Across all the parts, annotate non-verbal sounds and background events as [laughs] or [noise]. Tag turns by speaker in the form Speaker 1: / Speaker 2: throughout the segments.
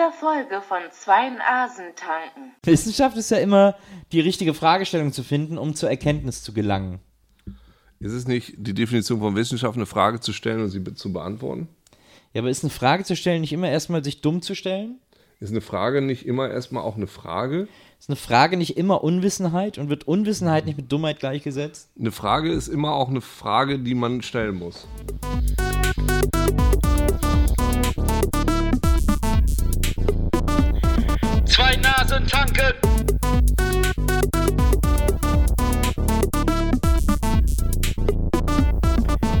Speaker 1: dieser Folge von zwei Nasen tanken.
Speaker 2: Wissenschaft ist ja immer die richtige Fragestellung zu finden, um zur Erkenntnis zu gelangen.
Speaker 3: Ist es nicht die Definition von Wissenschaft, eine Frage zu stellen und sie zu beantworten?
Speaker 2: Ja, aber ist eine Frage zu stellen nicht immer erstmal sich dumm zu stellen?
Speaker 3: Ist eine Frage nicht immer erstmal auch eine Frage?
Speaker 2: Ist eine Frage nicht immer Unwissenheit und wird Unwissenheit nicht mit Dummheit gleichgesetzt?
Speaker 3: Eine Frage ist immer auch eine Frage, die man stellen muss.
Speaker 4: Zwei Nasen tanken.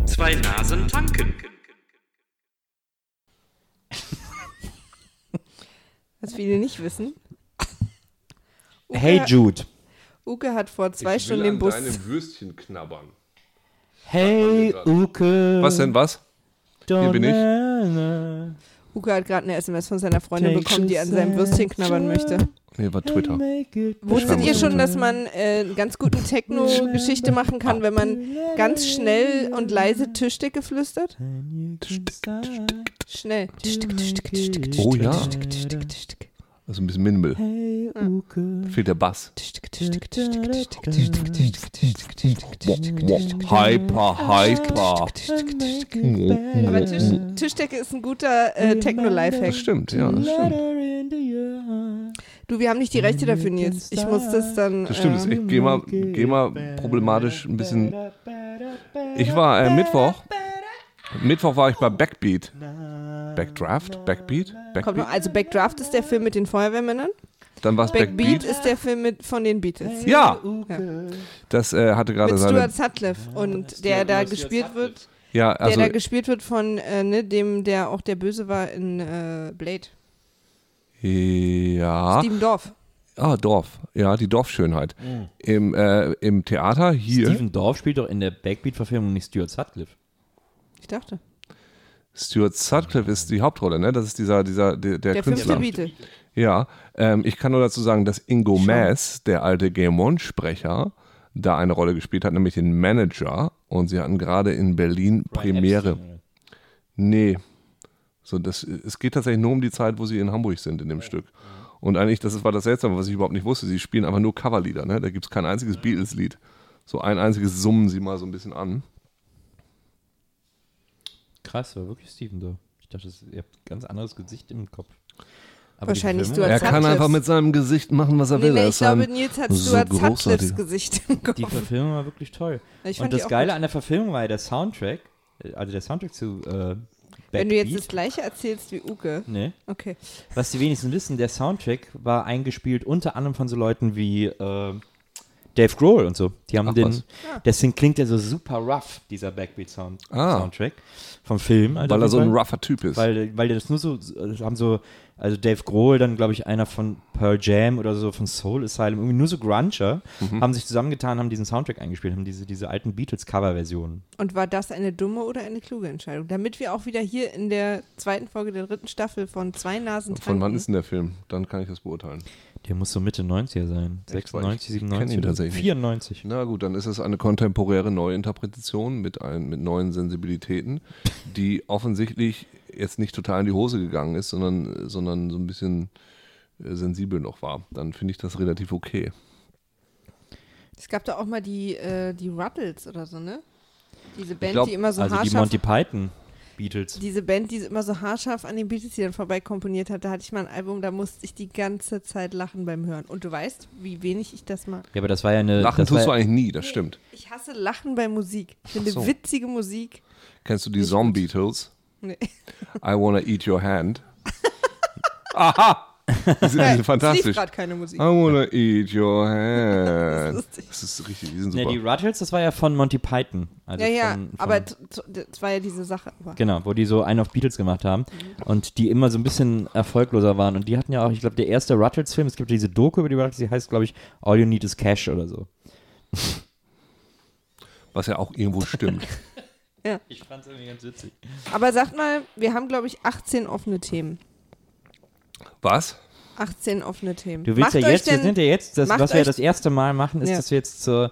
Speaker 4: Zwei Nasen tanken.
Speaker 5: Was viele nicht wissen. [laughs] Uke,
Speaker 2: Hey Jude.
Speaker 5: Uke hat vor zwei
Speaker 3: ich
Speaker 5: Stunden
Speaker 3: will
Speaker 5: den
Speaker 3: an
Speaker 5: Bus.
Speaker 3: deinem Würstchen knabbern.
Speaker 2: Hey Uke.
Speaker 3: Was denn, was? Hier bin ich.
Speaker 2: ich.
Speaker 5: Uke hat gerade eine SMS von seiner Freundin
Speaker 2: Take
Speaker 5: bekommen, die an seinem Würstchen knabbern möchte.
Speaker 3: Nee, war Twitter.
Speaker 5: Wusstet ihr schon, dass man äh, einen ganz guten Techno-Geschichte machen kann, wenn man ganz schnell und leise Tischdecke flüstert? Schnell.
Speaker 3: Oh ja. Also ein bisschen Minimal.
Speaker 2: Hey Uke.
Speaker 3: Fehlt der Bass. Hyper, hyper.
Speaker 5: Aber Tisch, Tischdecke ist ein guter äh, Techno-Lifehack.
Speaker 3: Das stimmt, ja, das stimmt.
Speaker 5: Du, wir haben nicht die Rechte dafür, Nils. Ich muss das dann.
Speaker 3: Das stimmt, das ist
Speaker 5: äh,
Speaker 3: echt GEMA, GEMA problematisch ein bisschen. Ich war äh, Mittwoch. Mittwoch war ich bei Backbeat. Backdraft? Backbeat?
Speaker 5: kommt
Speaker 3: Backbeat?
Speaker 5: noch, also Backdraft ist der Film mit den Feuerwehrmännern.
Speaker 3: Dann war es
Speaker 5: Backbeat
Speaker 3: Backbeat.
Speaker 5: ist der Film mit, von den Beatles.
Speaker 3: Ja,
Speaker 5: Ja.
Speaker 3: das äh, hatte gerade seine.
Speaker 5: Stuart Sutcliffe und der da gespielt wird,
Speaker 3: Ja,
Speaker 5: der
Speaker 3: also
Speaker 5: da gespielt wird von äh, ne, dem, der auch der Böse war in äh, Blade.
Speaker 3: ja.
Speaker 5: Steven Dorff.
Speaker 3: Ah, Dorf. Ja, die Dorfschönheit. Im, äh, Im Theater hier.
Speaker 2: Steven Dorff spielt doch in der Backbeat-Verfilmung nicht Stuart Sutcliffe.
Speaker 5: Ich dachte.
Speaker 3: Stuart Sutcliffe ist die Hauptrolle, ne? Das ist dieser, dieser, der, der,
Speaker 5: Der
Speaker 3: Künstler.
Speaker 5: fünfte Beatle.
Speaker 3: Ja, ähm, ich kann nur dazu sagen, dass Ingo Maas, der alte Game One-Sprecher, da eine Rolle gespielt hat, nämlich den Manager. Und sie hatten gerade in Berlin Premiere. Nee. So, das, es geht tatsächlich nur um die Zeit, wo sie in Hamburg sind in dem Stück. Und eigentlich, das war das Seltsame, was ich überhaupt nicht wusste. Sie spielen einfach nur Coverlieder, ne? Da gibt es kein einziges Beatles-Lied. So ein einziges summen sie mal so ein bisschen an.
Speaker 2: Krass, war wirklich Steven Dorff. Ich dachte, das- ihr habt ein ganz anderes Gesicht im Kopf. Aber
Speaker 5: Wahrscheinlich
Speaker 2: die
Speaker 5: Stuart
Speaker 3: Er kann einfach mit seinem Gesicht machen, was er
Speaker 5: Nee,
Speaker 3: will.
Speaker 5: nee, ich glaube, Nils hat Stuart Sutcliffes Gesicht im
Speaker 2: die
Speaker 5: Kopf.
Speaker 2: Verfilmung war wirklich toll. Und
Speaker 5: die
Speaker 2: das Geile
Speaker 5: gut.
Speaker 2: an der Verfilmung war ja der Soundtrack, also der Soundtrack zu äh,
Speaker 5: Wenn du jetzt das gleiche erzählst wie Uke.
Speaker 2: Nee.
Speaker 5: Okay.
Speaker 2: Was die wenigsten wissen, der Soundtrack war eingespielt unter anderem von so Leuten wie äh, Dave Grohl und so. Die haben
Speaker 3: Ach
Speaker 2: den,
Speaker 3: was.
Speaker 2: deswegen klingt der so super rough, dieser Backbeat-Sound
Speaker 3: Ah.
Speaker 2: Soundtrack vom Film. Also
Speaker 3: Weil er so ein rougher Typ ist.
Speaker 2: Weil, weil der das nur so, also haben so, also Dave Grohl, dann glaube ich einer von Pearl Jam oder so von Soul Asylum, irgendwie nur so Grunger,
Speaker 3: Mhm.
Speaker 2: haben sich zusammengetan, haben diesen Soundtrack eingespielt, haben diese, diese alten Beatles-Cover-Versionen.
Speaker 5: Und war das eine dumme oder eine kluge Entscheidung? Damit wir auch wieder hier in der zweiten Folge der dritten Staffel von Zwei Nasen
Speaker 3: Von wann ist denn der Film? Dann kann ich das beurteilen.
Speaker 2: Der muss so Mitte 90er sein.
Speaker 3: Echt, weil
Speaker 2: 96,
Speaker 3: ich kenn ihn
Speaker 2: 97, oder
Speaker 3: tatsächlich nicht.
Speaker 2: 94.
Speaker 3: Na gut, dann ist es eine kontemporäre Neuinterpretation mit, ein, mit neuen Sensibilitäten, die offensichtlich jetzt nicht total in die Hose gegangen ist, sondern, sondern so ein bisschen äh, sensibel noch war. Dann finde ich das relativ okay.
Speaker 5: Es gab da auch mal die, äh, die Ruttles oder so, ne? Diese Band,
Speaker 3: glaub,
Speaker 5: die immer so
Speaker 2: also die Monty Python Beatles.
Speaker 5: diese Band, die immer so haarscharf an den Beatles-Liedern vorbei komponiert hat, da hatte ich mal ein Album, da musste ich die ganze Zeit lachen beim Hören. Und du weißt, wie wenig ich das mag.
Speaker 2: Ja, aber das war ja eine.
Speaker 3: Lachen
Speaker 2: das
Speaker 3: tust du eigentlich nie, das stimmt.
Speaker 5: Ich hasse Lachen bei Musik. Ich finde
Speaker 3: so.
Speaker 5: witzige Musik.
Speaker 3: Kennst du die Zombie. Beatles?
Speaker 5: Nee.
Speaker 3: I wanna eat your hand. [laughs] Aha! Die sind, die sind
Speaker 5: Es
Speaker 3: fantastisch.
Speaker 5: lief gerade keine Musik.
Speaker 3: I wanna eat your [laughs] hand.
Speaker 5: lustig.
Speaker 3: Das ist richtig, die sind super.
Speaker 2: die Ruttles, das war ja von Monty Python. Also
Speaker 5: ja, ja,
Speaker 2: von, von,
Speaker 5: aber das war ja diese Sache. Aber
Speaker 2: Genau, wo die so einen auf Beatles gemacht haben und die immer so ein bisschen erfolgloser waren. Und die hatten ja auch, ich glaube, der erste Ruttles-Film, es gibt diese Doku über die Ruttles, die heißt, glaube ich, All You Need Is Cash oder so.
Speaker 3: Was ja auch irgendwo stimmt. [laughs]
Speaker 2: Ich fand es irgendwie ganz witzig.
Speaker 5: Aber sagt mal, wir haben, glaube ich, 18 offene Themen.
Speaker 3: Was?
Speaker 5: 18 offene Themen.
Speaker 2: Du willst
Speaker 5: Macht
Speaker 2: ja jetzt, wir
Speaker 5: denn-
Speaker 2: sind ja jetzt, das, was wir das erste Mal machen, ist,
Speaker 5: Ja.
Speaker 2: dass wir jetzt zur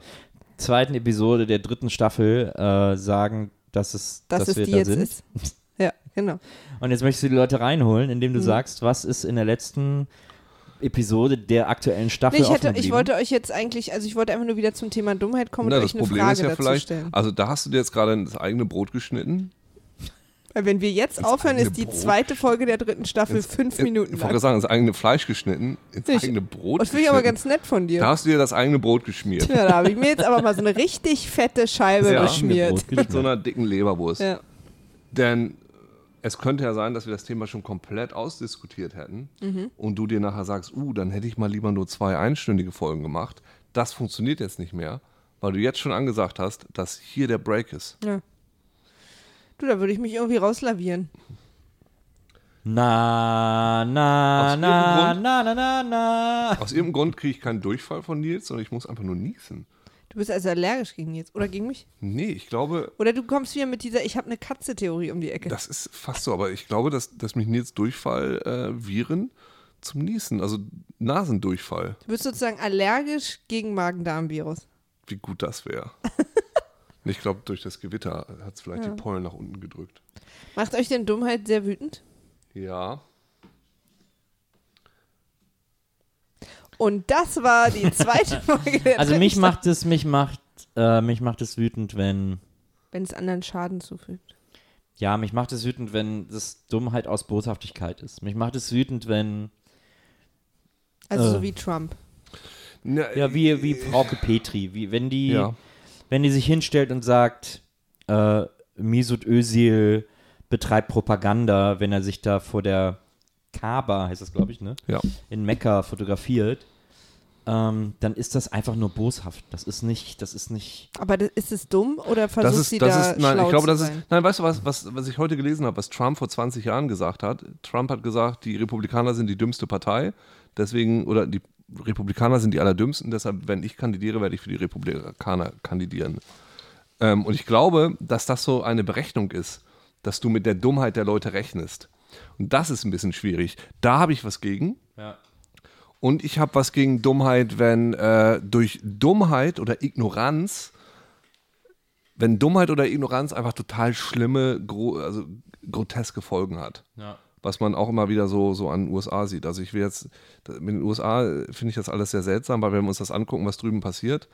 Speaker 2: zweiten Episode der dritten Staffel äh, sagen, dass es,
Speaker 5: dass
Speaker 2: dass wir
Speaker 5: die
Speaker 2: da
Speaker 5: jetzt
Speaker 2: sind.
Speaker 5: ist. Ja, Genau.
Speaker 2: Und jetzt möchtest du die Leute reinholen, indem
Speaker 5: Mhm.
Speaker 2: du sagst, was ist in der letzten Episode der aktuellen Staffel
Speaker 5: Nee, ich,
Speaker 2: offen
Speaker 5: hätte, ich wollte euch jetzt eigentlich, also ich wollte einfach nur wieder zum Thema Dummheit kommen
Speaker 3: Na,
Speaker 5: und
Speaker 3: das
Speaker 5: euch eine
Speaker 3: Problem
Speaker 5: Frage
Speaker 3: ist ja
Speaker 5: dazu
Speaker 3: vielleicht,
Speaker 5: stellen.
Speaker 3: also da hast du dir jetzt gerade das eigene Brot geschnitten.
Speaker 5: Weil wenn wir jetzt aufhören, ist die
Speaker 3: Brot.
Speaker 5: zweite Folge der dritten Staffel fünf Minuten
Speaker 3: Ich wollte gerade
Speaker 5: lang.
Speaker 3: sagen, das eigene Fleisch geschnitten, ins
Speaker 5: Ich-
Speaker 3: eigene Brot
Speaker 5: Das finde ich aber ganz nett von
Speaker 3: Da
Speaker 5: dir.
Speaker 3: hast du dir das eigene Brot geschmiert.
Speaker 5: Ja, da habe ich mir jetzt aber mal so eine richtig fette Scheibe
Speaker 3: Ja,
Speaker 5: beschmiert.
Speaker 3: Mit so einer dicken Leberwurst.
Speaker 5: Ja.
Speaker 3: Denn es könnte ja sein, dass wir das Thema schon komplett ausdiskutiert hätten
Speaker 5: Mhm.
Speaker 3: und du dir nachher sagst, uh, dann hätte ich mal lieber nur zwei einstündige Folgen gemacht. Das funktioniert jetzt nicht mehr, weil du jetzt schon angesagt hast, dass hier der Break ist.
Speaker 5: ja. Du, da würde ich mich irgendwie rauslavieren.
Speaker 2: Na, na,
Speaker 3: Aus
Speaker 2: na,
Speaker 3: irgendeinem
Speaker 2: na, na, na, na.
Speaker 3: Aus irgendeinem Grund kriege ich keinen Durchfall von Nils, sondern ich muss einfach nur niesen.
Speaker 5: Du bist also allergisch gegen jetzt. Oder gegen mich?
Speaker 3: Nee, ich glaube,
Speaker 5: Oder du kommst wieder mit dieser Ich habe eine Katze-Theorie um die Ecke.
Speaker 3: das ist fast so, aber ich glaube, dass, dass mich Nils Durchfall äh, Viren zum Niesen, also Nasendurchfall,
Speaker 5: Du bist sozusagen allergisch gegen Magen-Darm-Virus.
Speaker 3: wie gut das wäre. [laughs] ich glaube, durch das Gewitter hat es vielleicht
Speaker 5: Ja.
Speaker 3: die Pollen nach unten gedrückt.
Speaker 5: Macht euch denn Dummheit sehr wütend?
Speaker 3: Ja.
Speaker 5: Und das war die zweite [laughs] Folge der
Speaker 2: Also mich macht es, mich macht, äh, mich macht es wütend, wenn,
Speaker 5: Wenn es anderen Schaden zufügt.
Speaker 2: ja, mich macht es wütend, wenn das Dummheit aus Boshaftigkeit ist. Mich macht es wütend, wenn,
Speaker 5: Also
Speaker 2: Äh.
Speaker 5: so wie Trump.
Speaker 3: Na,
Speaker 2: ja, wie, wie Frauke Petri, wie, wenn die,
Speaker 3: Ja.
Speaker 2: Wenn die sich hinstellt und sagt, äh, Mesut Özil betreibt Propaganda, wenn er sich da vor der Kaaba, heißt das glaube ich, ne?
Speaker 3: Ja.
Speaker 2: In Mekka fotografiert, ähm, dann ist das einfach nur boshaft. Das ist nicht, das ist nicht.
Speaker 5: Aber das, ist es dumm oder versucht
Speaker 3: Das ist,
Speaker 5: sie
Speaker 3: das
Speaker 5: da
Speaker 3: ist, nein,
Speaker 5: schlau
Speaker 3: ich glaube,
Speaker 5: zu
Speaker 3: das ist, nein, weißt du was, was, was ich heute gelesen habe, was Trump vor 20 Jahren gesagt hat? Trump hat gesagt, die Republikaner sind die dümmste Partei, deswegen, oder die Republikaner sind die allerdümmsten, deshalb, wenn ich kandidiere, werde ich für die Republikaner kandidieren. Ähm, und ich glaube, dass das so eine Berechnung ist, dass du mit der Dummheit der Leute rechnest. Und das ist ein bisschen schwierig. Da habe ich was gegen.
Speaker 2: Ja.
Speaker 3: Und ich habe was gegen Dummheit, wenn äh, durch Dummheit oder Ignoranz, wenn Dummheit oder Ignoranz einfach total schlimme, also groteske Folgen hat.
Speaker 2: Ja.
Speaker 3: Was man auch immer wieder so, so an den USA sieht. Also ich will jetzt, mit den USA äh, finde ich das alles sehr seltsam, weil wenn wir uns das angucken, was drüben passiert,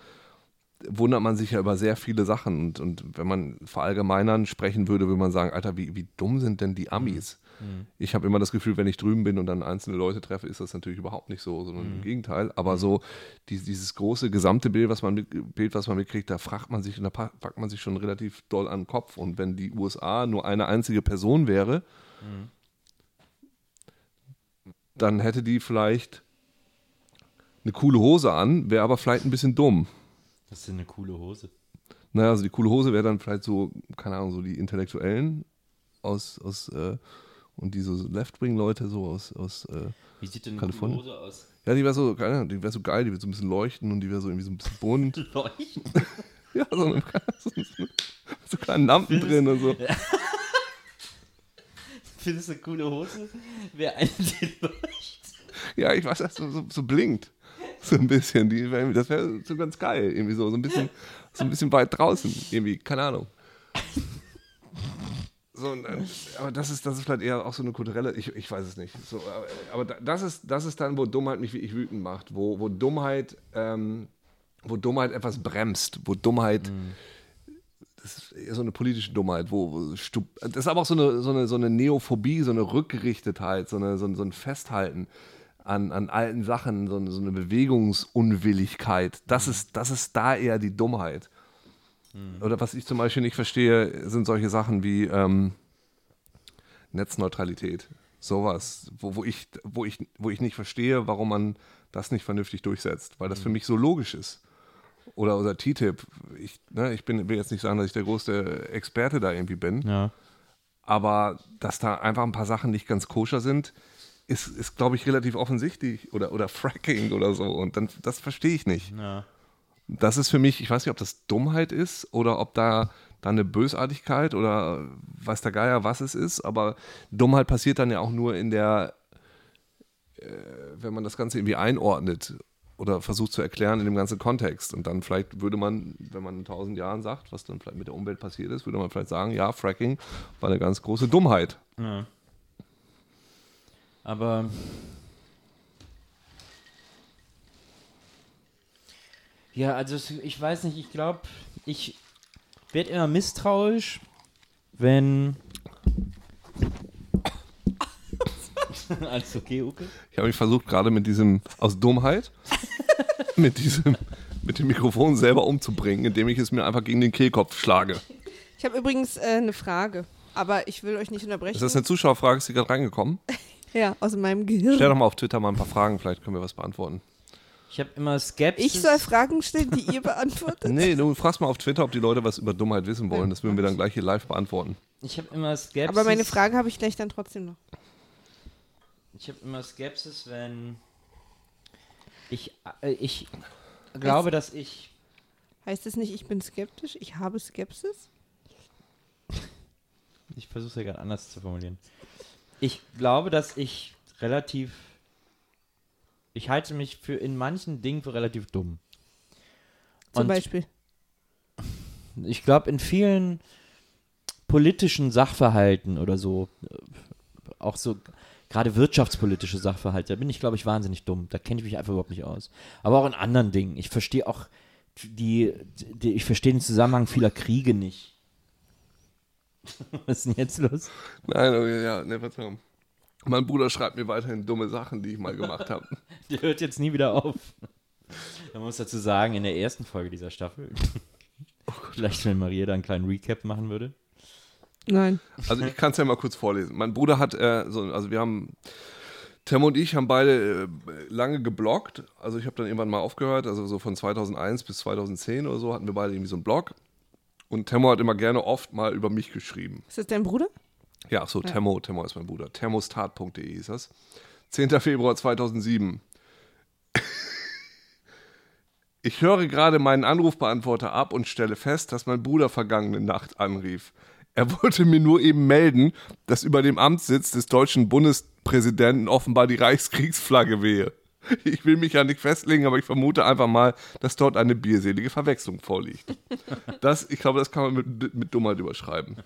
Speaker 3: wundert man sich ja über sehr viele Sachen. Und, und wenn man verallgemeinern sprechen würde, würde man sagen, Alter, wie, wie dumm sind denn die Amis? Ich habe immer das Gefühl, wenn ich drüben bin und dann einzelne Leute treffe, ist das natürlich überhaupt nicht so, sondern im Gegenteil. Aber so die, dieses große gesamte Bild, was man mit, Bild, was man mitkriegt, da fragt man sich und da pa- packt man sich schon relativ doll an den Kopf. Und wenn die USA nur eine einzige Person wäre, dann hätte die vielleicht eine coole Hose an, wäre aber vielleicht ein bisschen dumm.
Speaker 2: Das ist eine coole Hose.
Speaker 3: Naja, also die coole Hose wäre dann vielleicht so, keine Ahnung, so die Intellektuellen aus, aus äh, und diese so Left-Wing-Leute so aus, aus äh,
Speaker 2: Wie sieht denn eine
Speaker 3: Kalifornien?
Speaker 2: coole Hose aus?
Speaker 3: ja, die wäre so, keine Ahnung, die wäre so geil, die würde so ein bisschen leuchten und die wäre so irgendwie so ein bisschen bunt. [laughs]
Speaker 2: Leuchten.
Speaker 3: ja, so, eine, [laughs] so, so, so kleine Lampen drin und so. [laughs]
Speaker 2: Findest du eine coole Hose? Wer eine, [laughs] die leuchtet?
Speaker 3: Ja, ich weiß, dass so, so, so blinkt. So ein bisschen. Die, das wäre so ganz geil. Irgendwie so, so ein bisschen, so ein bisschen weit draußen. Irgendwie, keine Ahnung. So, und, äh, aber das ist, das ist vielleicht eher auch so eine kulturelle, ich, ich weiß es nicht. So, aber aber da- das ist, das ist dann, wo Dummheit mich wirklich wütend macht, wo, wo Dummheit, ähm, wo Dummheit etwas bremst, wo Dummheit, das ist eher so eine politische Dummheit, wo, wo Stu- das ist aber auch so eine, so eine, so eine Neophobie, so eine Rückgerichtetheit, so, eine, so, ein- so ein Festhalten an, an alten Sachen, so eine, so eine Bewegungsunwilligkeit. Das ist, das ist da eher die Dummheit. Oder was ich zum Beispiel nicht verstehe, sind solche Sachen wie ähm, Netzneutralität. Sowas, wo, wo, ich, wo, ich, wo ich nicht verstehe, warum man das nicht vernünftig durchsetzt, weil das für mich so logisch ist. Oder, oder TTIP. Ich, ne, ich bin, will jetzt nicht sagen, dass ich der größte Experte da irgendwie bin,
Speaker 2: Ja.
Speaker 3: aber dass da einfach ein paar Sachen nicht ganz koscher sind, ist, ist glaube ich, relativ offensichtlich. Oder, oder Fracking oder so. Und dann, das verstehe ich nicht.
Speaker 2: ja.
Speaker 3: Das ist für mich, ich weiß nicht, ob das Dummheit ist oder ob da, da eine Bösartigkeit oder weiß der Geier, was es ist, aber Dummheit passiert dann ja auch nur in der, äh, wenn man das Ganze irgendwie einordnet. Oder versucht zu erklären in dem ganzen Kontext. Und dann vielleicht würde man, wenn man in tausend Jahren sagt, was dann vielleicht mit der Umwelt passiert ist, würde man vielleicht sagen, ja, Fracking war eine ganz große Dummheit.
Speaker 2: Ja. Aber ja, also ich weiß nicht, ich glaube, ich werde immer misstrauisch, wenn [laughs] Alles okay, Uke?
Speaker 3: Ich habe mich versucht, gerade mit diesem, aus Dummheit, [laughs] mit diesem, mit dem Mikrofon selber umzubringen, indem ich es mir einfach gegen den Kehlkopf schlage.
Speaker 5: Ich habe übrigens äh, eine Frage, aber ich will euch nicht unterbrechen.
Speaker 3: Ist das eine Zuschauerfrage? Ist die gerade reingekommen? [laughs]
Speaker 5: ja, aus meinem Gehirn.
Speaker 3: Stell doch mal auf Twitter mal ein paar Fragen, vielleicht können wir was beantworten.
Speaker 2: Ich habe immer Skepsis.
Speaker 5: Ich soll Fragen stellen, die ihr beantwortet?
Speaker 3: Nee, du fragst mal auf Twitter, ob die Leute was über Dummheit wissen wollen. Das würden wir dann gleich hier live beantworten.
Speaker 2: Ich habe immer Skepsis.
Speaker 5: Aber meine Frage habe ich gleich dann trotzdem noch.
Speaker 2: Ich habe immer Skepsis, wenn ich äh, ich glaube, dass ich
Speaker 5: Heißt es nicht, ich bin skeptisch? Ich habe Skepsis?
Speaker 2: ich versuche es ja gerade anders zu formulieren. Ich glaube, dass ich relativ ich halte mich für in manchen Dingen für relativ dumm.
Speaker 5: Zum
Speaker 2: Und
Speaker 5: Beispiel.
Speaker 2: ich glaube, in vielen politischen Sachverhalten oder so, äh, auch so gerade wirtschaftspolitische Sachverhalte, da bin ich, glaube ich, wahnsinnig dumm. Da kenne ich mich einfach überhaupt nicht aus. Aber auch in anderen Dingen. Ich verstehe auch die, die ich verstehe den Zusammenhang vieler Kriege nicht. [laughs] Was ist denn jetzt los?
Speaker 3: Nein, okay, ja, ne, Verzeihung. Mein Bruder schreibt mir weiterhin dumme Sachen, die ich mal gemacht habe. [laughs]
Speaker 2: Der hört jetzt nie wieder auf. Man muss dazu sagen, in der ersten Folge dieser Staffel, vielleicht wenn Maria da einen kleinen Recap machen würde.
Speaker 5: Nein.
Speaker 3: Also ich kann es ja mal kurz vorlesen. Mein Bruder hat, äh, so, also wir haben, Tim und ich haben beide äh, lange gebloggt. Also ich habe dann irgendwann mal aufgehört, also so von 2001 bis 2010 oder so hatten wir beide irgendwie so einen Blog. Und Temmo hat immer gerne oft mal über mich geschrieben.
Speaker 5: Ist das dein Bruder?
Speaker 3: Ja, so, Temmo, Temmo ist mein Bruder. Thermostat.de ist das. 10. Februar 2007. Ich höre gerade meinen Anrufbeantworter ab und stelle fest, dass mein Bruder vergangene Nacht anrief. Er wollte mir nur eben melden, dass über dem Amtssitz des deutschen Bundespräsidenten offenbar die Reichskriegsflagge wehe. Ich will mich ja nicht festlegen, aber ich vermute einfach mal, dass dort eine bierselige Verwechslung vorliegt. Das, ich glaube, das kann man mit, mit Dummheit überschreiben.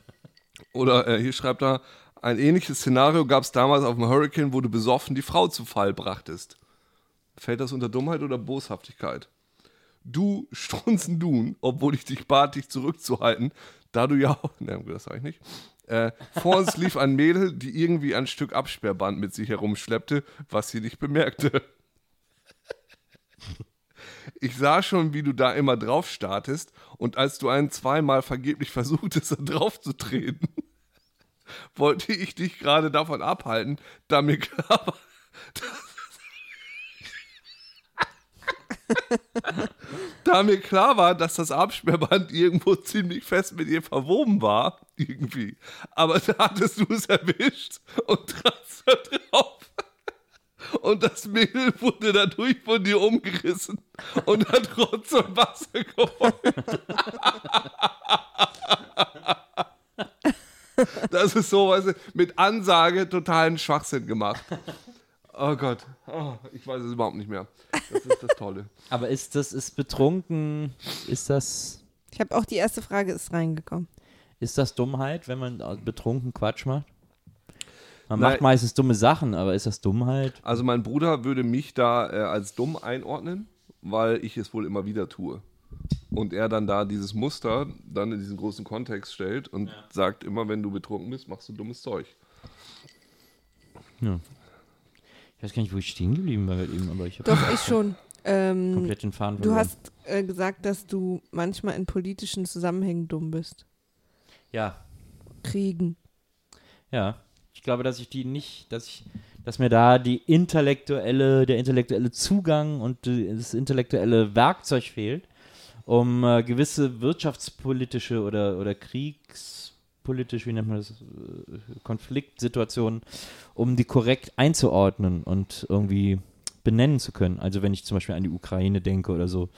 Speaker 3: Oder äh, hier schreibt er, ein ähnliches Szenario gab es damals auf dem Hurricane, wo du besoffen die Frau zu Fall brachtest. Fällt das unter Dummheit oder Boshaftigkeit? Du Strunzendun, obwohl ich dich bat, dich zurückzuhalten, da du ja auch, [laughs] ne, das sag ich nicht. Äh, vor uns lief ein Mädel, die irgendwie ein Stück Absperrband mit sich herumschleppte, was sie nicht bemerkte. Ich sah schon, wie du da immer drauf startest und als du einen zweimal vergeblich versuchtest, [laughs] da drauf zu treten, wollte ich dich gerade davon abhalten, da mir klar [laughs] da mir klar war, dass das Absperrband irgendwo ziemlich fest mit ihr verwoben war, irgendwie. Aber da hattest du es erwischt und tratst da drauf. Und das Mädel wurde dadurch von dir umgerissen und hat Rotz und Wasser geheult. Das ist so, du, mit Ansage totalen Schwachsinn gemacht. Oh Gott, oh, ich weiß es überhaupt nicht mehr. Das ist das Tolle. [laughs]
Speaker 2: Aber ist das, ist betrunken, ist das,
Speaker 5: Ich habe auch die erste Frage ist reingekommen.
Speaker 2: ist das Dummheit, wenn man betrunken Quatsch macht? Man
Speaker 3: Nein.
Speaker 2: macht meistens dumme Sachen, aber ist das Dummheit?
Speaker 3: Also mein Bruder würde mich da äh, als dumm einordnen, weil ich es wohl immer wieder tue. Und er dann da dieses Muster dann in diesen großen Kontext stellt und sagt immer, wenn du betrunken bist, machst du dummes Zeug.
Speaker 2: Ich weiß gar nicht, wo ich stehen geblieben war gerade eben, aber ich habe
Speaker 5: Doch, ich schon. Ähm,
Speaker 2: komplett den Faden
Speaker 5: du hast äh, gesagt, dass du manchmal in politischen Zusammenhängen dumm bist.
Speaker 2: Ja,
Speaker 5: Kriegen.
Speaker 2: ja. Ich glaube, dass ich die nicht, dass ich, dass mir da die intellektuelle, der intellektuelle Zugang und das intellektuelle Werkzeug fehlt, um äh, gewisse wirtschaftspolitische oder, oder kriegspolitisch, wie nennt man das, äh, Konfliktsituationen, um die korrekt einzuordnen und irgendwie benennen zu können. Also wenn ich zum Beispiel an die Ukraine denke oder so,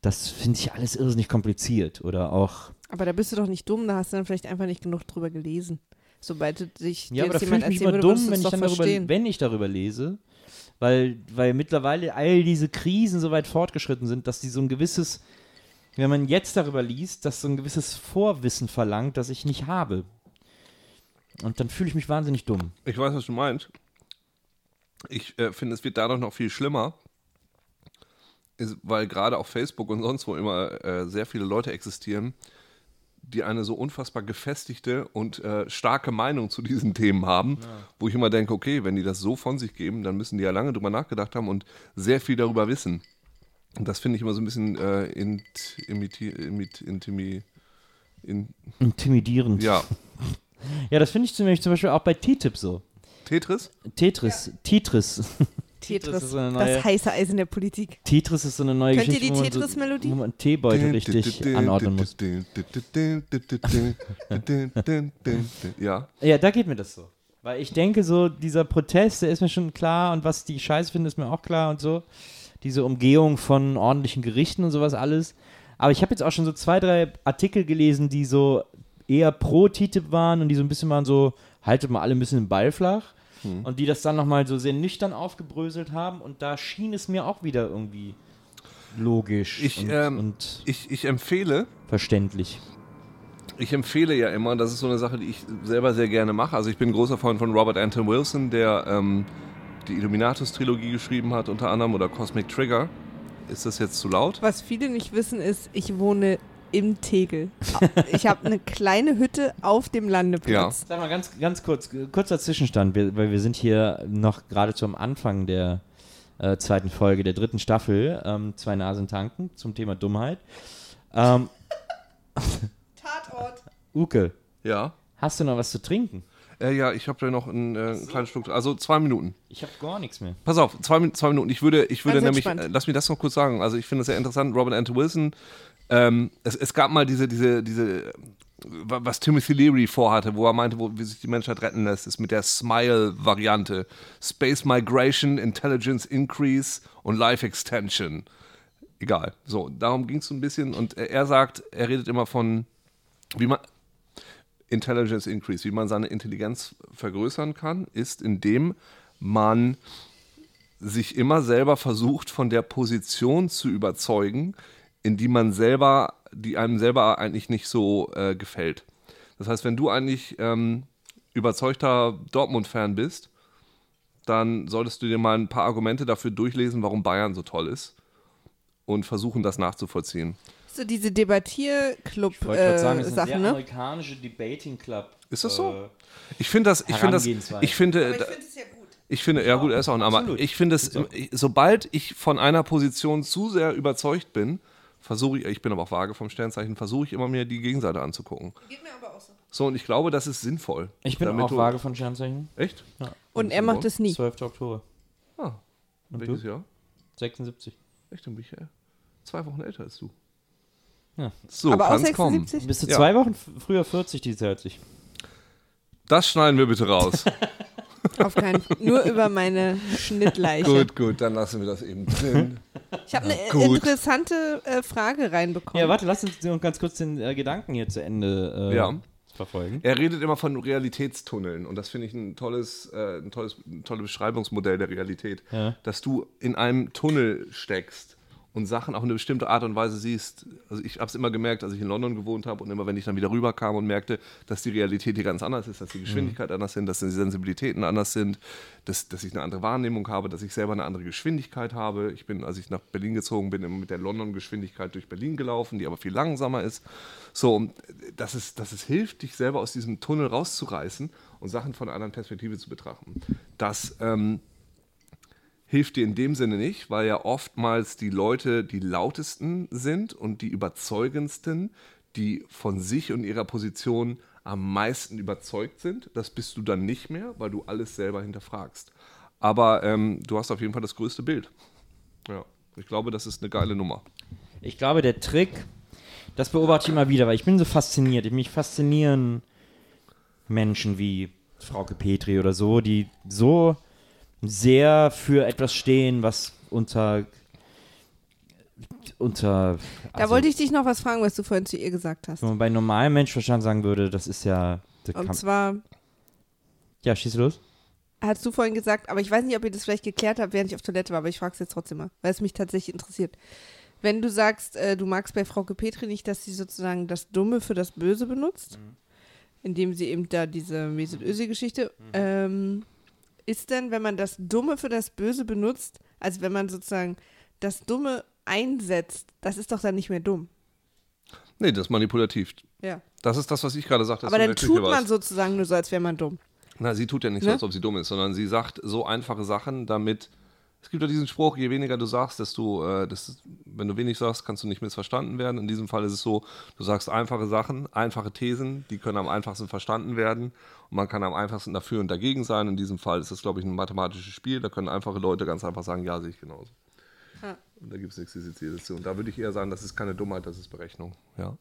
Speaker 2: das finde ich alles irrsinnig kompliziert. Oder auch
Speaker 5: Aber da bist du doch nicht dumm, da hast du dann vielleicht einfach nicht genug drüber gelesen. Sobald du dich
Speaker 2: Ja, aber da
Speaker 5: jemand erzählen
Speaker 2: immer
Speaker 5: würde,
Speaker 2: dumm,
Speaker 5: du
Speaker 2: wenn ich, darüber,
Speaker 5: verstehen.
Speaker 2: wenn ich darüber lese, weil, weil mittlerweile all diese Krisen so weit fortgeschritten sind, dass die so ein gewisses, wenn man jetzt darüber liest, dass so ein gewisses Vorwissen verlangt, das ich nicht habe. Und dann fühle ich mich wahnsinnig dumm.
Speaker 3: Ich weiß, was du meinst. Ich äh, finde, es wird dadurch noch viel schlimmer, ist, weil gerade auf Facebook und sonst wo immer äh, sehr viele Leute existieren, die eine so unfassbar gefestigte und äh, starke Meinung zu diesen Themen haben, wo ich immer denke, okay, wenn die das so von sich geben, dann müssen die ja lange drüber nachgedacht haben und sehr viel darüber wissen. Und das finde ich immer so ein bisschen äh, int, imiti, imit, intimi, in,
Speaker 2: Intimidierend.
Speaker 3: ja, [laughs]
Speaker 2: Ja, das finde ich zum Beispiel, zum Beispiel auch bei T-Tip so.
Speaker 3: Tetris?
Speaker 2: Tetris, [laughs] Tetris.
Speaker 5: Tetris,
Speaker 2: ist so eine neue-
Speaker 5: das heiße Eisen der Politik.
Speaker 2: Tetris ist so eine neue
Speaker 5: Könnt ihr
Speaker 2: Geschichte,
Speaker 5: die
Speaker 2: wo man so-
Speaker 5: Tetris-Melodie?
Speaker 2: wo man einen Teebeutel richtig anordnen muss. [laughs]
Speaker 3: Ja,
Speaker 2: Ja, da geht mir das so. Weil ich denke so, dieser Protest, der ist mir schon klar und was die Scheiße finden, ist mir auch klar und so. Diese Umgehung von ordentlichen Gerichten und sowas alles. Aber ich habe jetzt auch schon so zwei, drei Artikel gelesen, die so eher pro TTIP waren und die so ein bisschen waren so, haltet mal alle ein bisschen den Ball flach. Und die das dann nochmal so sehr nüchtern aufgebröselt haben und da schien es mir auch wieder irgendwie logisch
Speaker 3: Ich,
Speaker 2: und,
Speaker 3: ähm,
Speaker 2: und
Speaker 3: ich, ich empfehle,
Speaker 2: verständlich.
Speaker 3: ich empfehle ja immer, das ist so eine Sache, die ich selber sehr gerne mache. Also ich bin großer Freund von Robert Anton Wilson, der ähm, die Illuminatus-Trilogie geschrieben hat, unter anderem, oder Cosmic Trigger. Ist das jetzt zu laut?
Speaker 5: Was viele nicht wissen, ist, ich wohne im Tegel. [laughs] Ich habe eine kleine Hütte auf dem Landeplatz.
Speaker 2: Sag mal ganz, ganz kurz, äh, kurzer Zwischenstand, wir, weil wir sind hier noch geradezu am Anfang der äh, zweiten Folge der dritten Staffel, ähm, zwei Nasen tanken zum Thema Dummheit. Ähm,
Speaker 5: Tatort.
Speaker 2: Uke,
Speaker 3: Ja.
Speaker 2: hast du noch was zu trinken?
Speaker 3: Äh, ja, ich habe da noch einen, äh, einen kleinen Schluck. Also zwei Minuten.
Speaker 2: Ich habe gar nichts mehr.
Speaker 3: Pass auf, zwei, zwei Minuten. Ich würde, ich würde nämlich, äh, lass mich das noch kurz sagen. Also ich finde es sehr interessant, Robert Anton Wilson. Ähm, es, es gab mal diese, diese, diese, äh, wa- was Timothy Leary vorhatte, wo er meinte, wo, wie sich die Menschheit retten lässt, ist mit der Smile-Variante. Space Migration, Intelligence Increase und Life Extension. Egal. So, darum ging es so ein bisschen. Und er er sagt, er redet immer von, wie man, Intelligence Increase, wie man seine Intelligenz vergrößern kann, ist, indem man sich immer selber versucht, von der Position zu überzeugen, in die man selber, die einem selber eigentlich nicht so äh, gefällt. Das heißt, wenn du eigentlich ähm, überzeugter Dortmund-Fan bist, dann solltest du dir mal ein paar Argumente dafür durchlesen, warum Bayern so toll ist und versuchen, das nachzuvollziehen.
Speaker 5: So diese
Speaker 2: Ich wollte gerade sagen, es ist ein sehr
Speaker 5: Debattierclub-Sachen, ne?
Speaker 2: amerikanische Debating Club.
Speaker 3: Ist das so?
Speaker 2: Äh,
Speaker 3: Ich finde das, ich finde das,
Speaker 2: Herangehensweise.
Speaker 3: ich finde,
Speaker 5: es ja gut.
Speaker 3: Ich finde, ja gut, er ist auch ein Armer.
Speaker 2: absolut.
Speaker 3: Ich finde es, ich- sobald ich von einer Position zu sehr überzeugt bin, versuche ich, ich bin aber auch vage vom Sternzeichen, versuche ich immer mir die Gegenseite anzugucken.
Speaker 5: Geht mir aber auch so.
Speaker 3: So, und ich glaube, das ist sinnvoll.
Speaker 2: ich bin auch vage von Sternzeichen.
Speaker 3: Echt?
Speaker 5: Und er macht es nie.
Speaker 2: 12. Oktober.
Speaker 3: Ah,
Speaker 2: Und
Speaker 3: welches
Speaker 2: du?
Speaker 3: Jahr?
Speaker 2: 76.
Speaker 3: Echt, dann bin ich ja zwei Wochen älter als du.
Speaker 2: Ja.
Speaker 3: So,
Speaker 5: aber auch
Speaker 3: kann's kommen.
Speaker 5: 76?
Speaker 2: Bist du
Speaker 3: Ja.
Speaker 2: zwei Wochen früher 40 dieses Jahr als ich?
Speaker 3: Das schneiden wir bitte raus. [laughs]
Speaker 5: Auf keinen Fall. Nur über meine Schnittleiche.
Speaker 3: gut, gut, dann lassen wir das eben drin.
Speaker 5: Ich habe eine
Speaker 3: Gut.
Speaker 5: interessante äh, Frage reinbekommen.
Speaker 2: Ja, warte, lass uns noch ganz kurz den äh, Gedanken hier zu Ende äh,
Speaker 3: Ja.
Speaker 2: verfolgen.
Speaker 3: Er redet immer von Realitätstunneln und das finde ich ein tolles, äh, ein tolles, ein tolles Beschreibungsmodell der Realität,
Speaker 2: Ja.
Speaker 3: dass du in einem Tunnel steckst und Sachen auf eine bestimmte Art und Weise siehst. Also ich habe es immer gemerkt, als ich in London gewohnt habe und immer, wenn ich dann wieder rüberkam und merkte, dass die Realität hier ganz anders ist, dass die Geschwindigkeit anders sind, dass die Sensibilitäten anders sind, dass, dass ich eine andere Wahrnehmung habe, dass ich selber eine andere Geschwindigkeit habe. Ich bin, als ich nach Berlin gezogen bin, immer mit der London-Geschwindigkeit durch Berlin gelaufen, die aber viel langsamer ist. So, und dass es, dass es hilft, dich selber aus diesem Tunnel rauszureißen und Sachen von einer anderen Perspektive zu betrachten. Das ähm, hilft dir in dem Sinne nicht, weil ja oftmals die Leute die lautesten sind und die überzeugendsten, die von sich und ihrer Position am meisten überzeugt sind. Das bist du dann nicht mehr, weil du alles selber hinterfragst. Aber ähm, du hast auf jeden Fall das größte Bild. Ja, ich glaube, das ist eine geile Nummer.
Speaker 2: Ich glaube, der Trick, das beobachte ich immer wieder, weil ich bin so fasziniert. Mich faszinieren Menschen wie Frauke Petri oder so, die so sehr für etwas stehen, was unter unter
Speaker 5: da
Speaker 2: also,
Speaker 5: wollte ich dich noch was fragen, was du vorhin zu ihr gesagt hast.
Speaker 2: wenn man bei normalem Menschenverstand sagen würde, das ist ja
Speaker 5: Und zwar,
Speaker 2: ja schieß los.
Speaker 5: hast du vorhin gesagt, aber ich weiß nicht, ob ihr das vielleicht geklärt habt, während ich auf Toilette war, aber ich frage es jetzt trotzdem mal, weil es mich tatsächlich interessiert. Wenn du sagst, äh, du magst bei Frauke Petri nicht, dass sie sozusagen das Dumme für das Böse benutzt, indem sie eben da diese Mesut Özil-Geschichte, ähm, ist denn, wenn man das Dumme für das Böse benutzt, also wenn man sozusagen das Dumme einsetzt, das ist doch dann nicht mehr dumm.
Speaker 3: Nee, das ist manipulativ.
Speaker 5: Ja.
Speaker 3: Das ist das, was ich gerade sagte.
Speaker 5: Aber dann tut man
Speaker 3: warst.
Speaker 5: sozusagen nur so, als wäre man dumm.
Speaker 3: Na, sie tut ja nicht so,
Speaker 5: Ne?
Speaker 3: als ob sie dumm ist, sondern sie sagt so einfache Sachen, damit. Es gibt ja diesen Spruch, je weniger du sagst, desto, äh, das, wenn du wenig sagst, kannst du nicht missverstanden werden. In diesem Fall ist es so, du sagst einfache Sachen, einfache Thesen, die können am einfachsten verstanden werden und man kann am einfachsten dafür und dagegen sein. In diesem Fall ist es, glaube ich, ein mathematisches Spiel, da können einfache Leute ganz einfach sagen, ja, sehe ich genauso.
Speaker 5: Ja.
Speaker 3: Und da gibt es nichts Dediziertes zu. Und da würde ich eher sagen, das ist keine Dummheit, das ist Berechnung. Ja.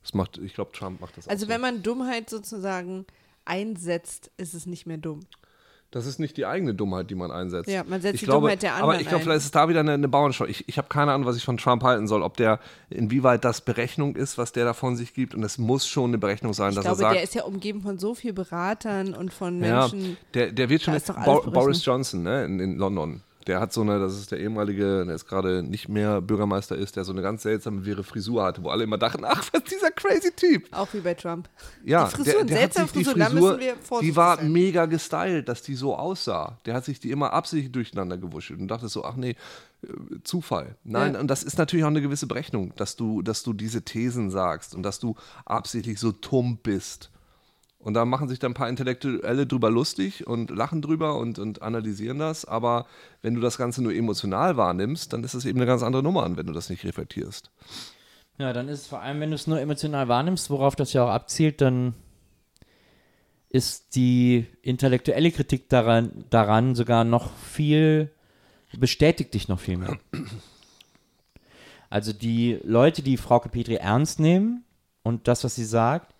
Speaker 3: Das macht, ich glaube, Trump macht das
Speaker 5: Also
Speaker 3: auch
Speaker 5: wenn
Speaker 3: so.
Speaker 5: man Dummheit sozusagen einsetzt, ist es nicht mehr dumm.
Speaker 3: Das ist nicht die eigene Dummheit, die man einsetzt.
Speaker 5: Ja, man setzt
Speaker 3: ich
Speaker 5: die
Speaker 3: glaube,
Speaker 5: Dummheit der
Speaker 3: Aber
Speaker 5: anderen
Speaker 3: ich glaube, vielleicht ist es da wieder eine, eine Bauernschau. Ich, ich habe keine Ahnung, was ich von Trump halten soll. Ob der, inwieweit das Berechnung ist, was der da von sich gibt. Und es muss schon eine Berechnung sein,
Speaker 5: Ich
Speaker 3: dass
Speaker 5: glaube,
Speaker 3: er sagt.
Speaker 5: der ist ja umgeben von so vielen Beratern und von
Speaker 3: ja,
Speaker 5: Menschen.
Speaker 3: der, der wird schon
Speaker 5: berechnet.
Speaker 3: Boris Johnson ne, in, in London. Der hat so eine, das ist der ehemalige, der ist gerade nicht mehr Bürgermeister ist, der so eine ganz seltsame wirre Frisur hatte, wo alle immer dachten, ach, was ist dieser crazy Typ.
Speaker 5: Auch wie bei Trump.
Speaker 3: Ja,
Speaker 5: Die Frisur,
Speaker 3: der, der hat
Speaker 5: seltsame
Speaker 3: sich die
Speaker 5: Frisur, da
Speaker 3: Frisur,
Speaker 5: müssen wir
Speaker 3: die war
Speaker 5: sein.
Speaker 3: mega gestylt, dass die so aussah. Der hat sich die immer absichtlich durcheinander gewuschelt und dachte so, ach nee, äh, Zufall. Nein,
Speaker 5: Ja.
Speaker 3: und das ist natürlich auch eine gewisse Berechnung, dass du, dass du diese Thesen sagst und dass du absichtlich so tumm bist. Und da machen sich dann ein paar Intellektuelle drüber lustig und lachen drüber und, und analysieren das. Aber wenn du das Ganze nur emotional wahrnimmst, dann ist es eben eine ganz andere Nummer wenn du das nicht reflektierst.
Speaker 2: Ja, dann ist es vor allem, wenn du es nur emotional wahrnimmst, worauf das ja auch abzielt, dann ist die intellektuelle Kritik daran, daran sogar noch viel, bestätigt dich noch viel mehr. Also die Leute, die Frauke Petri ernst nehmen und das, was sie sagt,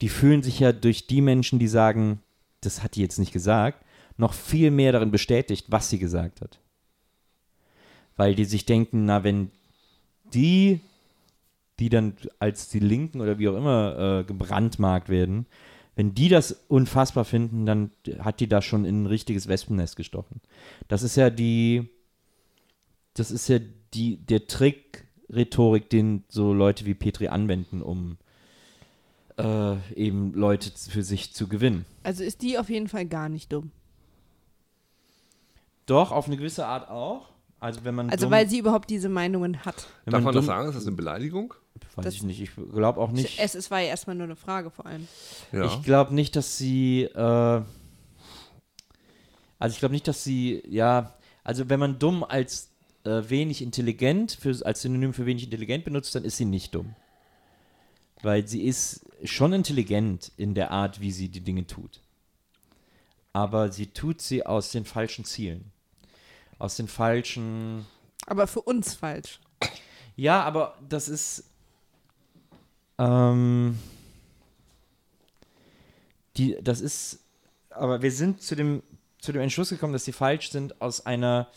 Speaker 2: die fühlen sich ja durch die Menschen, die sagen, das hat die jetzt nicht gesagt, noch viel mehr darin bestätigt, was sie gesagt hat. Weil die sich denken, na, wenn die, die dann als die Linken oder wie auch immer äh, gebrandmarkt werden, wenn die das unfassbar finden, dann hat die da schon in ein richtiges Wespennest gestochen. Das ist ja die, das ist ja die, der Trick Rhetorik, den so Leute wie Petri anwenden, um äh, eben Leute für sich zu gewinnen.
Speaker 5: Also ist die auf jeden Fall gar nicht dumm.
Speaker 2: Doch, auf eine gewisse Art auch. Also wenn man
Speaker 5: Also
Speaker 2: dumm,
Speaker 5: weil sie überhaupt diese Meinungen hat.
Speaker 2: wenn
Speaker 3: Darf man das
Speaker 2: dumm-
Speaker 3: sagen? Ist das eine Beleidigung?
Speaker 2: Weiß
Speaker 5: Das-
Speaker 2: ich nicht. Ich glaube auch nicht.
Speaker 5: Es, es war ja erstmal nur eine Frage vor allem.
Speaker 3: Ja.
Speaker 2: Ich glaube nicht, dass sie. Äh, also ich glaube nicht, dass sie. Ja, also wenn man dumm als äh, wenig intelligent für, als Synonym für wenig intelligent benutzt, dann ist sie nicht dumm. Weil sie ist schon intelligent in der Art, wie sie die Dinge tut. Aber sie tut sie aus den falschen Zielen. Aus den falschen.
Speaker 5: Aber für uns falsch.
Speaker 2: Ja, aber das ist. Ähm, die, das ist. Aber wir sind zu dem, zu dem Entschluss gekommen, dass sie falsch sind aus einer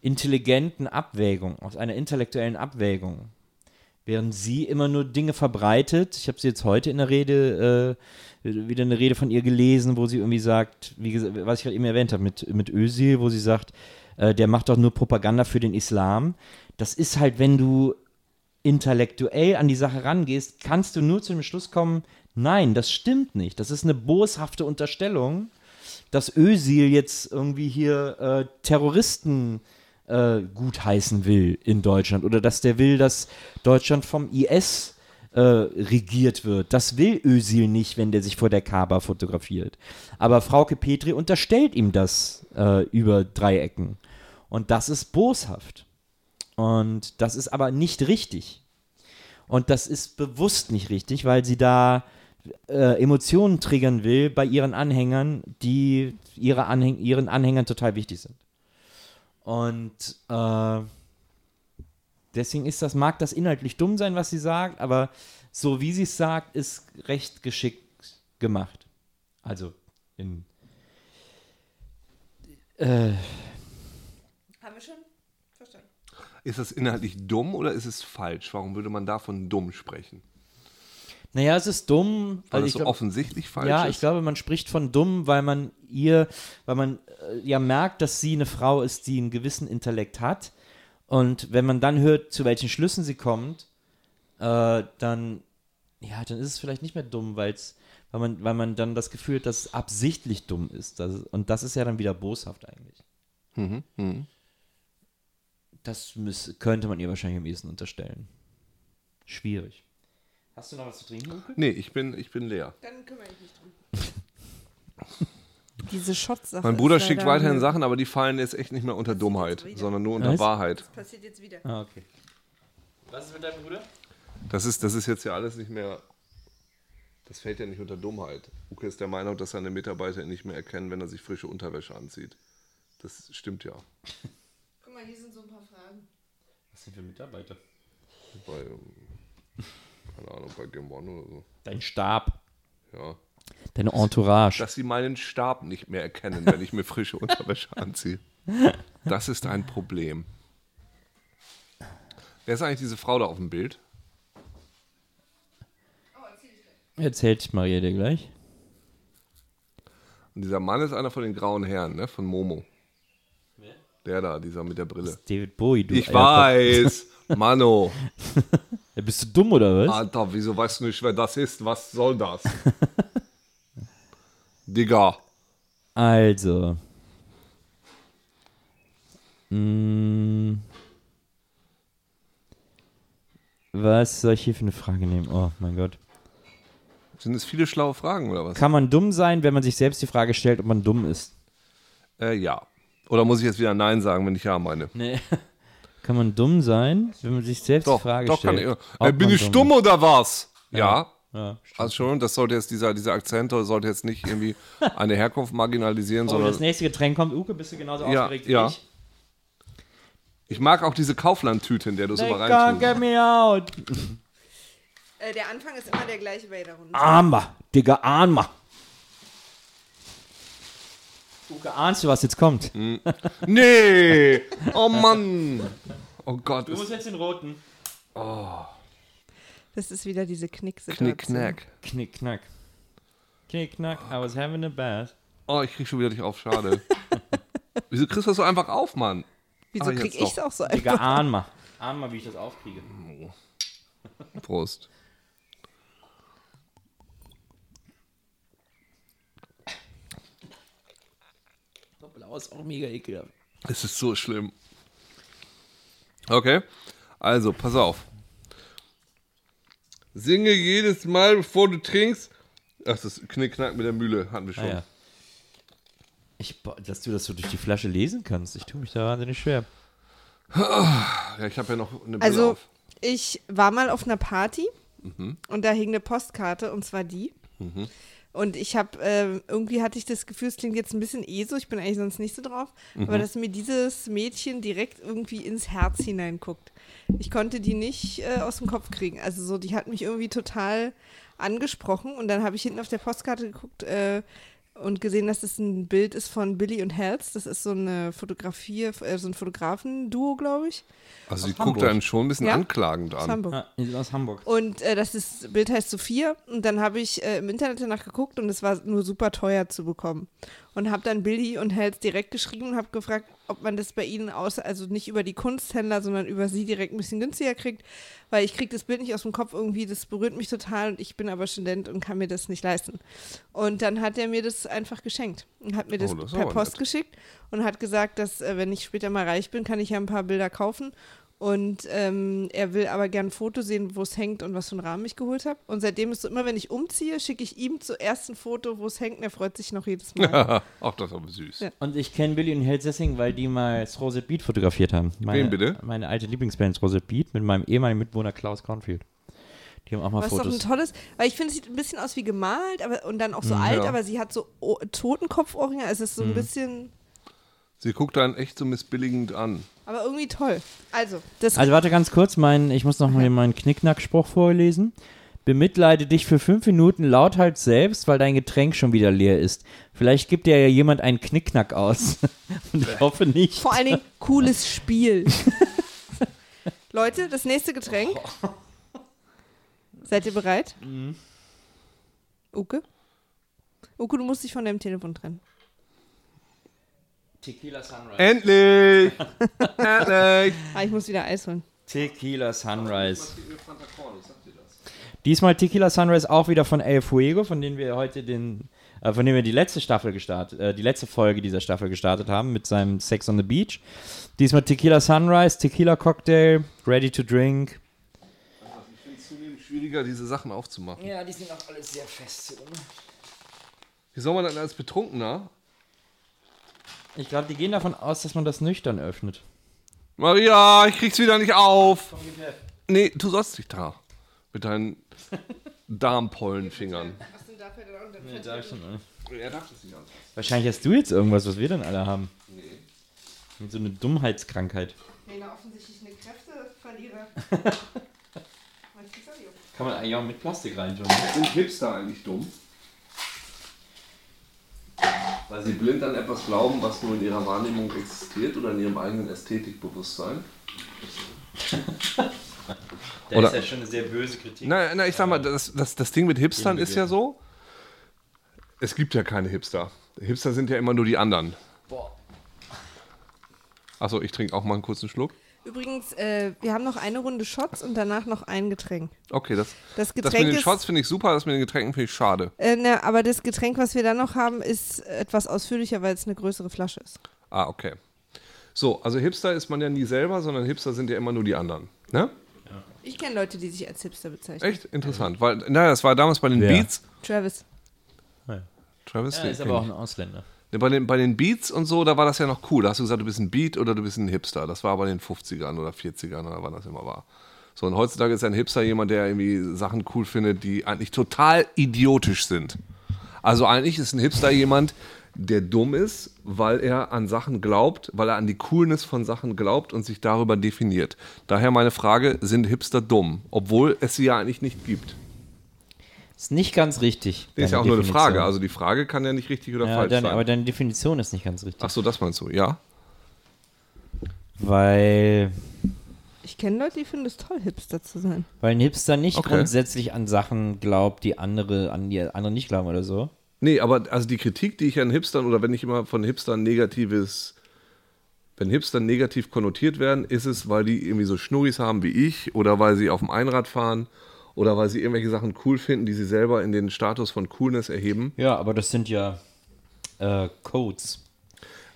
Speaker 2: intelligenten Abwägung, aus einer intellektuellen Abwägung. Während sie immer nur Dinge verbreitet. Ich habe sie jetzt heute in der Rede, äh, wieder eine Rede von ihr gelesen, wo sie irgendwie sagt, wie gesagt, was ich gerade eben erwähnt habe, mit, mit Özil, wo sie sagt, äh, der macht doch nur Propaganda für den Islam. Das ist halt, wenn du intellektuell an die Sache rangehst, kannst du nur zu dem Schluss kommen, nein, das stimmt nicht. Das ist eine boshafte Unterstellung, dass Özil jetzt irgendwie hier äh, Terroristen äh, gutheißen will in Deutschland oder dass der will, dass Deutschland vom IS äh, regiert wird. Das will Özil nicht, wenn der sich vor der Kaaba fotografiert. Aber Frauke Petri unterstellt ihm das äh, über Dreiecken. Und das ist boshaft. Und das ist aber nicht richtig. Und das ist bewusst nicht richtig, weil sie da äh, Emotionen triggern will bei ihren Anhängern, die ihre Anhäng ihren Anhängern total wichtig sind. Und äh, deswegen ist das, mag das inhaltlich dumm sein, was sie sagt, aber so wie sie es sagt, ist recht geschickt gemacht. Also in äh,
Speaker 5: Haben wir schon verstanden.
Speaker 3: Ist das inhaltlich dumm oder ist es falsch? Warum würde man davon dumm sprechen?
Speaker 2: Naja, es ist dumm.
Speaker 3: Weil
Speaker 2: also
Speaker 3: so
Speaker 2: glaub-
Speaker 3: offensichtlich falsch
Speaker 2: Ja,
Speaker 3: ist.
Speaker 2: ich glaube, man spricht von dumm, weil man ihr, weil man äh, ja merkt, dass sie eine Frau ist, die einen gewissen Intellekt hat. Und wenn man dann hört, zu welchen Schlüssen sie kommt, äh, dann, ja, dann ist es vielleicht nicht mehr dumm, weil's, weil man, weil man dann das Gefühl hat, dass es absichtlich dumm ist. Das, und das ist ja dann wieder boshaft eigentlich.
Speaker 3: Mhm, mhm.
Speaker 2: Das müß, könnte man ihr wahrscheinlich am ehesten unterstellen. Schwierig. Hast du noch was zu trinken, Uke?
Speaker 3: Nee, ich bin, ich bin leer.
Speaker 5: Dann kümmere ich mich drum. [laughs] Diese Shot-Sache.
Speaker 3: Mein Bruder schickt weiterhin Sachen, aber die fallen jetzt echt nicht mehr unter Dummheit, sondern nur unter
Speaker 2: Was?
Speaker 3: Wahrheit.
Speaker 5: Das passiert jetzt wieder.
Speaker 2: Ah, okay. Was ist mit deinem Bruder?
Speaker 3: Das ist, das ist jetzt ja alles nicht mehr. Das fällt ja nicht unter Dummheit. Uke ist der Meinung, dass seine Mitarbeiter ihn nicht mehr erkennen, wenn er sich frische Unterwäsche anzieht. Das stimmt ja.
Speaker 5: Guck mal, hier sind so ein paar Fragen.
Speaker 2: Was sind für Mitarbeiter?
Speaker 3: Bei, ähm, keine Ahnung, bei Game One oder so.
Speaker 2: Dein Stab.
Speaker 3: Ja.
Speaker 2: Deine Entourage.
Speaker 3: Dass sie meinen Stab nicht mehr erkennen, wenn ich mir frische Unterwäsche anziehe. Das ist ein Problem. Wer ist eigentlich diese Frau da auf dem Bild?
Speaker 2: Erzählt Maria dir gleich.
Speaker 3: Und dieser Mann ist einer von den grauen Herren, ne? Von Momo. Der da, dieser mit der Brille.
Speaker 2: David Bowie, du
Speaker 3: Ich
Speaker 2: Eierkopf.
Speaker 3: weiß, Mano. [laughs]
Speaker 2: Ja, bist du dumm oder was?
Speaker 3: Alter, wieso weißt du nicht, wer das ist? Was soll das? [laughs] Digga.
Speaker 2: Also. Mm. Was soll ich hier für eine Frage nehmen? Oh mein Gott.
Speaker 3: Sind es viele schlaue Fragen oder was?
Speaker 2: Kann man dumm sein, wenn man sich selbst die Frage stellt, ob man dumm ist?
Speaker 3: Äh, ja. Oder muss ich jetzt wieder Nein sagen, wenn ich Ja meine?
Speaker 2: Nee. Kann man dumm sein, wenn man sich selbst
Speaker 3: Doch,
Speaker 2: die Frage
Speaker 3: doch kann
Speaker 2: stellt?
Speaker 3: ich. Äh, bin ich dumm oder was? Ja.
Speaker 2: Ja.
Speaker 3: Also schon, das sollte jetzt, dieser, dieser Akzent sollte jetzt nicht irgendwie [laughs] eine Herkunft marginalisieren,
Speaker 2: Oh, das
Speaker 3: sondern
Speaker 2: nächste Getränk kommt. Uke, bist du genauso
Speaker 3: Ja,
Speaker 2: aufgeregt wie
Speaker 3: ja.
Speaker 2: ich?
Speaker 3: ich mag auch diese Kaufland-Tüte, in der du
Speaker 2: They
Speaker 3: immer
Speaker 2: can't
Speaker 3: reintust.
Speaker 2: get me out. [laughs] [laughs]
Speaker 5: Äh, der Anfang ist immer der gleiche bei jeder Runde.
Speaker 2: Armer, Digga, Armer. Du, was jetzt kommt?
Speaker 3: Nee! Oh [laughs] Mann! Oh Gott,
Speaker 2: Du musst jetzt den roten.
Speaker 5: Das ist wieder diese Knick-Situation.
Speaker 3: Knick-Knack.
Speaker 2: Knick, knack. Knick, knack, I was having a bath.
Speaker 3: Oh, ich krieg schon wieder nicht auf, schade. [laughs] Wieso kriegst du das so einfach auf, Mann?
Speaker 5: Wieso
Speaker 3: Ah,
Speaker 5: krieg ich's
Speaker 3: doch.
Speaker 5: auch so
Speaker 2: Digga,
Speaker 5: einfach?
Speaker 2: ahn mal. Ahn mal, wie ich das aufkriege.
Speaker 3: Prost.
Speaker 2: Ist auch mega ekelhaft.
Speaker 3: Es ist so schlimm. Okay, also pass auf. Singe jedes Mal, bevor du trinkst. Ach, das ist Knickknack mit der Mühle hatten wir schon.
Speaker 2: Ah, ja. Ich, dass du das so durch die Flasche lesen kannst, ich tue mich da wahnsinnig schwer.
Speaker 3: Ja, ich habe ja noch eine Brille
Speaker 5: Also,
Speaker 3: auf.
Speaker 5: ich war mal auf einer Party
Speaker 3: Mhm.
Speaker 5: und da hing eine Postkarte und zwar die. Und ich habe, äh, irgendwie hatte ich das Gefühl, es klingt jetzt ein bisschen eh so, ich bin eigentlich sonst nicht so drauf,
Speaker 3: Mhm.
Speaker 5: aber dass mir dieses Mädchen direkt irgendwie ins Herz hineinguckt. Ich konnte die nicht äh, aus dem Kopf kriegen. Also so, die hat mich irgendwie total angesprochen und dann habe ich hinten auf der Postkarte geguckt äh, und gesehen, dass das ein Bild ist von Billy und Hells. Das ist so eine Fotografie, äh, so ein Fotografen-Duo, glaube ich.
Speaker 3: Also die
Speaker 2: aus
Speaker 3: guckt
Speaker 2: Hamburg.
Speaker 3: einen schon ein bisschen
Speaker 5: Ja?
Speaker 3: anklagend
Speaker 5: Aus
Speaker 3: an.
Speaker 5: Hamburg.
Speaker 2: Ah, die sind aus Hamburg.
Speaker 5: Und äh, das ist, Bild heißt Sophia. Und dann habe ich äh, im Internet danach geguckt und es war nur super teuer zu bekommen. Und habe dann Billy und Hells direkt geschrieben und habe gefragt, ob man das bei ihnen aus, also nicht über die Kunsthändler, sondern über sie direkt ein bisschen günstiger kriegt. Weil ich kriege das Bild nicht aus dem Kopf irgendwie, das berührt mich total und ich bin aber Student und kann mir das nicht leisten. Und dann hat er mir das einfach geschenkt und hat mir das,
Speaker 3: Oh, das
Speaker 5: per Post
Speaker 3: nett.
Speaker 5: geschickt und hat gesagt, dass äh, wenn ich später mal reich bin, kann ich ja ein paar Bilder kaufen. Und ähm, er will aber gern ein Foto sehen, wo es hängt und was für einen Rahmen ich geholt habe. Und seitdem ist so immer, wenn ich umziehe, schicke ich ihm zuerst ein Foto, wo es hängt und er freut sich noch jedes Mal. [laughs]
Speaker 3: Ach, das ist aber süß.
Speaker 5: Ja.
Speaker 2: Und ich kenne Billy und deswegen, weil die mal das Rosette Beat fotografiert haben. Meine,
Speaker 3: Wen bitte?
Speaker 2: Meine alte Lieblingsband Rosette Beat mit meinem ehemaligen Mitbewohner Klaus Cornfield. Die haben auch mal
Speaker 5: Was doch ein
Speaker 2: Fotos.
Speaker 5: tolles, weil ich finde, es sieht ein bisschen aus wie gemalt aber, und dann auch so
Speaker 2: Mhm,
Speaker 5: alt,
Speaker 3: ja.
Speaker 5: aber sie hat so O- Totenkopfohrringe. Es ist so ein bisschen,
Speaker 3: Sie guckt einen echt so missbilligend an.
Speaker 5: aber irgendwie toll. Also, das
Speaker 2: Also warte ganz kurz, mein, ich muss noch mal meinen Knickknack-Spruch vorlesen. Bemitleide dich für fünf Minuten lauthals selbst, weil dein Getränk schon wieder leer ist. Vielleicht gibt dir ja jemand einen Knickknack aus. [laughs] Und ich hoffe nicht.
Speaker 5: vor allen Dingen cooles [laughs] Spiel. Leute, das nächste Getränk. Seid ihr bereit? Mhm. Uke? Uke, du musst dich von deinem Telefon trennen.
Speaker 2: Tequila Sunrise.
Speaker 3: Endlich! [laughs] Endlich!
Speaker 5: Ah, ich muss wieder Eis holen.
Speaker 2: Tequila Sunrise. Diesmal Tequila Sunrise auch wieder von El Fuego, von denen wir heute den, äh, von dem wir die letzte Staffel gestartet, äh, die letzte Folge dieser Staffel gestartet haben mit seinem Sex on the Beach. Diesmal Tequila Sunrise, Tequila Cocktail, ready to drink.
Speaker 3: Ich finde es zunehmend schwieriger, diese Sachen aufzumachen.
Speaker 2: Ja, die sind auch alles sehr fest.
Speaker 3: Wie soll man dann als Betrunkener?
Speaker 2: Ich glaube, die gehen davon aus, dass man das nüchtern öffnet.
Speaker 3: Maria, ich krieg's wieder nicht auf. Nee, du sollst dich da. Mit deinen [laughs] Darmpollenfingern.
Speaker 2: Nee, darf ich schon, ne?
Speaker 3: Er darf das nicht an.
Speaker 2: Wahrscheinlich hast du jetzt irgendwas, was wir dann alle haben. Nee. Mit so eine Dummheitskrankheit.
Speaker 5: Nee, na, offensichtlich eine Kräfteverlierer. [laughs]
Speaker 2: Kann man eigentlich auch mit Plastik reintun.
Speaker 3: Sind Hipster eigentlich dumm? Weil sie blind an etwas glauben, was nur in ihrer Wahrnehmung existiert oder in ihrem eigenen Ästhetikbewusstsein?
Speaker 2: Das
Speaker 3: Oder-
Speaker 2: ist ja schon eine sehr böse Kritik.
Speaker 3: Na, na ich sag mal, das, das, das Ding mit Hipstern ist ja so, es gibt ja keine Hipster. Hipster sind ja immer nur die anderen.
Speaker 2: Boah.
Speaker 3: Achso, ich trinke auch mal einen kurzen Schluck.
Speaker 5: Übrigens, äh, wir haben noch eine Runde Shots und danach noch ein Getränk.
Speaker 3: Okay, das,
Speaker 5: Das
Speaker 3: das mit
Speaker 5: Getränk
Speaker 3: den
Speaker 5: ist,
Speaker 3: Shots finde ich super, das mit den Getränken finde ich schade.
Speaker 5: äh, ne, aber das Getränk, was wir dann noch haben, ist etwas ausführlicher, weil es eine größere Flasche ist.
Speaker 3: Ah, okay. So, also Hipster ist man ja nie selber, sondern Hipster sind ja immer nur die anderen. Ne?
Speaker 5: Ich kenne Leute, die sich als Hipster bezeichnen.
Speaker 3: Echt interessant, weil, naja, das war damals bei den
Speaker 2: Wer?
Speaker 3: Beats.
Speaker 5: Travis.
Speaker 3: Travis,
Speaker 2: Ja, ist aber auch ein Ausländer.
Speaker 3: Ne, Bei den, bei den Beats und so, da war das ja noch cool. Da hast du gesagt, du bist ein Beat oder du bist ein Hipster. Das war bei den 50ern oder 40ern oder wann das immer war. So, und heutzutage ist ein Hipster jemand, der irgendwie Sachen cool findet, die eigentlich total idiotisch sind. Also eigentlich ist ein Hipster jemand, der dumm ist, weil er an Sachen glaubt, weil er an die Coolness von Sachen glaubt und sich darüber definiert. Daher meine Frage, sind Hipster dumm, obwohl es sie ja eigentlich nicht gibt?
Speaker 2: Ist nicht ganz richtig.
Speaker 3: Das ist ja auch nur eine
Speaker 2: Definition.
Speaker 3: Frage. Also die Frage kann ja nicht richtig oder
Speaker 2: ja,
Speaker 3: falsch
Speaker 2: deine,
Speaker 3: sein.
Speaker 2: aber deine Definition ist nicht ganz richtig.
Speaker 3: Ach so, das meinst du, ja?
Speaker 2: Weil,
Speaker 5: Ich kenne Leute, die finden es toll, Hipster zu sein.
Speaker 2: weil ein Hipster nicht
Speaker 3: Okay.
Speaker 2: grundsätzlich an Sachen glaubt, die andere, an die andere nicht glauben oder so.
Speaker 3: Nee, aber also die Kritik, die ich an Hipstern oder wenn ich immer von Hipstern negatives, wenn Hipster negativ konnotiert werden, ist es, weil die irgendwie so Schnurris haben wie ich oder weil sie auf dem Einrad fahren oder weil sie irgendwelche Sachen cool finden, die sie selber in den Status von Coolness erheben.
Speaker 2: Ja, aber das sind ja äh, Codes.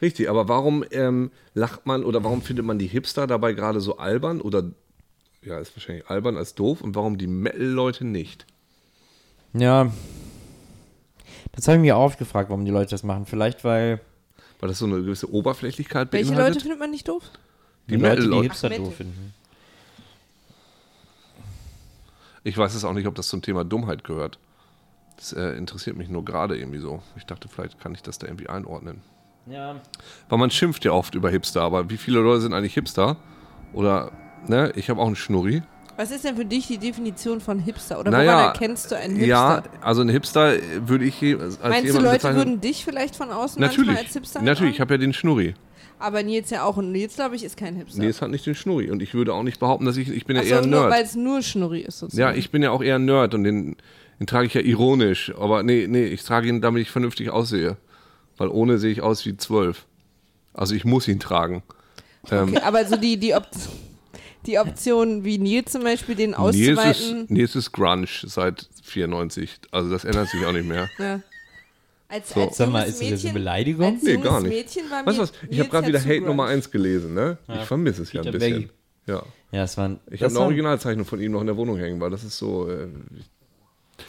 Speaker 3: Richtig, aber warum ähm, lacht man oder warum findet man die Hipster dabei gerade so albern oder ja, ist wahrscheinlich albern als doof und warum die Metal-Leute nicht?
Speaker 2: Ja. Das habe ich mir auch oft gefragt, warum die Leute das machen. Vielleicht, weil
Speaker 3: Weil das so eine gewisse Oberflächlichkeit
Speaker 5: Welche Leute
Speaker 3: beinhaltet?
Speaker 5: findet man nicht doof?
Speaker 3: die
Speaker 2: Leute, die
Speaker 3: Metal-Leute.
Speaker 2: Hipster
Speaker 5: Ach, Metal.
Speaker 2: doof finden.
Speaker 3: Ich weiß es auch nicht, ob das zum Thema Dummheit gehört. Das äh, interessiert mich nur gerade irgendwie so. Ich dachte, vielleicht kann ich das da irgendwie einordnen.
Speaker 2: Ja.
Speaker 3: Weil man schimpft ja oft über Hipster, aber wie viele Leute sind eigentlich Hipster? Oder, ne, ich habe auch einen Schnurri.
Speaker 5: Was ist denn für dich die Definition von Hipster? Oder
Speaker 3: Naja,
Speaker 5: woran erkennst du einen Hipster?
Speaker 3: Ja, also ein Hipster würde ich je- als
Speaker 5: Meinst du, Leute
Speaker 3: bezeichnen-
Speaker 5: würden dich vielleicht von außen
Speaker 3: Natürlich,
Speaker 5: manchmal als Hipster
Speaker 3: natürlich, ich
Speaker 5: anschauen?
Speaker 3: habe ja den Schnurri.
Speaker 5: Aber Nils ja auch. Und Nils, glaube ich, ist kein Hipster.
Speaker 3: Es hat nicht den Schnurri. Und ich würde auch nicht behaupten, dass ich, ich bin ja
Speaker 5: Ach
Speaker 3: eher ein
Speaker 5: nur,
Speaker 3: Nerd.
Speaker 5: weil es nur Schnurri ist sozusagen.
Speaker 3: Ja, ich bin ja auch eher ein Nerd und den, den trage ich ja ironisch. Aber nee, nee, ich trage ihn, damit ich vernünftig aussehe. Weil ohne sehe ich aus wie zwölf. Also ich muss ihn tragen. Ähm,
Speaker 5: Okay, aber so die, die, Op die Option wie Nils zum Beispiel, den
Speaker 3: Nils ist,
Speaker 5: auszuweiten.
Speaker 3: Nils ist Grunge seit 94. Also das ändert sich auch nicht mehr.
Speaker 5: Ja. Als,
Speaker 3: So.
Speaker 5: als
Speaker 2: Sag mal, ist das jetzt eine
Speaker 5: Mädchen-
Speaker 2: Beleidigung?
Speaker 5: Als
Speaker 3: Nee, gar nicht.
Speaker 5: Mädchen war
Speaker 3: Weißt du
Speaker 5: mir
Speaker 3: was? Ich habe gerade
Speaker 5: ja
Speaker 3: wieder Hate Nummer
Speaker 5: grunge.
Speaker 3: 1 gelesen, ne? Ich vermisse es ja ein bisschen.
Speaker 2: Baggy.
Speaker 3: Ja.
Speaker 2: Ja, es waren.
Speaker 3: Ich habe eine Originalzeichnung von ihm noch in der Wohnung hängen, weil das ist so, äh,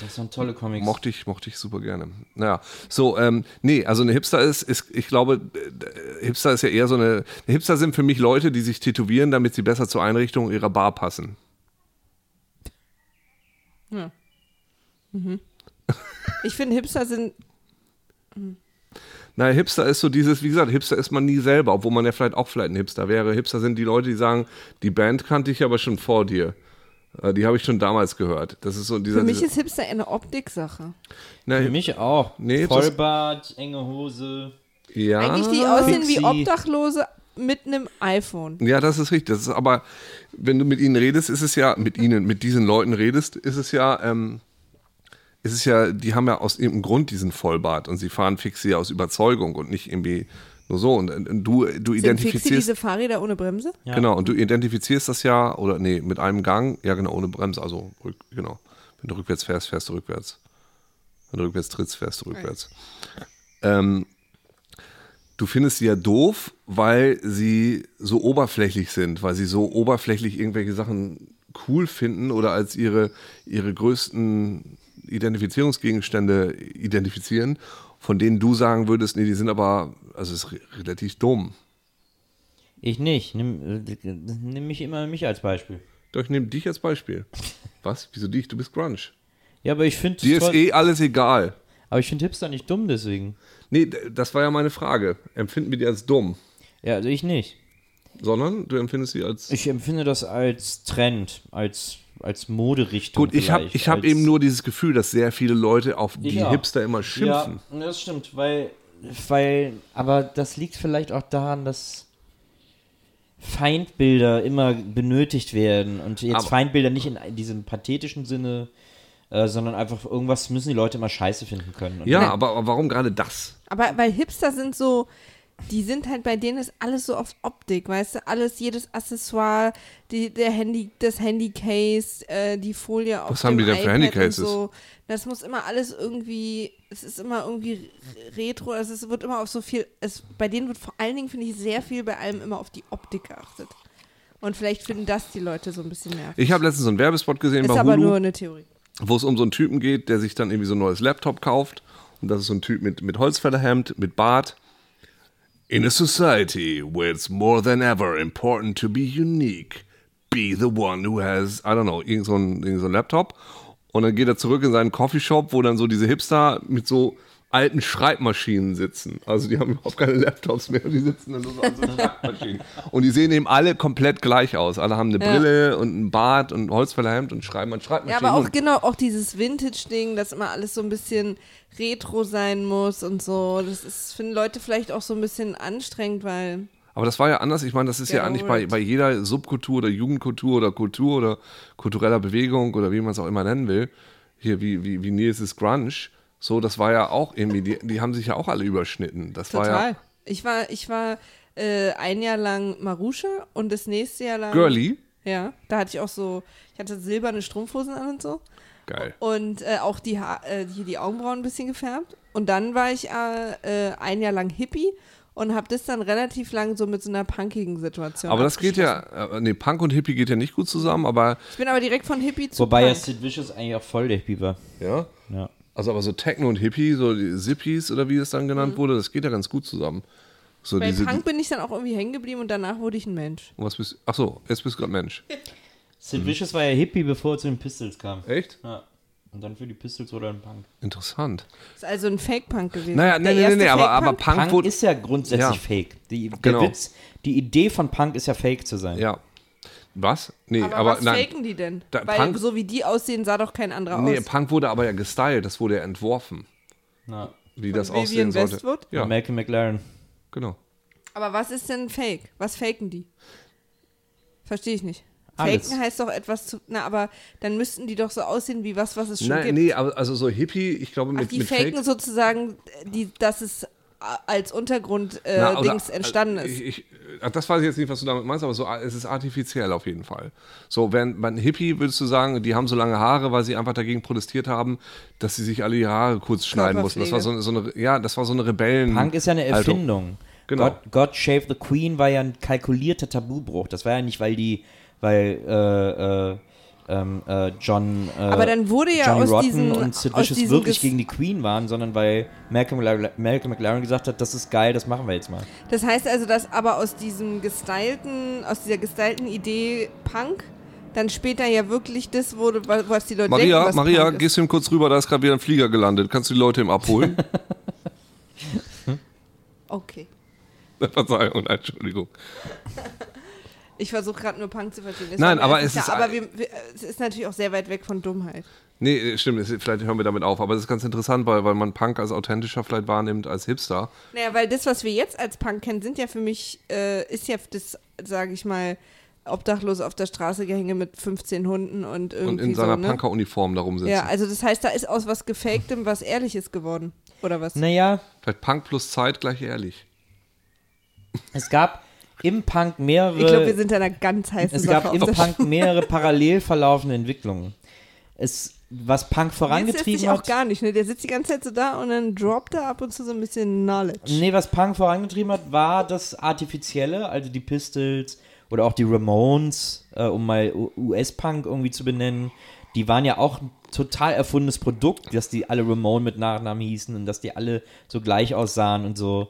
Speaker 2: Das waren tolle Comics.
Speaker 3: mochte ich, mochte ich super gerne. Naja, so, ähm, nee, also eine Hipster ist, ist ich glaube, äh, Hipster ist ja eher so eine, Hipster sind für mich Leute, die sich tätowieren, damit sie besser zur Einrichtung ihrer Bar passen.
Speaker 5: Ich finde, Hipster sind.
Speaker 3: Naja, Hipster ist so dieses, wie gesagt, Hipster ist man nie selber, obwohl man ja vielleicht auch vielleicht ein Hipster wäre. Hipster sind die Leute, die sagen, die Band kannte ich aber schon vor dir. Äh, Die habe ich schon damals gehört. Das ist so dieser.
Speaker 5: Für mich
Speaker 3: dieser,
Speaker 5: ist Hipster eine Optiksache.
Speaker 3: na,
Speaker 2: Für mich auch.
Speaker 3: Nee,
Speaker 2: Vollbart, enge Hose.
Speaker 3: ja,
Speaker 5: Eigentlich die aussehen wie
Speaker 2: Pixie.
Speaker 5: Obdachlose, mit einem iPhone.
Speaker 3: Ja, das ist richtig. Das ist aber, wenn du mit ihnen redest, ist es ja, mit ihnen, mit diesen Leuten redest, ist es ja, ähm, ist es ja, die haben ja aus irgendeinem Grund diesen Vollbart und sie fahren Fixie aus Überzeugung und nicht irgendwie nur so. Und, und du, du
Speaker 5: Sind Fixie
Speaker 3: identifizierst.
Speaker 5: diese Fahrräder ohne Bremse?
Speaker 2: Ja.
Speaker 3: Genau, und du identifizierst das ja, oder nee, mit einem Gang, ja genau, ohne Bremse, also rück, genau. Wenn du rückwärts fährst, fährst du rückwärts. Wenn du rückwärts trittst, fährst du rückwärts. Ähm, du findest sie ja doof, weil sie so oberflächlich sind, weil sie so oberflächlich irgendwelche Sachen cool finden oder als ihre, ihre größten Identifizierungsgegenstände identifizieren, von denen du sagen würdest, nee, die sind aber, also es ist re- relativ dumm.
Speaker 2: Ich nicht. Nimm, nimm mich immer mich als Beispiel.
Speaker 3: Doch, ich nehme dich als Beispiel. [laughs] Was? Wieso dich? Du bist Grunge.
Speaker 2: Ja, aber ich finde
Speaker 3: Dir ist eh alles egal.
Speaker 2: aber ich finde Hipster nicht dumm deswegen.
Speaker 3: Nee, das war ja meine Frage. Empfinden wir die als dumm?
Speaker 2: Ja, also ich nicht.
Speaker 3: Sondern du empfindest sie als.
Speaker 2: Ich empfinde das als Trend, als, als Moderichtung.
Speaker 3: Gut, ich habe ich hab eben nur dieses Gefühl, dass sehr viele Leute auf die
Speaker 2: Ja.
Speaker 3: Hipster immer schimpfen.
Speaker 2: Ja, das stimmt, weil, weil, aber das liegt vielleicht auch daran, dass Feindbilder immer benötigt werden und jetzt
Speaker 3: Aber-
Speaker 2: Feindbilder nicht in diesem pathetischen Sinne, äh, sondern einfach irgendwas müssen die Leute immer scheiße finden können. Und
Speaker 3: Ja,
Speaker 5: Ja.
Speaker 3: aber, aber warum gerade das?
Speaker 5: Aber weil Hipster sind so, die sind halt bei denen ist alles so auf Optik, weißt du, alles, jedes Accessoire, die, der Handy, das Handycase, äh, die Folie auf
Speaker 3: Was haben die denn für Handycases?
Speaker 5: So. Das muss immer alles irgendwie, es ist immer irgendwie retro, also es wird immer auf so viel, es, bei denen wird vor allen Dingen, finde ich, sehr viel bei allem immer auf die Optik geachtet. Und vielleicht finden das die Leute so ein bisschen nervig.
Speaker 3: Ich habe letztens so einen Werbespot gesehen
Speaker 5: Ist
Speaker 3: bei
Speaker 5: aber
Speaker 3: Hulu,
Speaker 5: nur eine Theorie.
Speaker 3: wo es um so einen Typen geht, der sich dann irgendwie so ein neues Laptop kauft. Und das ist so ein Typ mit, mit Holzfällerhemd, mit Bart. In a society where it's more than ever important to be unique, be the one who has, I don't know, irgend so irgend so Laptop. Und dann geht er zurück in seinen Coffeeshop, wo dann so diese Hipster mit so alten Schreibmaschinen sitzen. Also die haben überhaupt keine Laptops mehr, die sitzen dann so an so Schreibmaschinen. Und die sehen eben alle komplett gleich aus. Alle haben eine
Speaker 5: Ja.
Speaker 3: Brille und einen Bart und ein Holzfällerhemd und schreiben an
Speaker 5: Ja,
Speaker 3: Schreibmaschinen.
Speaker 5: aber auch genau, auch dieses Vintage-Ding, dass immer alles so ein bisschen retro sein muss und so. Das ist, finden Leute vielleicht auch so ein bisschen anstrengend, weil.
Speaker 3: Aber das war ja anders. Ich meine, das ist ja
Speaker 5: Get
Speaker 3: eigentlich bei, bei jeder Subkultur oder Jugendkultur oder Kultur oder kultureller Bewegung oder wie man es auch immer nennen will. Hier, wie, wie, wie Nils ist Grunge. So, das war ja auch irgendwie, die, die haben sich ja auch alle überschnitten. Das war
Speaker 5: Total.
Speaker 3: ja
Speaker 5: Ich war, ich war äh, ein Jahr lang Maruscha und das nächste Jahr lang.
Speaker 3: girly.
Speaker 5: Ja, da hatte ich auch so, ich hatte silberne Strumpfhosen an und so.
Speaker 3: Geil.
Speaker 5: Und äh, auch die, ha äh, die, die Augenbrauen ein bisschen gefärbt. Und dann war ich äh, äh, ein Jahr lang Hippie und habe das dann relativ lang so mit so einer punkigen Situation.
Speaker 3: Aber das geht ja, äh, nee, Punk und Hippie geht ja nicht gut zusammen, aber
Speaker 5: Ich bin aber direkt von Hippie zu
Speaker 2: Wobei ja
Speaker 5: Punk.
Speaker 2: Sid Vicious eigentlich auch voll der Hippie war.
Speaker 3: ja.
Speaker 2: Ja.
Speaker 3: Also aber so Techno und Hippie, so die Zippies oder wie es dann genannt wurde, das geht ja ganz gut zusammen. So
Speaker 5: Mhm. Bei
Speaker 3: diese,
Speaker 5: Punk bin ich dann auch irgendwie hängen geblieben und danach wurde ich ein Mensch.
Speaker 3: was bist, ach so, jetzt bist du gerade Mensch. [laughs]
Speaker 2: Sid Vicious war ja Hippie, bevor er zu den Pistols kam.
Speaker 3: Echt?
Speaker 2: Ja. Und dann für die Pistols oder ein Punk.
Speaker 3: Interessant.
Speaker 5: Ist also ein Fake-Punk gewesen.
Speaker 3: Naja, nee, nee, nee, nee, aber, aber? Punk,
Speaker 2: Punk
Speaker 3: wurde,
Speaker 2: ist ja grundsätzlich
Speaker 3: Ja.
Speaker 2: fake. Die, der
Speaker 3: Genau.
Speaker 2: Witz, die Idee von Punk ist ja fake zu sein.
Speaker 3: ja. Was? Nee,
Speaker 5: aber,
Speaker 3: aber,
Speaker 5: was
Speaker 3: nein.
Speaker 5: faken die denn?
Speaker 3: Da-
Speaker 5: Weil
Speaker 3: Punk-
Speaker 5: so wie die aussehen, sah doch kein anderer
Speaker 3: Nee,
Speaker 5: aus.
Speaker 3: Punk wurde aber ja gestylt, das wurde ja entworfen,
Speaker 2: Ja.
Speaker 3: wie
Speaker 5: Von
Speaker 3: das
Speaker 5: Vivian
Speaker 3: aussehen sollte.
Speaker 5: Westwood?
Speaker 3: Ja,
Speaker 2: Malcolm McLaren.
Speaker 3: genau.
Speaker 5: Aber was ist denn Fake? Was faken die? Verstehe ich nicht.
Speaker 2: Alles.
Speaker 5: Faken heißt doch etwas zu. Na, aber dann müssten die doch so aussehen wie was, was es schon
Speaker 3: Nein,
Speaker 5: gibt.
Speaker 3: nee, aber also so Hippie, ich glaube
Speaker 5: Ach,
Speaker 3: mit,
Speaker 5: die
Speaker 3: mit
Speaker 5: faken
Speaker 3: Fake,
Speaker 5: sozusagen, die, dass es als Untergrund äh, entstanden ist.
Speaker 3: Ich, ich, äh, das weiß ich jetzt nicht, was du damit meinst, aber so, es ist artifiziell auf jeden Fall. So, während bei Hippie würdest du sagen, die haben so lange Haare, weil sie einfach dagegen protestiert haben, dass sie sich alle die Haare kurz schneiden mussten. Das war so, so eine, ja, das war so eine Rebellen.
Speaker 2: Punk ist ja eine
Speaker 3: Haltung.
Speaker 2: Erfindung.
Speaker 3: Genau.
Speaker 2: God, God Shave the Queen war ja ein kalkulierter Tabubruch. Das war ja nicht, weil die, weil äh, äh, ähm, äh, John, äh,
Speaker 5: Aber dann wurde ja
Speaker 2: Johnny
Speaker 5: aus
Speaker 2: Rotten
Speaker 5: diesen-
Speaker 2: und Sid
Speaker 5: aus
Speaker 2: Vicious wirklich gegen die Queen waren, sondern weil Malcolm, McLaren- Malcolm McLaren gesagt hat, das ist geil, das machen wir jetzt mal.
Speaker 5: Das heißt also, dass aber aus diesem gestylten, aus dieser gestylten Idee Punk dann später ja wirklich das wurde, wa- was die Leute
Speaker 3: Maria,
Speaker 5: denken, was
Speaker 3: Maria,
Speaker 5: Punk
Speaker 3: gehst du ihm kurz rüber, da ist gerade wieder ein Flieger gelandet. Kannst du die Leute ihm abholen? [laughs]
Speaker 5: Okay. [laughs]
Speaker 3: Verzeihung, Entschuldigung. [laughs]
Speaker 5: Ich versuche gerade nur Punk zu verstehen. Das
Speaker 3: Nein, aber es ist-
Speaker 5: aber wir, wir, es ist natürlich auch sehr weit weg von Dummheit.
Speaker 3: Nee, äh, stimmt, es- vielleicht hören wir damit auf. Aber das ist ganz interessant, weil, weil man Punk als authentischer vielleicht wahrnimmt als Hipster.
Speaker 5: Naja, weil das, was wir jetzt als Punk kennen, sind ja für mich, äh, ist ja das, sage ich mal, obdachlos auf der Straße gehänge mit 15 Hunden und irgendwie
Speaker 3: Und in seiner
Speaker 5: so, ne?
Speaker 3: Punker-Uniform da rumsitzen.
Speaker 5: Ja, also das heißt, da ist aus was Gefaktem was Ehrliches geworden. Oder was?
Speaker 2: Naja,
Speaker 3: Vielleicht Punk plus Zeit gleich ehrlich.
Speaker 2: es gab im Punk mehrere.
Speaker 5: Ich glaube, wir sind in einer ganz heißen
Speaker 2: Es
Speaker 5: Sache
Speaker 2: gab im Punk mehrere parallel verlaufende Entwicklungen. Es, was Punk
Speaker 5: Jetzt
Speaker 2: vorangetrieben
Speaker 5: auch
Speaker 2: hat.
Speaker 5: gar nicht, ne? Der sitzt die ganze Zeit so da und dann droppt er ab und zu so ein bisschen Knowledge.
Speaker 2: Nee, was Punk vorangetrieben hat, war das Artifizielle, also die Pistols oder auch die Ramones, äh, um mal US-Punk irgendwie zu benennen. Die waren ja auch total erfundenes Produkt, dass die alle Ramone mit Nachnamen hießen und dass die alle so gleich aussahen und so.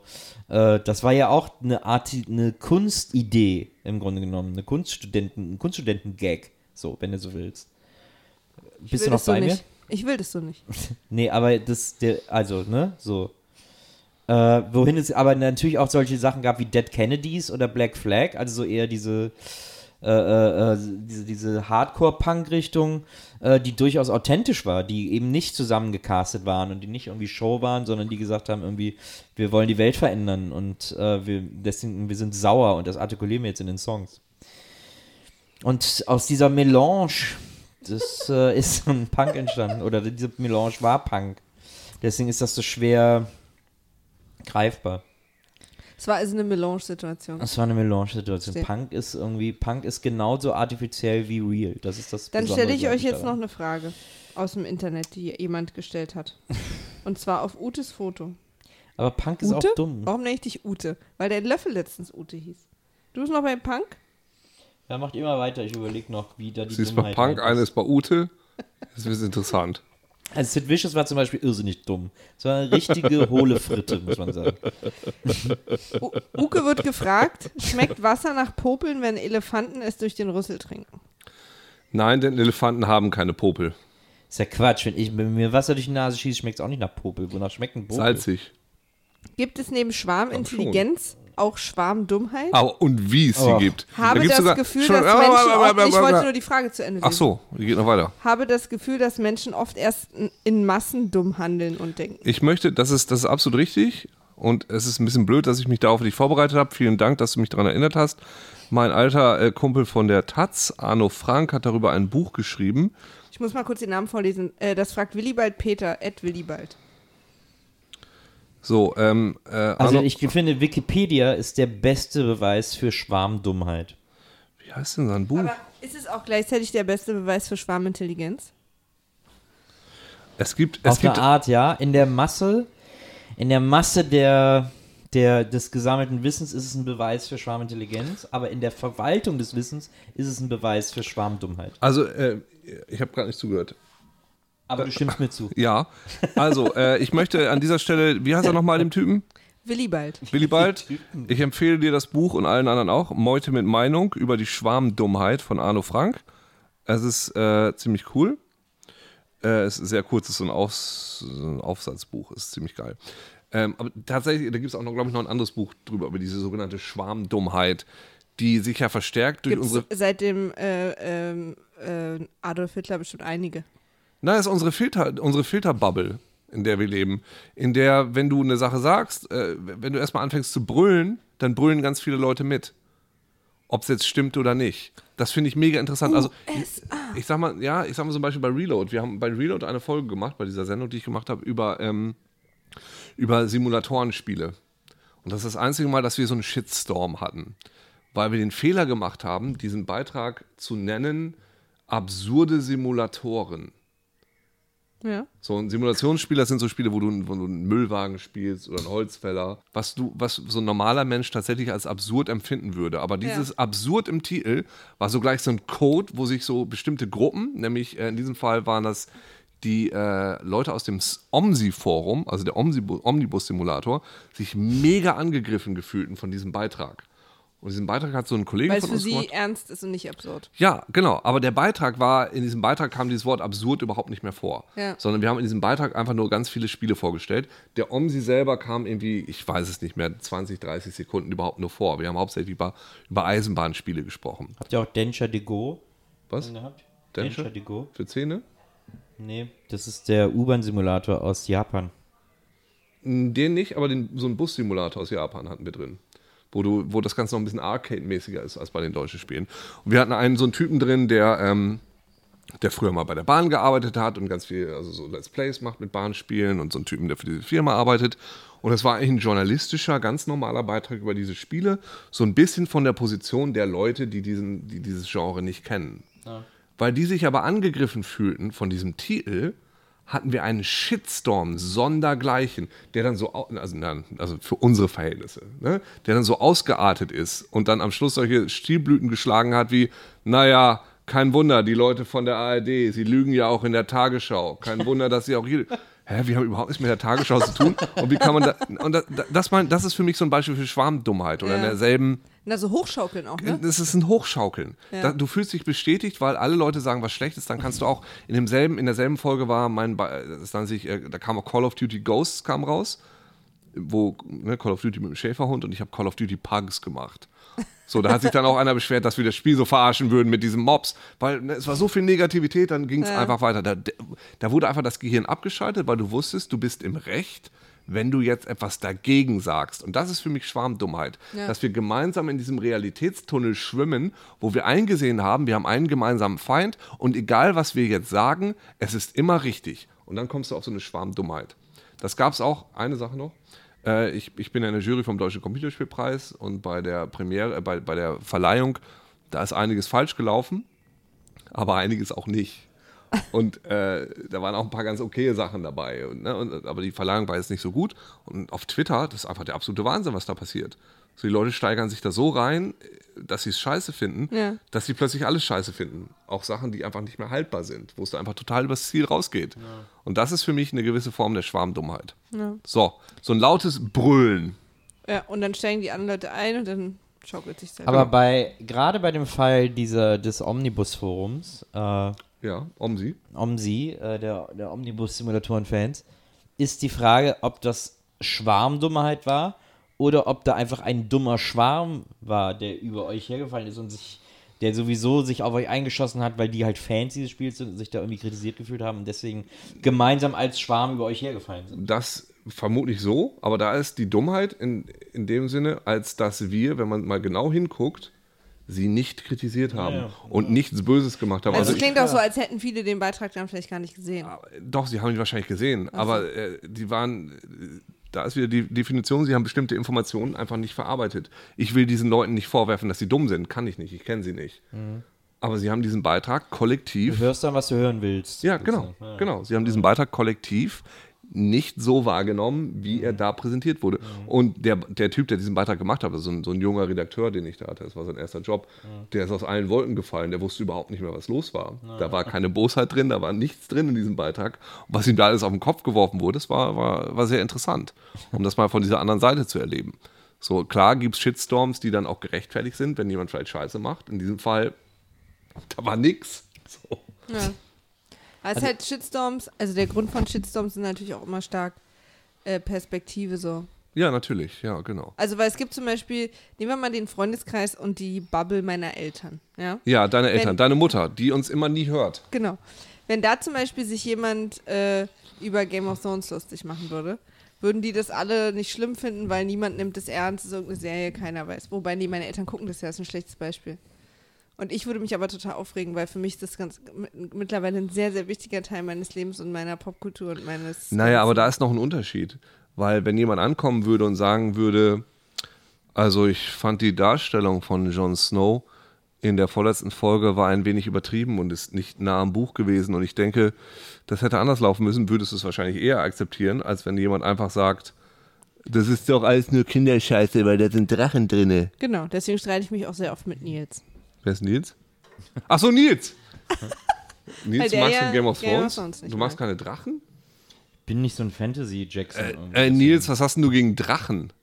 Speaker 2: Äh, das war ja auch eine Art, eine Kunstidee im Grunde genommen, eine Kunststudenten, ein Kunststudenten-Gag, so, wenn du so willst.
Speaker 5: Ich
Speaker 2: Bist
Speaker 5: will
Speaker 2: du noch
Speaker 5: das so
Speaker 2: bei mir?
Speaker 5: nicht. Ich will das so nicht. [laughs]
Speaker 2: Nee, aber das, der, also, ne, so. Äh, wohin es aber natürlich auch solche Sachen gab wie Dead Kennedys oder Black Flag, also so eher diese, äh, äh, äh, diese, diese Hardcore-Punk-Richtung, äh, die durchaus authentisch war, die eben nicht zusammengecastet waren und die nicht irgendwie Show waren, sondern die gesagt haben, irgendwie, wir wollen die Welt verändern und äh, wir, deswegen, wir sind sauer und das artikulieren wir jetzt in den Songs. Und aus dieser Melange, das äh, [laughs] ist ein Punk entstanden. Oder diese Melange war Punk. Deswegen ist das so schwer greifbar.
Speaker 5: Es war also eine Melange-Situation.
Speaker 2: Das war eine Melange-Situation. Punk ist irgendwie, Punk ist genauso artifiziell wie real. Das ist das
Speaker 5: Dann stelle ich euch jetzt noch
Speaker 2: daran.
Speaker 5: eine Frage aus dem Internet, die jemand gestellt hat. [laughs] Und zwar auf Utes Foto.
Speaker 2: Aber Punk ist
Speaker 5: Ute?
Speaker 2: auch dumm.
Speaker 5: Warum nenne ich dich Ute? Weil der Löffel letztens Ute hieß. Du bist noch bei Punk?
Speaker 2: Ja, macht immer weiter. Ich überlege noch, wie da die
Speaker 3: Sie ist bei Punk,
Speaker 2: halt
Speaker 3: eine
Speaker 2: ist
Speaker 3: bei Ute. Das ist interessant.
Speaker 2: Also Sid Vicious war zum Beispiel irrsinnig dumm. Es war eine richtige [laughs] hohle Fritte, muss man sagen.
Speaker 5: U Uke wird gefragt, schmeckt Wasser nach Popeln, wenn Elefanten es durch den Rüssel trinken?
Speaker 3: Nein, denn Elefanten haben keine Popel.
Speaker 2: Ist ja Quatsch. Wenn ich wenn mir Wasser durch die Nase schieße, schmeckt es auch nicht nach Popel. Wonach schmeckt ein Popel?
Speaker 3: Salzig.
Speaker 5: Gibt es neben Schwarmintelligenz auch Schwarmdummheit?
Speaker 3: Aber und wie es sie
Speaker 2: Oh.
Speaker 3: gibt.
Speaker 5: Habe
Speaker 3: Da
Speaker 5: das
Speaker 3: sogar-
Speaker 5: Gefühl,
Speaker 3: schon-
Speaker 5: dass Menschen oft, ich wollte nur die Frage zu Ende
Speaker 3: Ach so, geht noch weiter.
Speaker 5: Habe das Gefühl, dass Menschen oft erst in- in Massen dumm handeln und denken.
Speaker 3: Ich möchte, das ist, das ist absolut richtig. Und es ist ein bisschen blöd, dass ich mich darauf nicht vorbereitet habe. Vielen Dank, dass du mich daran erinnert hast. Mein alter äh, Kumpel von der Taz, Arno Frank, hat darüber ein Buch geschrieben.
Speaker 5: Ich muss mal kurz den Namen vorlesen. Äh, das fragt Willibald Peter, Ed Willibald.
Speaker 3: So, ähm, äh,
Speaker 2: Also
Speaker 3: Arno,
Speaker 2: ich finde, Wikipedia ist der beste Beweis für Schwarmdummheit.
Speaker 3: wie heißt denn sein Buch?
Speaker 5: Aber ist es auch gleichzeitig der beste Beweis für Schwarmintelligenz?
Speaker 3: es gibt, es
Speaker 2: Auf
Speaker 3: gibt,
Speaker 2: eine Art, ja. In der Masse, in der Masse der, der, des gesammelten Wissens ist es ein Beweis für Schwarmintelligenz, aber in der Verwaltung des Wissens ist es ein Beweis für Schwarmdummheit.
Speaker 3: also, äh, ich habe gerade nicht zugehört.
Speaker 2: Aber du stimmst mir zu.
Speaker 3: Ja, also, äh, ich möchte an dieser Stelle, wie heißt er nochmal, dem Typen?
Speaker 5: Willibald.
Speaker 3: Willibald, ich empfehle dir das Buch und allen anderen auch, Meute mit Meinung über die Schwarmdummheit von Arno Frank. Es ist äh, ziemlich cool. Äh, es ist sehr kurz, es ist so ein, Aufs so ein Aufsatzbuch, es ist ziemlich geil. Ähm, aber tatsächlich, da gibt es auch noch, glaube ich, noch ein anderes Buch drüber, über diese sogenannte Schwarmdummheit, die sich ja verstärkt durch
Speaker 5: Gibt es
Speaker 3: unsere.
Speaker 5: seit dem äh, ähm, äh, Adolf Hitler bestimmt einige.
Speaker 3: Nein, das ist unsere, Filter, unsere Filterbubble, in der wir leben. In der, wenn du eine Sache sagst, äh, wenn du erstmal anfängst zu brüllen, dann brüllen ganz viele Leute mit. Ob es jetzt stimmt oder nicht. Das finde ich mega interessant. Also, ich, ich sag mal, ja, ich sag mal zum Beispiel bei Reload. Wir haben bei Reload eine Folge gemacht, bei dieser Sendung, die ich gemacht habe, über, ähm, über Simulatorenspiele. Und das ist das einzige Mal, dass wir so einen Shitstorm hatten. Weil wir den Fehler gemacht haben, diesen Beitrag zu nennen, absurde Simulatoren.
Speaker 5: Ja.
Speaker 3: So ein Simulationsspiel, das sind so Spiele, wo du, wo du einen Müllwagen spielst oder einen Holzfäller, was du, was so ein normaler Mensch tatsächlich als absurd empfinden würde. Aber dieses absurd im Titel war so gleich so ein Code, wo sich so bestimmte Gruppen, nämlich äh, in diesem Fall waren das die äh, Leute aus dem OMSI-Forum, also der Omnibus-Simulator, sich mega angegriffen gefühlten von diesem Beitrag. Und diesen Beitrag hat so ein Kollege
Speaker 5: Weil es
Speaker 3: von
Speaker 5: für
Speaker 3: uns
Speaker 5: sie
Speaker 3: gemacht.
Speaker 5: ernst ist und nicht absurd.
Speaker 3: Ja, genau. Aber der Beitrag war, in diesem Beitrag kam dieses Wort absurd überhaupt nicht mehr vor.
Speaker 5: Ja.
Speaker 3: Sondern wir haben in diesem Beitrag einfach nur ganz viele Spiele vorgestellt. Der OMSI selber kam irgendwie, ich weiß es nicht mehr, 20, 30 Sekunden überhaupt nur vor. Wir haben hauptsächlich über, über Eisenbahnspiele gesprochen.
Speaker 2: Habt ihr auch Denscher de Go
Speaker 3: Was?
Speaker 2: gehabt?
Speaker 3: Denscher?
Speaker 2: de Go.
Speaker 3: Für Zähne?
Speaker 2: Nee, das ist der U-Bahn-Simulator aus Japan.
Speaker 3: Den nicht, aber den, so einen Bus-Simulator aus Japan hatten wir drin. Wo, du, wo das Ganze noch ein bisschen Arcade-mäßiger ist als bei den deutschen Spielen. Und wir hatten einen so einen Typen drin, der, ähm, der früher mal bei der Bahn gearbeitet hat und ganz viel, also so Let's Plays macht mit Bahnspielen und so einen Typen, der für diese Firma arbeitet. Und das war eigentlich ein journalistischer, ganz normaler Beitrag über diese Spiele. So ein bisschen von der Position der Leute, die, diesen, die dieses Genre nicht kennen. Weil die sich aber angegriffen fühlten von diesem Titel, hatten wir einen Shitstorm sondergleichen, der dann so, also, also für unsere Verhältnisse, ne? der dann so ausgeartet ist und dann am Schluss solche Stilblüten geschlagen hat wie, naja, kein Wunder, die Leute von der ARD, sie lügen ja auch in der Tagesschau. Kein [laughs] Wunder, dass sie auch hier. Hä, wir haben überhaupt nichts mit der Tagesschau zu tun. Und wie kann man da. Und das, das, mein, das ist für mich so ein Beispiel für Schwarmdummheit oder in
Speaker 5: Ja.
Speaker 3: derselben.
Speaker 5: Na, so hochschaukeln auch, ne?
Speaker 3: Das ist ein Hochschaukeln.
Speaker 5: Ja.
Speaker 3: Da, du fühlst dich bestätigt, weil alle Leute sagen, was schlecht ist. Dann kannst du auch in demselben, in derselben Folge war mein, sich, äh, da kam auch Call of Duty Ghosts kam raus, wo ne, Call of Duty mit dem Schäferhund und ich habe Call of Duty Pugs gemacht. So, da hat sich dann auch einer beschwert, dass wir das Spiel so verarschen würden mit diesen Mobs, weil ne, es war so viel Negativität, dann ging es einfach weiter. Da, da wurde einfach das Gehirn abgeschaltet, weil du wusstest, du bist im Recht, wenn du jetzt etwas dagegen sagst. Und das ist für mich Schwarmdummheit,
Speaker 5: Ja.
Speaker 3: dass wir gemeinsam in diesem Realitätstunnel schwimmen, wo wir eingesehen haben, wir haben einen gemeinsamen Feind und egal, was wir jetzt sagen, es ist immer richtig. Und dann kommst du auf so eine Schwarmdummheit. Das gab es auch, eine Sache noch. Äh, ich, ich bin in der Jury vom Deutschen Computerspielpreis und bei der Premiere, äh, bei, bei der Verleihung, da ist einiges falsch gelaufen, aber einiges auch nicht. Und äh, da waren auch ein paar ganz okaye Sachen dabei. Und, ne, und, aber die Verleihung war jetzt nicht so gut. Und auf Twitter, das ist einfach der absolute Wahnsinn, was da passiert. So, die Leute steigern sich da so rein, dass sie es scheiße finden,
Speaker 5: Ja.
Speaker 3: dass sie plötzlich alles scheiße finden. Auch Sachen, die einfach nicht mehr haltbar sind, wo es da einfach total übers Ziel rausgeht. Und das ist für mich eine gewisse Form der Schwarmdummheit.
Speaker 5: Ja.
Speaker 3: So, so ein lautes Brüllen.
Speaker 5: ja, und dann steigen die anderen Leute ein und dann schaukelt sich selber.
Speaker 2: Aber bei, gerade bei dem Fall dieser, des Omnibus-Forums, äh,
Speaker 3: Ja, Omsi.
Speaker 2: OMSI, äh, der, der Omnibus-Simulatoren-Fans, ist die Frage, ob das Schwarmdummheit war oder ob da einfach ein dummer Schwarm war, der über euch hergefallen ist und sich, der sowieso sich auf euch eingeschossen hat, weil die halt Fans dieses Spiels sind und sich da irgendwie kritisiert gefühlt haben und deswegen gemeinsam als Schwarm über euch hergefallen sind.
Speaker 3: Das vermutlich so, aber da ist die Dummheit in, in dem Sinne, als dass wir, wenn man mal genau hinguckt, sie nicht kritisiert haben und nichts Böses gemacht haben.
Speaker 5: also es
Speaker 3: ich-
Speaker 5: klingt auch so, als hätten viele den Beitrag dann vielleicht gar nicht gesehen.
Speaker 3: Doch, sie haben ihn wahrscheinlich gesehen, aber äh, die waren, da ist wieder die Definition, sie haben bestimmte Informationen einfach nicht verarbeitet. Ich will diesen Leuten nicht vorwerfen, dass sie dumm sind, kann ich nicht, ich kenne sie nicht. Aber sie haben diesen Beitrag
Speaker 2: Du
Speaker 3: kollektiv,
Speaker 2: hörst dann, was du hören willst.
Speaker 3: ja genau, genau, sie haben diesen Beitrag kollektiv nicht so wahrgenommen, wie er da präsentiert wurde. Und der, der Typ, der diesen Beitrag gemacht hat, also so ein, so ein junger Redakteur, den ich da hatte, das war sein erster Job, der ist aus allen Wolken gefallen, der wusste überhaupt nicht mehr, was los war. Da war keine Bosheit drin, da war nichts drin in diesem Beitrag. Und was ihm da alles auf den Kopf geworfen wurde, das war, war, war sehr interessant, um das mal von dieser anderen Seite zu erleben. So, klar gibt es Shitstorms, die dann auch gerechtfertigt sind, wenn jemand vielleicht Scheiße macht. In diesem Fall, da war nix. So.
Speaker 5: Ja. Aber es ist halt Shitstorms, also der Grund von Shitstorms sind natürlich auch immer stark äh, Perspektive so.
Speaker 3: Ja, natürlich, ja, genau.
Speaker 5: Also weil es gibt zum Beispiel, nehmen wir mal den Freundeskreis und die Bubble meiner Eltern, ja?
Speaker 3: Ja, deine Eltern,
Speaker 5: Wenn-
Speaker 3: deine Mutter, die uns immer nie hört.
Speaker 5: Genau. Wenn da zum Beispiel sich jemand äh, über Game of Thrones lustig machen würde, würden die das alle nicht schlimm finden, weil niemand nimmt es ernst, es ist irgendeine Serie, keiner weiß. Wobei, nee, meine Eltern gucken das ja, ist ein schlechtes Beispiel. Und ich würde mich aber total aufregen, weil für mich ist das ganz mit- mittlerweile ein sehr, sehr wichtiger Teil meines Lebens und meiner Popkultur und meines.
Speaker 3: Naja, aber da ist noch ein Unterschied. Weil wenn jemand ankommen würde und sagen würde, also ich fand die Darstellung von Jon Snow in der vorletzten Folge war ein wenig übertrieben und ist nicht nah am Buch gewesen und ich denke, das hätte anders laufen müssen, würdest du es wahrscheinlich eher akzeptieren, als wenn jemand einfach sagt, das ist doch alles nur Kinderscheiße, weil da sind Drachen drinne.
Speaker 5: Genau, deswegen streite ich mich auch sehr oft mit Nils.
Speaker 3: Wer ist Nils? Ach so, Nils! [laughs] Nils,
Speaker 5: der
Speaker 3: magst
Speaker 5: ja
Speaker 3: du Game of
Speaker 5: Game of
Speaker 3: Thrones?
Speaker 5: Thrones nicht
Speaker 3: du magst
Speaker 5: mag.
Speaker 3: keine Drachen?
Speaker 2: bin nicht so ein Fantasy-Jackson. irgendwie.
Speaker 3: Äh, Nils, was hast denn du gegen Drachen?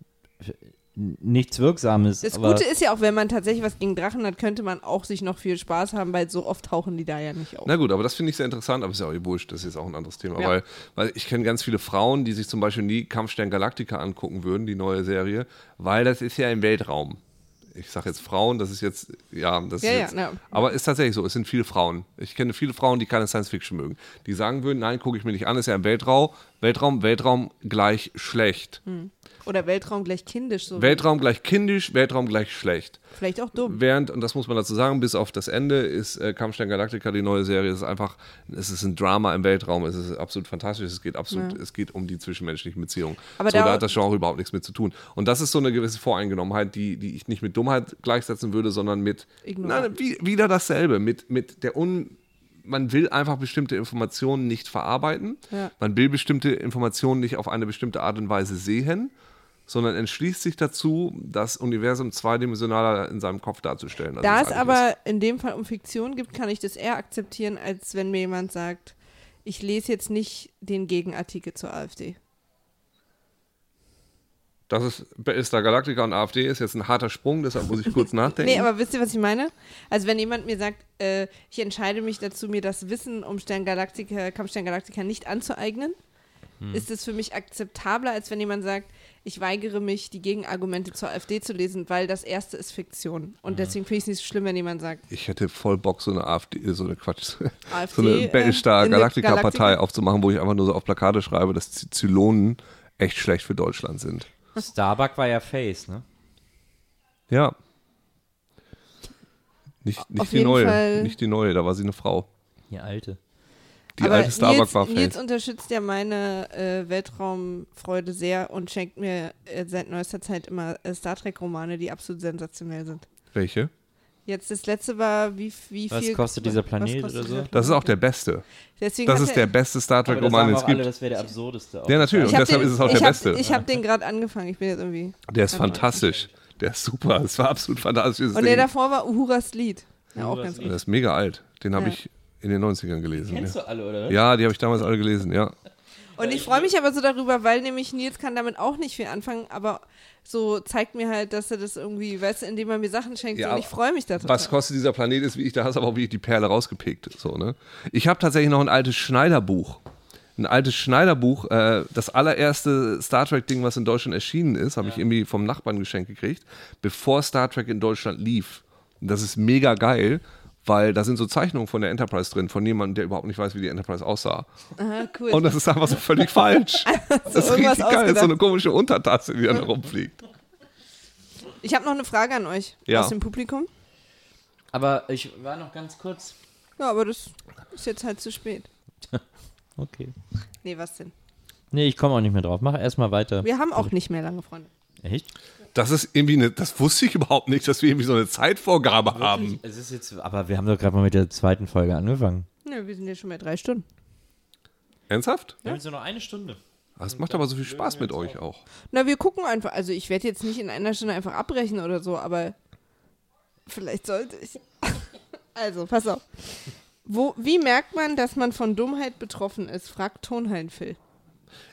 Speaker 2: Nichts Wirksames.
Speaker 5: Das
Speaker 2: aber
Speaker 5: Gute ist ja auch, wenn man tatsächlich was gegen Drachen hat, könnte man auch sich noch viel Spaß haben, weil so oft tauchen die da ja nicht auf.
Speaker 3: Na gut, aber das finde ich sehr interessant, aber ist ja auch wurscht, das ist jetzt auch ein anderes Thema,
Speaker 5: Ja.
Speaker 3: weil, weil ich kenne ganz viele Frauen, die sich zum Beispiel nie Kampfstern Galactica angucken würden, die neue Serie, weil das ist ja im Weltraum. Ich sage jetzt Frauen, das ist jetzt, ja, das
Speaker 5: Ja,
Speaker 3: ist
Speaker 5: ja,
Speaker 3: jetzt,
Speaker 5: na.
Speaker 3: aber ist tatsächlich so, es sind viele Frauen. Ich kenne viele Frauen, die keine Science Fiction mögen. Die sagen würden, nein, gucke ich mir nicht an, ist ja im Weltraum, Weltraum, Weltraum gleich schlecht.
Speaker 5: Oder Weltraum gleich kindisch. So
Speaker 3: Weltraum gleich kindisch, Weltraum gleich schlecht.
Speaker 5: Vielleicht auch dumm.
Speaker 3: Während, und das muss man dazu sagen, bis auf das Ende ist äh, Kampfstein Galactica, die neue Serie, es ist einfach, es ist ein Drama im Weltraum, es ist absolut fantastisch, es geht absolut, es geht um die zwischenmenschlichen Beziehungen.
Speaker 5: Aber
Speaker 3: so,
Speaker 5: da-
Speaker 3: hat das Genre überhaupt nichts mit zu tun. Und das ist so eine gewisse Voreingenommenheit, die, die ich nicht mit Dummheit gleichsetzen würde, sondern mit, nein, wie, wieder dasselbe, mit, mit der Un, man will einfach bestimmte Informationen nicht verarbeiten,
Speaker 5: Ja.
Speaker 3: man will bestimmte Informationen nicht auf eine bestimmte Art und Weise sehen, sondern entschließt sich dazu, das Universum zweidimensionaler in seinem Kopf darzustellen. als
Speaker 5: Da
Speaker 3: es eigentlich ist.
Speaker 5: aber in dem Fall um Fiktion gibt, kann ich das eher akzeptieren, als wenn mir jemand sagt, ich lese jetzt nicht den Gegenartikel zur AfD.
Speaker 3: Das ist Battlestar Galactica und AfD ist jetzt ein harter Sprung, deshalb muss ich [laughs] kurz nachdenken.
Speaker 5: Nee, aber wisst ihr, was ich meine? Also wenn jemand mir sagt, äh, ich entscheide mich dazu, mir das Wissen um Stern Galactica, Kampfstern Galactica nicht anzueignen,
Speaker 3: Hm.
Speaker 5: ist es für mich akzeptabler, als wenn jemand sagt, ich weigere mich, die Gegenargumente zur AfD zu lesen, weil das erste ist Fiktion. Und deswegen finde ich es nicht so schlimm, wenn jemand sagt,
Speaker 3: ich hätte voll Bock, so eine AfD, so eine Quatsch,
Speaker 5: AfD, [laughs]
Speaker 3: so eine
Speaker 5: äh,
Speaker 3: Battlestar
Speaker 5: der
Speaker 3: Galactica-Partei
Speaker 5: Galactica?
Speaker 3: aufzumachen, wo ich einfach nur so auf Plakate schreibe, dass die Zylonen echt schlecht für Deutschland sind.
Speaker 2: Starbuck war ja Face, ne?
Speaker 3: Ja. Nicht,
Speaker 5: Auf
Speaker 3: nicht die
Speaker 5: jeden
Speaker 3: neue,
Speaker 5: Fall-
Speaker 3: nicht die neue, da war sie eine Frau.
Speaker 2: Die alte.
Speaker 3: Die
Speaker 5: Aber
Speaker 3: alte Starbuck
Speaker 5: Nils,
Speaker 3: war
Speaker 5: Nils unterstützt ja meine äh, Weltraumfreude sehr und schenkt mir äh, seit neuester Zeit immer äh, Star Trek-Romane, die absolut sensationell sind.
Speaker 3: Welche?
Speaker 5: Jetzt das letzte war, wie, wie
Speaker 2: Was
Speaker 5: viel.
Speaker 2: kostet dieser
Speaker 5: was
Speaker 2: Planet
Speaker 5: kostet
Speaker 2: oder so?
Speaker 5: dieser
Speaker 3: Das ist auch
Speaker 5: Planet?
Speaker 3: der beste.
Speaker 5: Deswegen
Speaker 3: Das ist der beste Star Trek-Roman,
Speaker 2: sagen
Speaker 3: den
Speaker 2: auch
Speaker 3: es
Speaker 2: alle,
Speaker 3: gibt.
Speaker 2: das wäre der absurdeste.
Speaker 3: Ja, natürlich.
Speaker 5: Ich
Speaker 3: Und deshalb
Speaker 5: den,
Speaker 3: ist es auch der
Speaker 5: hab,
Speaker 3: beste.
Speaker 5: Ich habe den gerade angefangen. Ich bin jetzt irgendwie.
Speaker 3: Der ist fantastisch. Der ist super. Es war absolut fantastisch.
Speaker 5: Und der davor war Uhuras Lied. Ja, auch ganz
Speaker 2: Lied.
Speaker 5: gut.
Speaker 3: Der ist mega alt. Den habe
Speaker 5: Ja.
Speaker 3: ich in den 90ern gelesen.
Speaker 2: Kennst
Speaker 3: Ja,
Speaker 2: du alle, oder?
Speaker 3: ja die habe ich damals alle gelesen, ja.
Speaker 5: Und ich freue mich aber so darüber, weil nämlich Nils kann damit auch nicht viel anfangen, aber so zeigt mir halt, dass er das irgendwie, weißt du, indem er mir Sachen schenkt
Speaker 3: Ja,
Speaker 5: und ich freue mich darüber.
Speaker 3: Was kostet dieser Planet ist, wie ich, da hast du aber auch wirklich die Perle rausgepickt. So, ne? Ich habe tatsächlich noch ein altes Schneiderbuch. Ein altes Schneiderbuch, äh, das allererste Star Trek-Ding, was in Deutschland erschienen ist, habe ich irgendwie vom Nachbarn geschenkt gekriegt, bevor Star Trek in Deutschland lief. Und das ist mega geil, weil da sind so Zeichnungen von der Enterprise drin, von jemandem, der überhaupt nicht weiß, wie die Enterprise aussah.
Speaker 5: Aha, cool.
Speaker 3: Und das ist einfach so völlig falsch. [laughs] Das ist
Speaker 5: irgendwas
Speaker 3: richtig geil. Das ist so
Speaker 5: ausgedacht.
Speaker 3: eine komische Untertasse, die dann rumfliegt.
Speaker 5: ich habe noch eine Frage an euch
Speaker 3: Ja.
Speaker 5: aus dem Publikum.
Speaker 2: Aber ich war noch ganz kurz.
Speaker 5: Ja, aber das ist jetzt halt zu spät. [laughs]
Speaker 2: Okay.
Speaker 5: Nee, was denn?
Speaker 2: Nee, ich komme auch nicht mehr drauf. Mach erstmal weiter.
Speaker 5: Wir haben auch nicht mehr lange Freunde.
Speaker 2: Echt?
Speaker 3: Das ist irgendwie eine, das wusste ich überhaupt nicht, dass wir irgendwie so eine Zeitvorgabe haben.
Speaker 2: Es ist jetzt, aber wir haben doch gerade mal mit der zweiten Folge angefangen.
Speaker 5: Nö, wir sind ja schon bei drei Stunden.
Speaker 3: Ernsthaft?
Speaker 2: Wir haben jetzt nur noch eine Stunde.
Speaker 3: Das macht aber so viel Spaß mit euch auch.
Speaker 5: Na, wir gucken einfach. Also ich werde jetzt nicht in einer Stunde einfach abbrechen oder so, aber vielleicht sollte ich. [laughs] Also, pass auf. Wo, wie merkt man, dass man von Dummheit betroffen ist? fragt Tonhallen-Phil.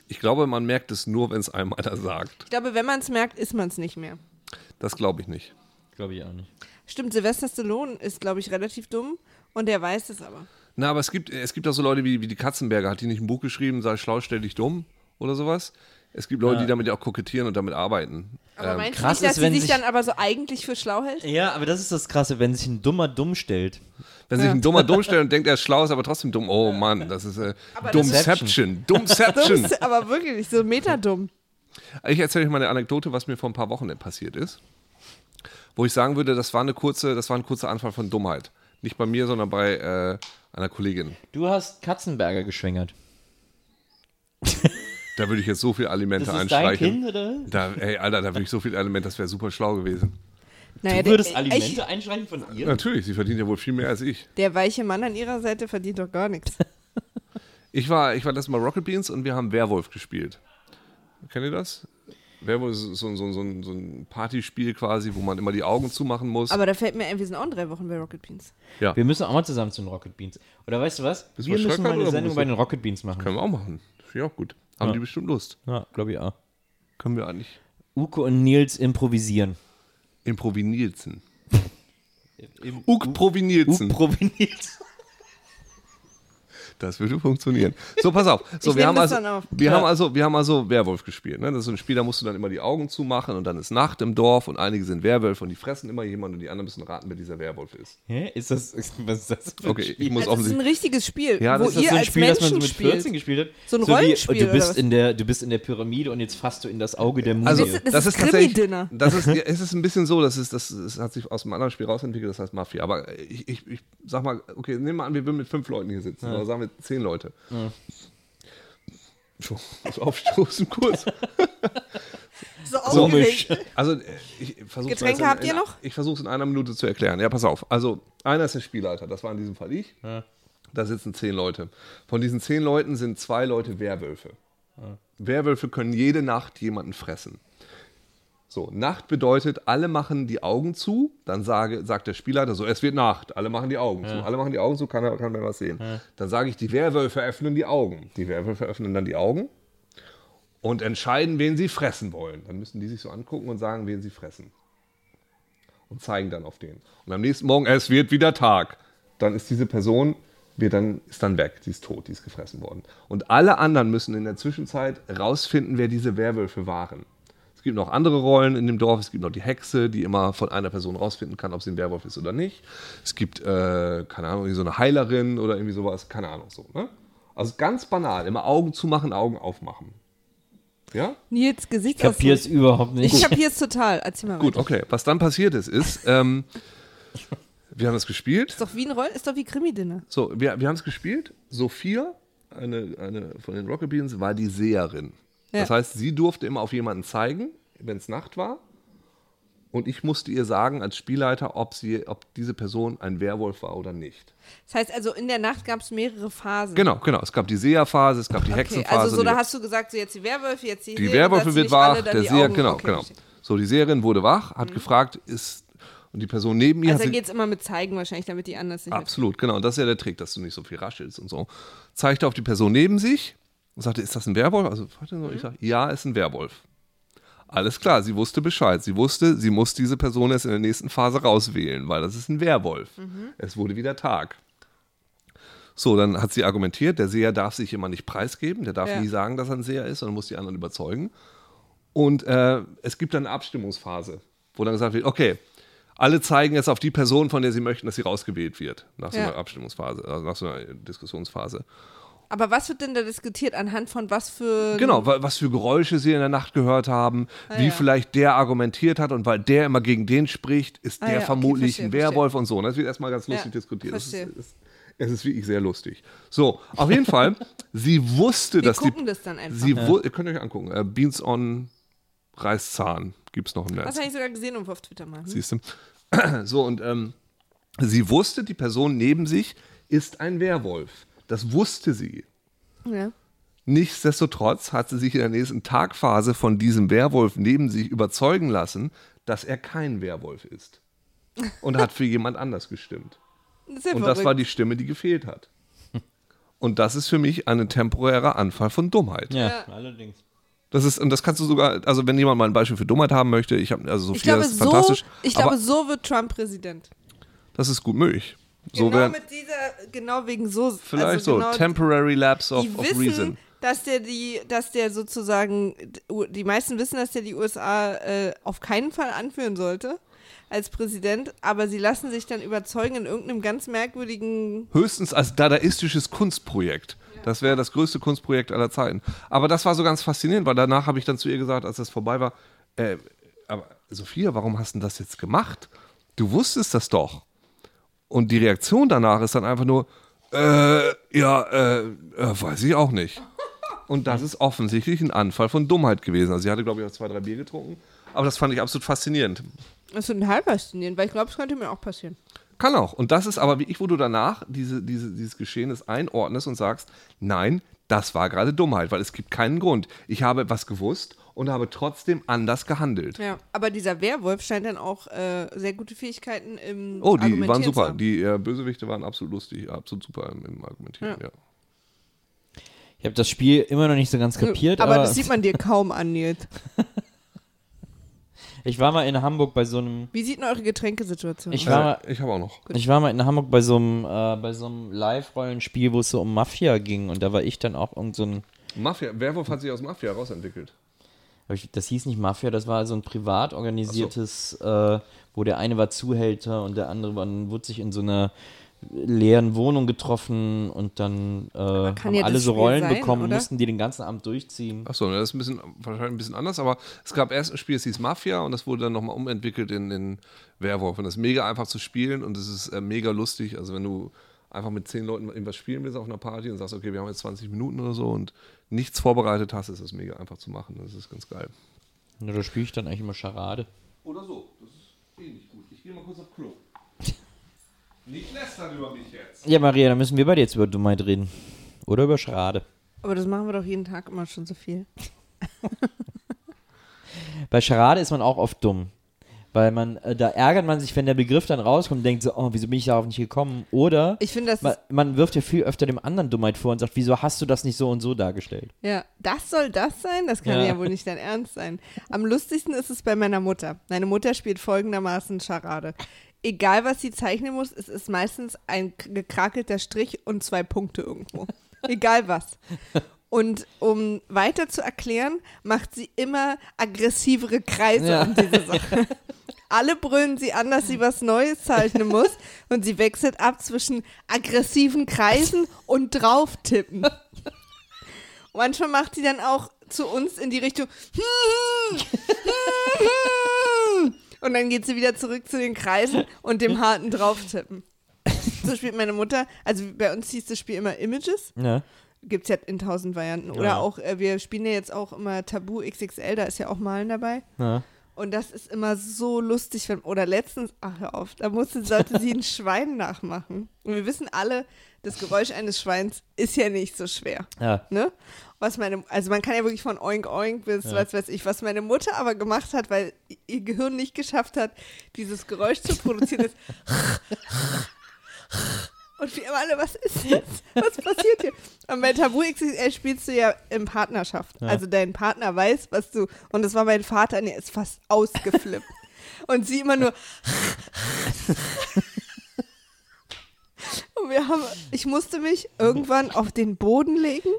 Speaker 3: Ich glaube, man merkt es nur, wenn es einem einer sagt.
Speaker 5: Ich glaube, wenn man es merkt, ist man es nicht mehr.
Speaker 3: Das glaube ich nicht.
Speaker 2: Glaube ich auch nicht.
Speaker 5: Stimmt, Sylvester Stallone ist, glaube ich, relativ dumm und der weiß es aber.
Speaker 3: Na, aber es gibt, es gibt auch so Leute wie, wie die Katzenberger. Hat die nicht ein Buch geschrieben, sei schlau, stell dich dumm oder sowas? Es gibt Leute,
Speaker 2: Ja.
Speaker 3: die damit ja auch kokettieren und damit arbeiten.
Speaker 5: Aber
Speaker 3: Ähm,
Speaker 5: meinst du
Speaker 2: krass
Speaker 5: nicht, dass
Speaker 2: ist, wenn
Speaker 5: sie sich
Speaker 2: sich-
Speaker 5: dann aber so eigentlich für schlau hält?
Speaker 2: Ja, aber das ist das Krasse, wenn sich ein Dummer dumm stellt.
Speaker 3: wenn sich ein Dummer dumm [laughs] stellt und denkt, er ist schlau, ist aber trotzdem dumm. Oh Mann, das ist äh,
Speaker 5: das-
Speaker 3: Dummception. Dummception.
Speaker 5: Dumm, [laughs] aber wirklich, so metadumm.
Speaker 3: Ich erzähle euch mal eine Anekdote, was mir vor ein paar Wochen passiert ist. Wo ich sagen würde, das war eine kurze, das war ein kurzer Anfall von Dummheit. Nicht bei mir, sondern bei äh, einer Kollegin.
Speaker 2: Du hast Katzenberger geschwängert. [laughs]
Speaker 3: Da würde ich jetzt so viel Alimente
Speaker 2: Das ist dein
Speaker 3: einstreichen.
Speaker 2: Kind, oder?
Speaker 3: Da, ey, Alter, da würde ich so viel Alimente, das wäre super schlau gewesen.
Speaker 5: Naja,
Speaker 2: Du würdest
Speaker 5: der,
Speaker 2: Alimente
Speaker 5: ich,
Speaker 2: einstreichen von ihr?
Speaker 3: Natürlich, sie verdient ja wohl viel mehr als ich.
Speaker 5: der weiche Mann an ihrer Seite verdient doch gar nichts. [laughs]
Speaker 3: Ich war, ich war letztes Mal Rocket Beans und wir haben Werwolf gespielt. Kennt ihr das? Werwolf ist so, so, so, ein- so ein Partyspiel quasi, wo man immer die Augen zumachen muss.
Speaker 5: Aber da fällt mir ein, wir sind auch in drei Wochen bei Rocket Beans.
Speaker 2: Wir müssen auch mal zusammen zu den Rocket Beans. Oder weißt du was?
Speaker 3: Bist
Speaker 2: wir müssen mal eine Sendung bei den Rocket Beans machen.
Speaker 3: Können wir auch machen. Finde ich auch gut. Haben
Speaker 2: Ja.
Speaker 3: die bestimmt Lust.
Speaker 2: Ja, glaube ich auch.
Speaker 3: Können wir eigentlich.
Speaker 2: Uke und Nils improvisieren.
Speaker 3: Improvinielzen.
Speaker 2: Im
Speaker 3: Uk Provinielzen.
Speaker 2: Uk Nils.
Speaker 3: Das würde funktionieren. So, pass auf. So,
Speaker 5: Ich
Speaker 3: wir haben,
Speaker 5: das
Speaker 3: also,
Speaker 5: dann auf.
Speaker 3: wir, haben also, wir haben also Werwolf gespielt. Ne? Das ist so ein Spiel, da musst du dann immer die Augen zumachen und dann ist Nacht im Dorf und einige sind Werwölfe und die fressen immer jemanden und die anderen müssen raten, wer dieser Werwolf ist.
Speaker 2: Hä? Ist das, was ist das für ein
Speaker 3: Okay, ich muss
Speaker 5: Also das ist ein richtiges Spiel,
Speaker 3: Ja,
Speaker 5: wo
Speaker 3: das ist
Speaker 2: Ist das
Speaker 5: ihr
Speaker 2: so ein
Speaker 5: als
Speaker 2: Spiel, das man
Speaker 5: Menschen
Speaker 2: so mit 14
Speaker 5: spielt.
Speaker 2: gespielt hat?
Speaker 5: So ein
Speaker 2: wie,
Speaker 5: Rollenspiel
Speaker 2: du
Speaker 5: oder
Speaker 2: bist in der Du bist in der Pyramide und jetzt fasst du in das Auge der Mumie.
Speaker 3: Also,
Speaker 5: Das ist- das
Speaker 3: das
Speaker 5: ist
Speaker 3: tatsächlich, das ist, ja, es ist ein bisschen so, das ist, das, das hat sich aus einem anderen Spiel rausentwickelt, das heißt Mafia. Aber ich, ich, ich sag mal, okay, nehmen wir an, wir würden mit fünf Leuten hier sitzen, oder sagen wir zehn Leute. Schon, das Aufstoßen kurz.
Speaker 5: So
Speaker 2: Komisch.
Speaker 5: aufgeregt.
Speaker 3: Also, ich versuche
Speaker 5: Getränke habt ihr noch?
Speaker 3: Ich versuche es in einer Minute zu erklären. Ja, pass auf. Also, einer ist der Spielleiter, das war in diesem Fall ich. Da sitzen zehn Leute. Von diesen zehn Leuten sind zwei Leute Werwölfe. Werwölfe können jede Nacht jemanden fressen. So, Nacht bedeutet, alle machen die Augen zu, dann sage, sagt der Spielleiter so, es wird Nacht, alle machen die Augen zu, alle machen die Augen zu, kann, kann man was sehen. Dann sage ich, die Werwölfe öffnen die Augen. Die Werwölfe öffnen dann die Augen und entscheiden, wen sie fressen wollen. Dann müssen die sich so angucken und sagen, wen sie fressen. Und zeigen dann auf den. Und am nächsten Morgen, es wird wieder Tag. Dann ist diese Person, wird dann, ist dann weg, die ist tot, die ist gefressen worden. Und alle anderen müssen in der Zwischenzeit rausfinden, wer diese Werwölfe waren. Es gibt noch andere Rollen in dem Dorf. Es gibt noch die Hexe, die immer von einer Person rausfinden kann, ob sie ein Werwolf ist oder nicht. Es gibt, äh, keine Ahnung, irgendwie so eine Heilerin oder irgendwie sowas. Keine Ahnung, so. Ne? Also ganz banal. Immer Augen zumachen, Augen aufmachen. Ja?
Speaker 5: Nils Gesicht
Speaker 2: ich kapier's überhaupt nicht.
Speaker 5: Ich kapier's total. Erzähl mal
Speaker 3: Gut,
Speaker 5: weiter.
Speaker 3: okay. Was dann passiert ist, ist, ähm, wir haben das gespielt.
Speaker 5: Ist doch wie ein Roll, ist doch wie Krimi-Dinner.
Speaker 3: So, wir, wir haben es gespielt. Sophia, eine, eine von den Rocket Beans, war die Seherin. Das
Speaker 5: Ja.
Speaker 3: heißt, sie durfte immer auf jemanden zeigen, wenn es Nacht war. Und ich musste ihr sagen als Spielleiter, ob, sie, ob diese Person ein Werwolf war oder nicht.
Speaker 5: Das heißt also, in der Nacht gab es mehrere Phasen.
Speaker 3: Genau, genau. Es gab die Seherphase, es gab die
Speaker 5: Okay,
Speaker 3: Hexenphase.
Speaker 5: also so, da hast du gesagt, so jetzt die Werwölfe, jetzt die
Speaker 3: die Werwölfe wird wach, der Seher, genau,
Speaker 5: Okay,
Speaker 3: genau. So, die Seherin wurde wach, hat gefragt, ist, und die Person neben ihr
Speaker 5: Also
Speaker 3: sie,
Speaker 5: geht es immer mit Zeigen wahrscheinlich, damit die anders nicht
Speaker 3: Absolut, genau. Und das ist ja der Trick, dass du nicht so viel raschelst und so. Zeigte auf die Person neben sich und sagte, ist das ein Werwolf? Also, mal, ich sage, ja, ist ein Werwolf. Alles klar, sie wusste Bescheid. Sie wusste, sie muss diese Person erst in der nächsten Phase rauswählen, weil das ist ein Werwolf. Es wurde wieder Tag. So, dann hat sie argumentiert, der Seher darf sich immer nicht preisgeben, der darf
Speaker 5: Ja.
Speaker 3: nie sagen, dass er ein Seher ist, sondern muss die anderen überzeugen. Und äh, es gibt dann eine Abstimmungsphase, wo dann gesagt wird, okay, alle zeigen jetzt auf die Person, von der sie möchten, dass sie rausgewählt wird, nach so
Speaker 5: Ja.
Speaker 3: einer Abstimmungsphase, also nach so einer Diskussionsphase.
Speaker 5: Aber was wird denn da diskutiert? Anhand von was für.
Speaker 3: Genau, wa- was für Geräusche sie in der Nacht gehört haben, wie
Speaker 5: Ah, ja.
Speaker 3: vielleicht der argumentiert hat und weil der immer gegen den spricht, ist
Speaker 5: Ah,
Speaker 3: der
Speaker 5: ja, okay,
Speaker 3: vermutlich
Speaker 5: verstehe,
Speaker 3: ein Werwolf und so. Das wird erstmal ganz lustig
Speaker 5: Ja,
Speaker 3: diskutiert. Das ist,
Speaker 5: verstehe.
Speaker 3: ist, es ist wirklich sehr lustig. So, auf jeden Fall, [laughs] sie wusste,
Speaker 5: Wir
Speaker 3: dass die.
Speaker 5: gucken das dann einfach.
Speaker 3: Sie wu- ihr könnt euch angucken. Äh, Beans on Reiszahn gibt es noch im Netz.
Speaker 5: Was habe ich sogar gesehen und auf Twitter mal. Hm?
Speaker 3: Siehst du? [clears throat] So, und ähm, sie wusste, die Person neben sich ist ein Werwolf. Das wusste sie.
Speaker 5: Ja.
Speaker 3: Nichtsdestotrotz hat sie sich in der nächsten Tagphase von diesem Werwolf neben sich überzeugen lassen, dass er kein Werwolf ist. Und hat für jemand anders gestimmt.
Speaker 5: Das ja
Speaker 3: Und das war die Stimme, die gefehlt hat. Und das ist für mich ein temporärer Anfall von Dummheit.
Speaker 2: ja, allerdings.
Speaker 3: Das ist, und das kannst du sogar, also wenn jemand mal ein Beispiel für Dummheit haben möchte, ich habe, also
Speaker 5: Ich
Speaker 3: Sophia
Speaker 5: glaube,
Speaker 3: ist
Speaker 5: so,
Speaker 3: fantastisch,
Speaker 5: ich
Speaker 3: aber
Speaker 5: glaube, so wird Trump Präsident.
Speaker 3: das ist gut möglich. So
Speaker 5: genau mit dieser, genau wegen so.
Speaker 3: vielleicht
Speaker 5: also
Speaker 3: so,
Speaker 5: genau,
Speaker 3: temporary lapse of, of
Speaker 5: wissen,
Speaker 3: reason.
Speaker 5: dass der die, dass der sozusagen, die meisten wissen, dass der die USA äh, auf keinen Fall anführen sollte als Präsident, aber sie lassen sich dann überzeugen in irgendeinem ganz merkwürdigen.
Speaker 3: Höchstens als dadaistisches Kunstprojekt. Das wäre das größte Kunstprojekt aller Zeiten. Aber das war so ganz faszinierend, weil danach habe ich dann zu ihr gesagt, als das vorbei war, äh, aber Sophia, warum hast du das jetzt gemacht? Du wusstest das doch. Und die Reaktion danach ist dann einfach nur, äh, ja, äh, äh, weiß ich auch nicht. Und das ist offensichtlich ein Anfall von Dummheit gewesen. Also sie hatte, glaube ich, auch zwei, drei Bier getrunken. Aber das fand ich absolut faszinierend.
Speaker 5: Das ist ein halb faszinierend, weil ich glaube, es könnte mir auch passieren.
Speaker 3: Kann auch. Und das ist aber wie ich, wo du danach diese, diese, dieses Geschehnis einordnest und sagst, nein, das war gerade Dummheit, weil es gibt keinen Grund. Ich habe etwas gewusst und habe trotzdem anders gehandelt.
Speaker 5: Ja, aber dieser Werwolf scheint dann auch äh, sehr gute Fähigkeiten im
Speaker 3: Oh, die waren super. Die äh, Bösewichte waren absolut lustig, absolut super im, im Argumentieren. Ja.
Speaker 2: Ich habe das Spiel immer noch nicht so ganz kapiert,
Speaker 5: aber,
Speaker 2: aber,
Speaker 5: das sieht man dir kaum an, Nils. [laughs]
Speaker 2: Ich war mal in Hamburg bei so einem.
Speaker 5: Wie sieht denn eure Getränkesituation
Speaker 2: Ich
Speaker 5: aus?
Speaker 2: war mal,
Speaker 3: Äh, ich habe auch noch.
Speaker 2: ich war mal in Hamburg bei so einem, äh, bei so einem Live-Rollenspiel, wo es so um Mafia ging und da war ich dann auch irgend so ein.
Speaker 3: Mafia. Werwolf hat sich aus Mafia rausentwickelt.
Speaker 2: Ich- Das hieß nicht Mafia, das war so ein privat organisiertes, äh, wo der eine war Zuhälter und der andere war, dann wurde sich in so einer leeren Wohnung getroffen und dann äh, haben
Speaker 5: ja
Speaker 2: alle so Rollen
Speaker 5: sein,
Speaker 2: bekommen,
Speaker 5: oder?
Speaker 2: mussten die den ganzen Abend durchziehen.
Speaker 3: Achso, das ist ein bisschen, wahrscheinlich ein bisschen anders, aber es gab erst ein Spiel, das hieß Mafia und das wurde dann nochmal umentwickelt in, in Werwolf. Und das ist mega einfach zu spielen und es ist äh, mega lustig. Also wenn du einfach mit zehn Leuten irgendwas spielen willst auf einer Party und sagst, okay, wir haben jetzt 20 Minuten oder so und nichts vorbereitet hast, ist das mega einfach zu machen. Das ist ganz geil.
Speaker 2: Ja, da spiele ich dann eigentlich immer Charade.
Speaker 3: Oder so, das ist eh nicht gut. Ich gehe mal kurz auf Klo. [laughs] Nicht lästern über mich jetzt.
Speaker 2: Ja, Maria, dann müssen wir beide jetzt über Dummheit reden. Oder über Charade.
Speaker 5: Aber das machen wir doch jeden Tag immer schon so viel. [laughs]
Speaker 2: Bei Charade ist man auch oft dumm. Weil man, äh, da ärgert man sich, wenn der Begriff dann rauskommt und denkt so, oh, wieso bin ich darauf nicht gekommen? Oder
Speaker 5: Ich finde das,
Speaker 2: man, man wirft ja viel öfter dem anderen Dummheit vor und sagt, wieso hast du das nicht so und so dargestellt?
Speaker 5: ja, das soll das sein? Das kann
Speaker 2: Ja.
Speaker 5: ja, wohl nicht dein Ernst sein. Am lustigsten ist es bei meiner Mutter. Meine Mutter spielt folgendermaßen Charade. Egal, was sie zeichnen muss, es ist meistens ein gekrakelter Strich und zwei Punkte irgendwo. [laughs] Egal was. Und um weiter zu erklären, macht sie immer aggressivere Kreise
Speaker 2: Ja.
Speaker 5: um diese Sache. [laughs] Alle brüllen sie an, dass sie was Neues zeichnen [laughs] muss und sie wechselt ab zwischen aggressiven Kreisen und drauftippen. [laughs] Manchmal macht sie dann auch zu uns in die Richtung und dann geht sie wieder zurück zu den Kreisen und dem harten drauftippen. So spielt meine Mutter, also bei uns hieß das Spiel immer Images,
Speaker 2: Ja.
Speaker 5: gibt es ja in tausend Varianten. Oder
Speaker 2: Ja.
Speaker 5: auch, äh, wir spielen ja jetzt auch immer Tabu XXL, da ist ja auch Malen dabei.
Speaker 2: ja.
Speaker 5: Und das ist immer so lustig, wenn, oder letztens, ach hör auf, da musste, sollte sie ein [laughs] Schwein nachmachen. Und wir wissen alle, das Geräusch eines Schweins ist ja nicht so schwer.
Speaker 2: ja.
Speaker 5: Ne? Was meine, also man kann ja wirklich von Oink Oink bis was weiß ich, was meine Mutter aber gemacht hat, weil ihr Gehirn nicht geschafft hat, dieses Geräusch zu produzieren, ist [laughs] [laughs] und wir immer alle, was ist jetzt? Was passiert hier? Und bei Tabu XXL spielst du ja in Partnerschaft. Also dein Partner weiß, was du. Und das war mein Vater, und der ist fast ausgeflippt. [laughs] und sie immer nur. und wir haben. Ich musste mich irgendwann auf den Boden legen,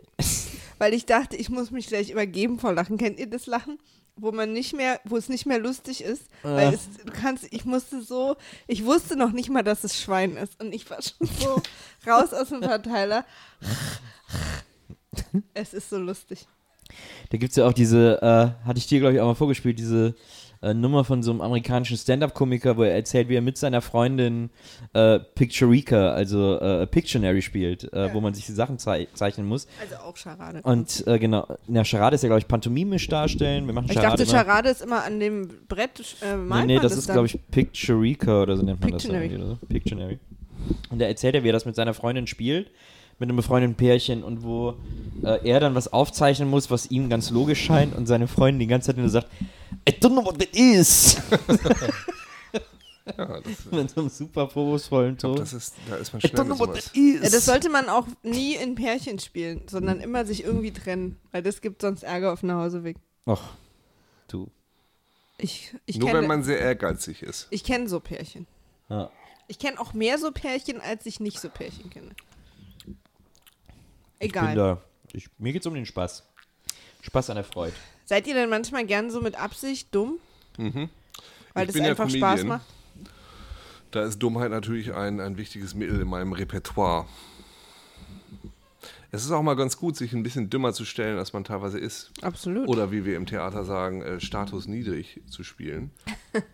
Speaker 5: weil ich dachte, ich muss mich gleich übergeben vor Lachen. Kennt ihr das Lachen? Wo man nicht mehr, wo es nicht mehr lustig ist, weil es, du kannst, ich musste so, ich wusste noch nicht mal, dass es Schwein ist und ich war schon so [laughs] raus aus dem Verteiler. Es ist so lustig.
Speaker 2: Da gibt es ja auch diese, äh, hatte ich dir, glaube ich, auch mal vorgespielt, diese äh, Nummer von so einem amerikanischen Stand-Up-Komiker, wo er erzählt, wie er mit seiner Freundin äh, Picturica, also äh, Pictionary spielt, äh,
Speaker 5: Ja.
Speaker 2: wo man sich die Sachen zei zeichnen muss.
Speaker 5: Also auch Scharade.
Speaker 2: Und äh, genau, na, Charade ist ja, glaube ich, pantomimisch darstellen. Wir machen
Speaker 5: Ich
Speaker 2: Charade
Speaker 5: dachte,
Speaker 2: immer.
Speaker 5: Charade ist immer an dem Brett äh,
Speaker 2: Nee, nee,
Speaker 5: man
Speaker 2: das ist, glaube ich, Picturica oder so nennt man
Speaker 5: Pictionary.
Speaker 2: das. Pictionary. Und er erzählt ja, wie er das mit seiner Freundin spielt, mit einem befreundeten Pärchen und wo äh, er dann was aufzeichnen muss, was ihm ganz logisch scheint und seine Freundin die ganze Zeit nur sagt, I don't know what that is. [laughs]
Speaker 3: Ja, das,
Speaker 2: mit so einem super vorwurfsvollen Ton.
Speaker 3: das ist, da ist man schnell
Speaker 2: don't
Speaker 3: mit
Speaker 2: know what
Speaker 3: sowas.
Speaker 2: that is.
Speaker 5: Ja, das sollte man auch nie in Pärchen spielen, sondern immer sich irgendwie trennen, weil das gibt sonst Ärger auf dem Nachhauseweg.
Speaker 2: Ach, du.
Speaker 5: Ich, ich
Speaker 3: Nur
Speaker 5: kenne
Speaker 3: wenn man sehr ehrgeizig ist.
Speaker 5: ich kenn so Pärchen.
Speaker 2: Ja.
Speaker 5: Ich kenne auch mehr so Pärchen, als ich nicht so Pärchen kenne.
Speaker 2: Ich
Speaker 5: Egal.
Speaker 2: bin da. Ich, mir geht's um den Spaß. Spaß an der Freude.
Speaker 5: Seid ihr denn manchmal gern so mit Absicht dumm? Weil
Speaker 3: Mhm. Ich
Speaker 5: das
Speaker 3: bin ja
Speaker 5: einfach Spaß macht?
Speaker 3: Da ist Dummheit natürlich ein, ein wichtiges Mittel in meinem Repertoire. Es ist auch mal ganz gut, sich ein bisschen dümmer zu stellen, als man teilweise ist.
Speaker 5: Absolut.
Speaker 3: Oder wie wir im Theater sagen, äh, Status niedrig zu spielen. [laughs]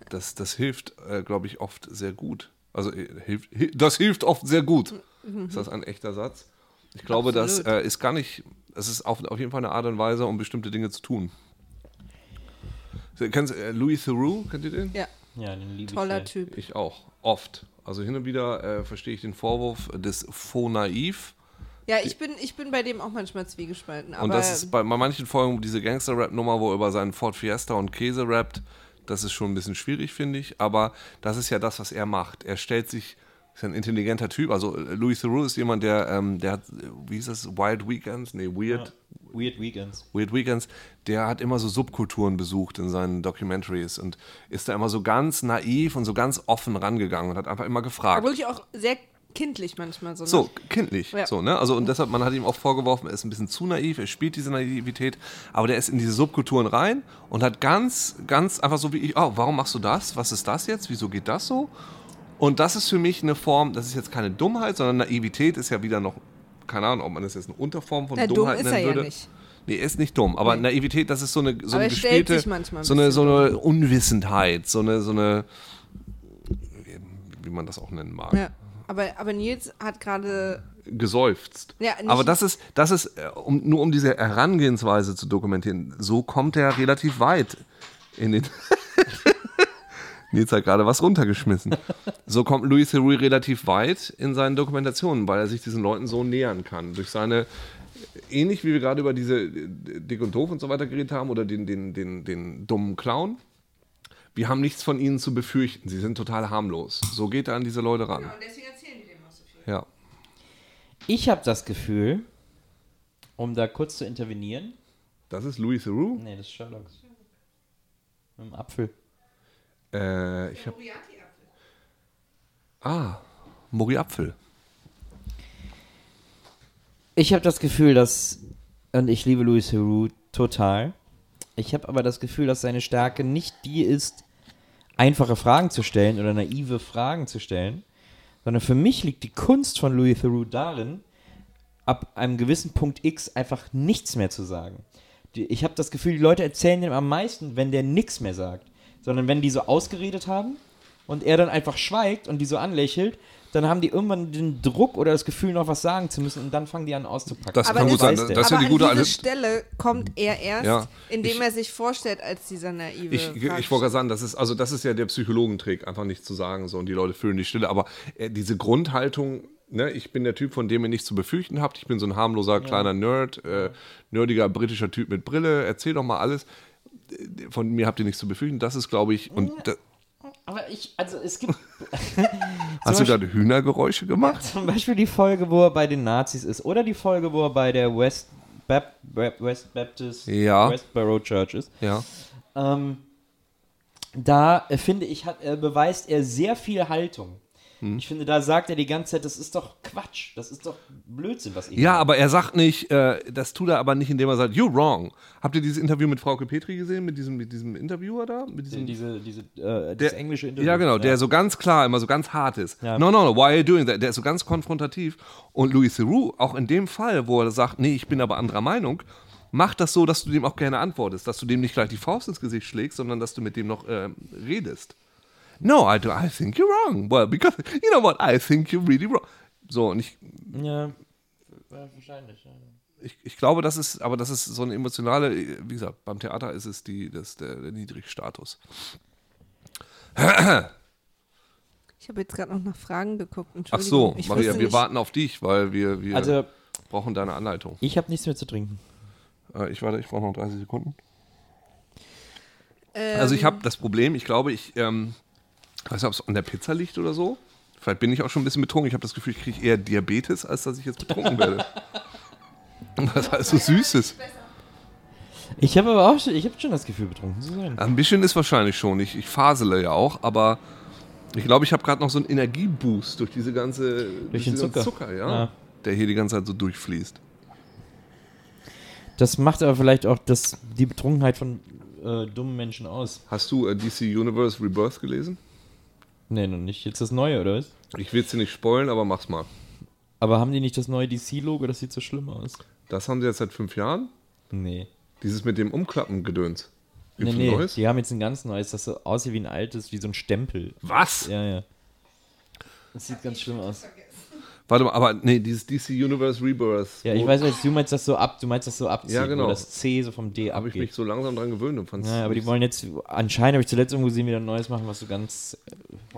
Speaker 3: Das, das hilft, äh, glaube ich, oft sehr gut. Also äh, hilft, hi- das hilft oft sehr gut. Ist das ein echter Satz? Ich glaube, das
Speaker 5: Absolut.
Speaker 3: äh, ist gar nicht, es ist auf, auf jeden Fall eine Art und Weise, um bestimmte Dinge zu tun. Kennst, äh, Louis Theroux, kennt ihr den?
Speaker 5: Ja,
Speaker 2: Ja, den liebe
Speaker 5: toller
Speaker 2: ich.
Speaker 5: Typ.
Speaker 3: Ich auch, oft. Also hin und wieder äh, verstehe ich den Vorwurf des Faux Naiv.
Speaker 5: Ja, ich bin, ich bin bei dem auch manchmal zwiegespalten. Aber
Speaker 3: und das ist bei, bei manchen Folgen diese Gangster-Rap-Nummer, wo er über seinen Ford Fiesta und Käse rappt. Das ist schon ein bisschen schwierig, finde ich. Aber das ist ja das, was er macht. Er stellt sich, ist ja ein intelligenter Typ. Also äh, Louis Theroux ist jemand, der, ähm, der hat, äh, wie hieß das, Wild Weekends? Nee, Weird,
Speaker 2: Weird Weekends.
Speaker 3: Weird Weekends, der hat immer so Subkulturen besucht in seinen Documentaries und ist da immer so ganz naiv und so ganz offen rangegangen und hat einfach immer gefragt.
Speaker 5: Aber wirklich auch sehr kindlich manchmal so. Ne?
Speaker 3: So, kindlich.
Speaker 5: Ja.
Speaker 3: So, ne? Also, und deshalb, man hat ihm auch vorgeworfen, er ist ein bisschen zu naiv, er spielt diese Naivität, aber der ist in diese Subkulturen rein und hat ganz, ganz einfach so wie ich, oh, warum machst du das? Was ist das jetzt? Wieso geht das so? Und das ist für mich eine Form, das ist jetzt keine Dummheit, sondern Naivität ist ja wieder noch, keine Ahnung, ob man das jetzt eine Unterform von
Speaker 5: Na, dumm
Speaker 3: Dummheit
Speaker 5: ist
Speaker 3: nennen
Speaker 5: er ja
Speaker 3: würde.
Speaker 5: nicht.
Speaker 3: Nee, er ist nicht dumm, aber Naivität, das ist so eine, so
Speaker 5: Aber
Speaker 3: eine gespielte,
Speaker 5: ein
Speaker 3: so eine, so eine Unwissenheit, so eine, so eine, wie man das auch nennen mag
Speaker 5: Ja. Aber, aber Nils hat gerade.
Speaker 3: geseufzt.
Speaker 5: Ja,
Speaker 3: Aber das ist, das ist äh, um, nur um diese Herangehensweise zu dokumentieren, so kommt er relativ weit in den. [laughs] Nils hat gerade was runtergeschmissen. [laughs] So kommt Louis Theroux relativ weit in seinen Dokumentationen, weil er sich diesen Leuten so nähern kann. Durch seine, ähnlich wie wir gerade über diese äh, Dick und Doof und so weiter geredet haben oder den, den, den, den dummen Clown. Wir haben nichts von ihnen zu befürchten. Sie sind total harmlos. So geht er an diese Leute ran.
Speaker 5: deswegen erzählen die dem auch so viel.
Speaker 3: Ja.
Speaker 2: Ich habe das Gefühl, um da kurz zu intervenieren.
Speaker 3: Das ist Louis Theroux.
Speaker 2: Nee, das ist Sherlock. Mit dem Apfel.
Speaker 3: Äh, ich habe. Ah, Mori Apfel.
Speaker 2: Ich habe das Gefühl, dass, und ich liebe Louis Theroux total, ich habe aber das Gefühl, dass seine Stärke nicht die ist, einfache Fragen zu stellen oder naive Fragen zu stellen, sondern für mich liegt die Kunst von Louis Theroux darin, ab einem gewissen Punkt X einfach nichts mehr zu sagen. Ich habe das Gefühl, die Leute erzählen ihm am meisten, wenn der nichts mehr sagt, sondern wenn die so ausgeredet haben und er dann einfach schweigt und die so anlächelt, dann haben die irgendwann den Druck oder das Gefühl, noch was sagen zu müssen und dann fangen die an auszupacken.
Speaker 3: Das
Speaker 5: Aber
Speaker 3: kann gut sein. Das ist ja
Speaker 5: aber
Speaker 3: die gute
Speaker 5: an diese. Stelle kommt er erst,
Speaker 3: Ja.
Speaker 5: indem
Speaker 3: Ich-
Speaker 5: er sich vorstellt als dieser naive.
Speaker 3: Ich, ich wollte gerade sagen, das ist, also das ist ja der Psychologentrick, einfach nichts zu sagen so und die Leute füllen die Stille. Aber äh, diese Grundhaltung, ne, ich bin der Typ, von dem ihr nichts zu befürchten habt. Ich bin so ein harmloser kleiner Nerd, äh, nerdiger britischer Typ mit Brille. Erzähl doch mal alles. Von mir habt ihr nichts zu befürchten. Das ist, glaube ich, und da,
Speaker 2: Aber ich, also es gibt [laughs]
Speaker 3: hast du gerade Hühnergeräusche gemacht? [laughs]
Speaker 2: zum Beispiel die Folge, wo er bei den Nazis ist oder die Folge, wo er bei der West, Bap Bap West Baptist
Speaker 3: Ja.
Speaker 2: Westboro Church ist.
Speaker 3: Ja.
Speaker 2: Ähm, da äh, finde ich, hat, äh, beweist er sehr viel Haltung.
Speaker 3: Hm.
Speaker 2: Ich finde, da sagt er die ganze Zeit, das ist doch Quatsch, das ist doch Blödsinn, was ihr
Speaker 3: Ja,
Speaker 2: macht.
Speaker 3: aber er sagt nicht, äh, das tut er aber nicht, indem er sagt, you're wrong. Habt ihr dieses Interview mit Frauke Petri gesehen, mit diesem, mit diesem Interviewer da? Mit diesem,
Speaker 2: diese, diese, äh,
Speaker 3: Der-
Speaker 2: englische Interview.
Speaker 3: Ja, genau, der so ganz klar, immer so ganz hart ist.
Speaker 2: Ja.
Speaker 3: No, no, no, why are you doing that? Der ist so ganz konfrontativ. Und Louis Theroux, auch in dem Fall, wo er sagt, nee, ich bin aber anderer Meinung, macht das so, dass du dem auch gerne antwortest, dass du dem nicht gleich die Faust ins Gesicht schlägst, sondern dass du mit dem noch ähm, redest. No, I, do, I think you're wrong. Well, because, you know what, I think you're really wrong. So, und ich,
Speaker 2: Ja, wahrscheinlich. Ja.
Speaker 3: ich, ich glaube, das ist, aber das ist so eine emotionale, wie gesagt, beim Theater ist es die, das, der, der Niedrigstatus.
Speaker 5: Ich habe jetzt gerade noch nach Fragen geguckt.
Speaker 3: Ach so,
Speaker 5: ich
Speaker 3: Maria, wir
Speaker 5: nicht-
Speaker 3: warten auf dich, weil wir, wir
Speaker 2: Also,
Speaker 3: brauchen deine Anleitung.
Speaker 2: ich habe nichts mehr zu trinken.
Speaker 3: Äh, ich warte, ich brauche noch 30 Sekunden.
Speaker 5: Ähm,
Speaker 3: Also ich habe das Problem, ich glaube, ich ähm, weiß nicht, ob es an der Pizza liegt oder so. Vielleicht bin ich auch schon ein bisschen betrunken. Ich habe das Gefühl, ich kriege eher Diabetes, als dass ich jetzt betrunken werde. [laughs] Was alles so süß ist.
Speaker 2: Ich habe aber auch schon, ich habe schon das Gefühl, betrunken zu sein.
Speaker 3: Ein bisschen ist wahrscheinlich schon. Ich, ich fasele ja auch, aber ich glaube, ich habe gerade noch so einen Energieboost durch diese ganze
Speaker 2: Durch den
Speaker 3: diesen ganzen
Speaker 2: Zucker.
Speaker 3: ja,
Speaker 2: Ja.
Speaker 3: der hier die ganze Zeit so durchfließt.
Speaker 2: Das macht aber vielleicht auch das, die Betrunkenheit von äh, dummen Menschen aus.
Speaker 3: Hast du äh, DC Universe Rebirth gelesen?
Speaker 2: Nee, noch nicht. Jetzt das Neue, oder was?
Speaker 3: Ich will es dir nicht spoilen, aber mach's mal.
Speaker 2: Aber haben die nicht das neue DC-Logo? Das sieht so schlimm aus.
Speaker 3: Das haben sie jetzt seit fünf Jahren.
Speaker 2: Nee.
Speaker 3: Dieses mit dem Umklappen-Gedöns.
Speaker 2: Nee, nee.
Speaker 3: neues?
Speaker 2: Die haben jetzt ein ganz neues, das so aussieht wie ein altes, wie so ein Stempel.
Speaker 3: Was?
Speaker 2: Ja, ja. Das sieht ganz schlimm aus.
Speaker 3: Warte mal, aber nee, dieses DC Universe Rebirth.
Speaker 2: Ja, ich weiß jetzt, du meinst das so ab, du meinst das so abziehen,
Speaker 3: Ja, genau.
Speaker 2: wo das C so vom D
Speaker 3: Habe ich mich
Speaker 2: abgeht.
Speaker 3: so langsam dran gewöhnt und fand's
Speaker 2: Ja, aber die wollen jetzt, anscheinend habe ich zuletzt irgendwo gesehen, wieder ein neues machen, was so ganz,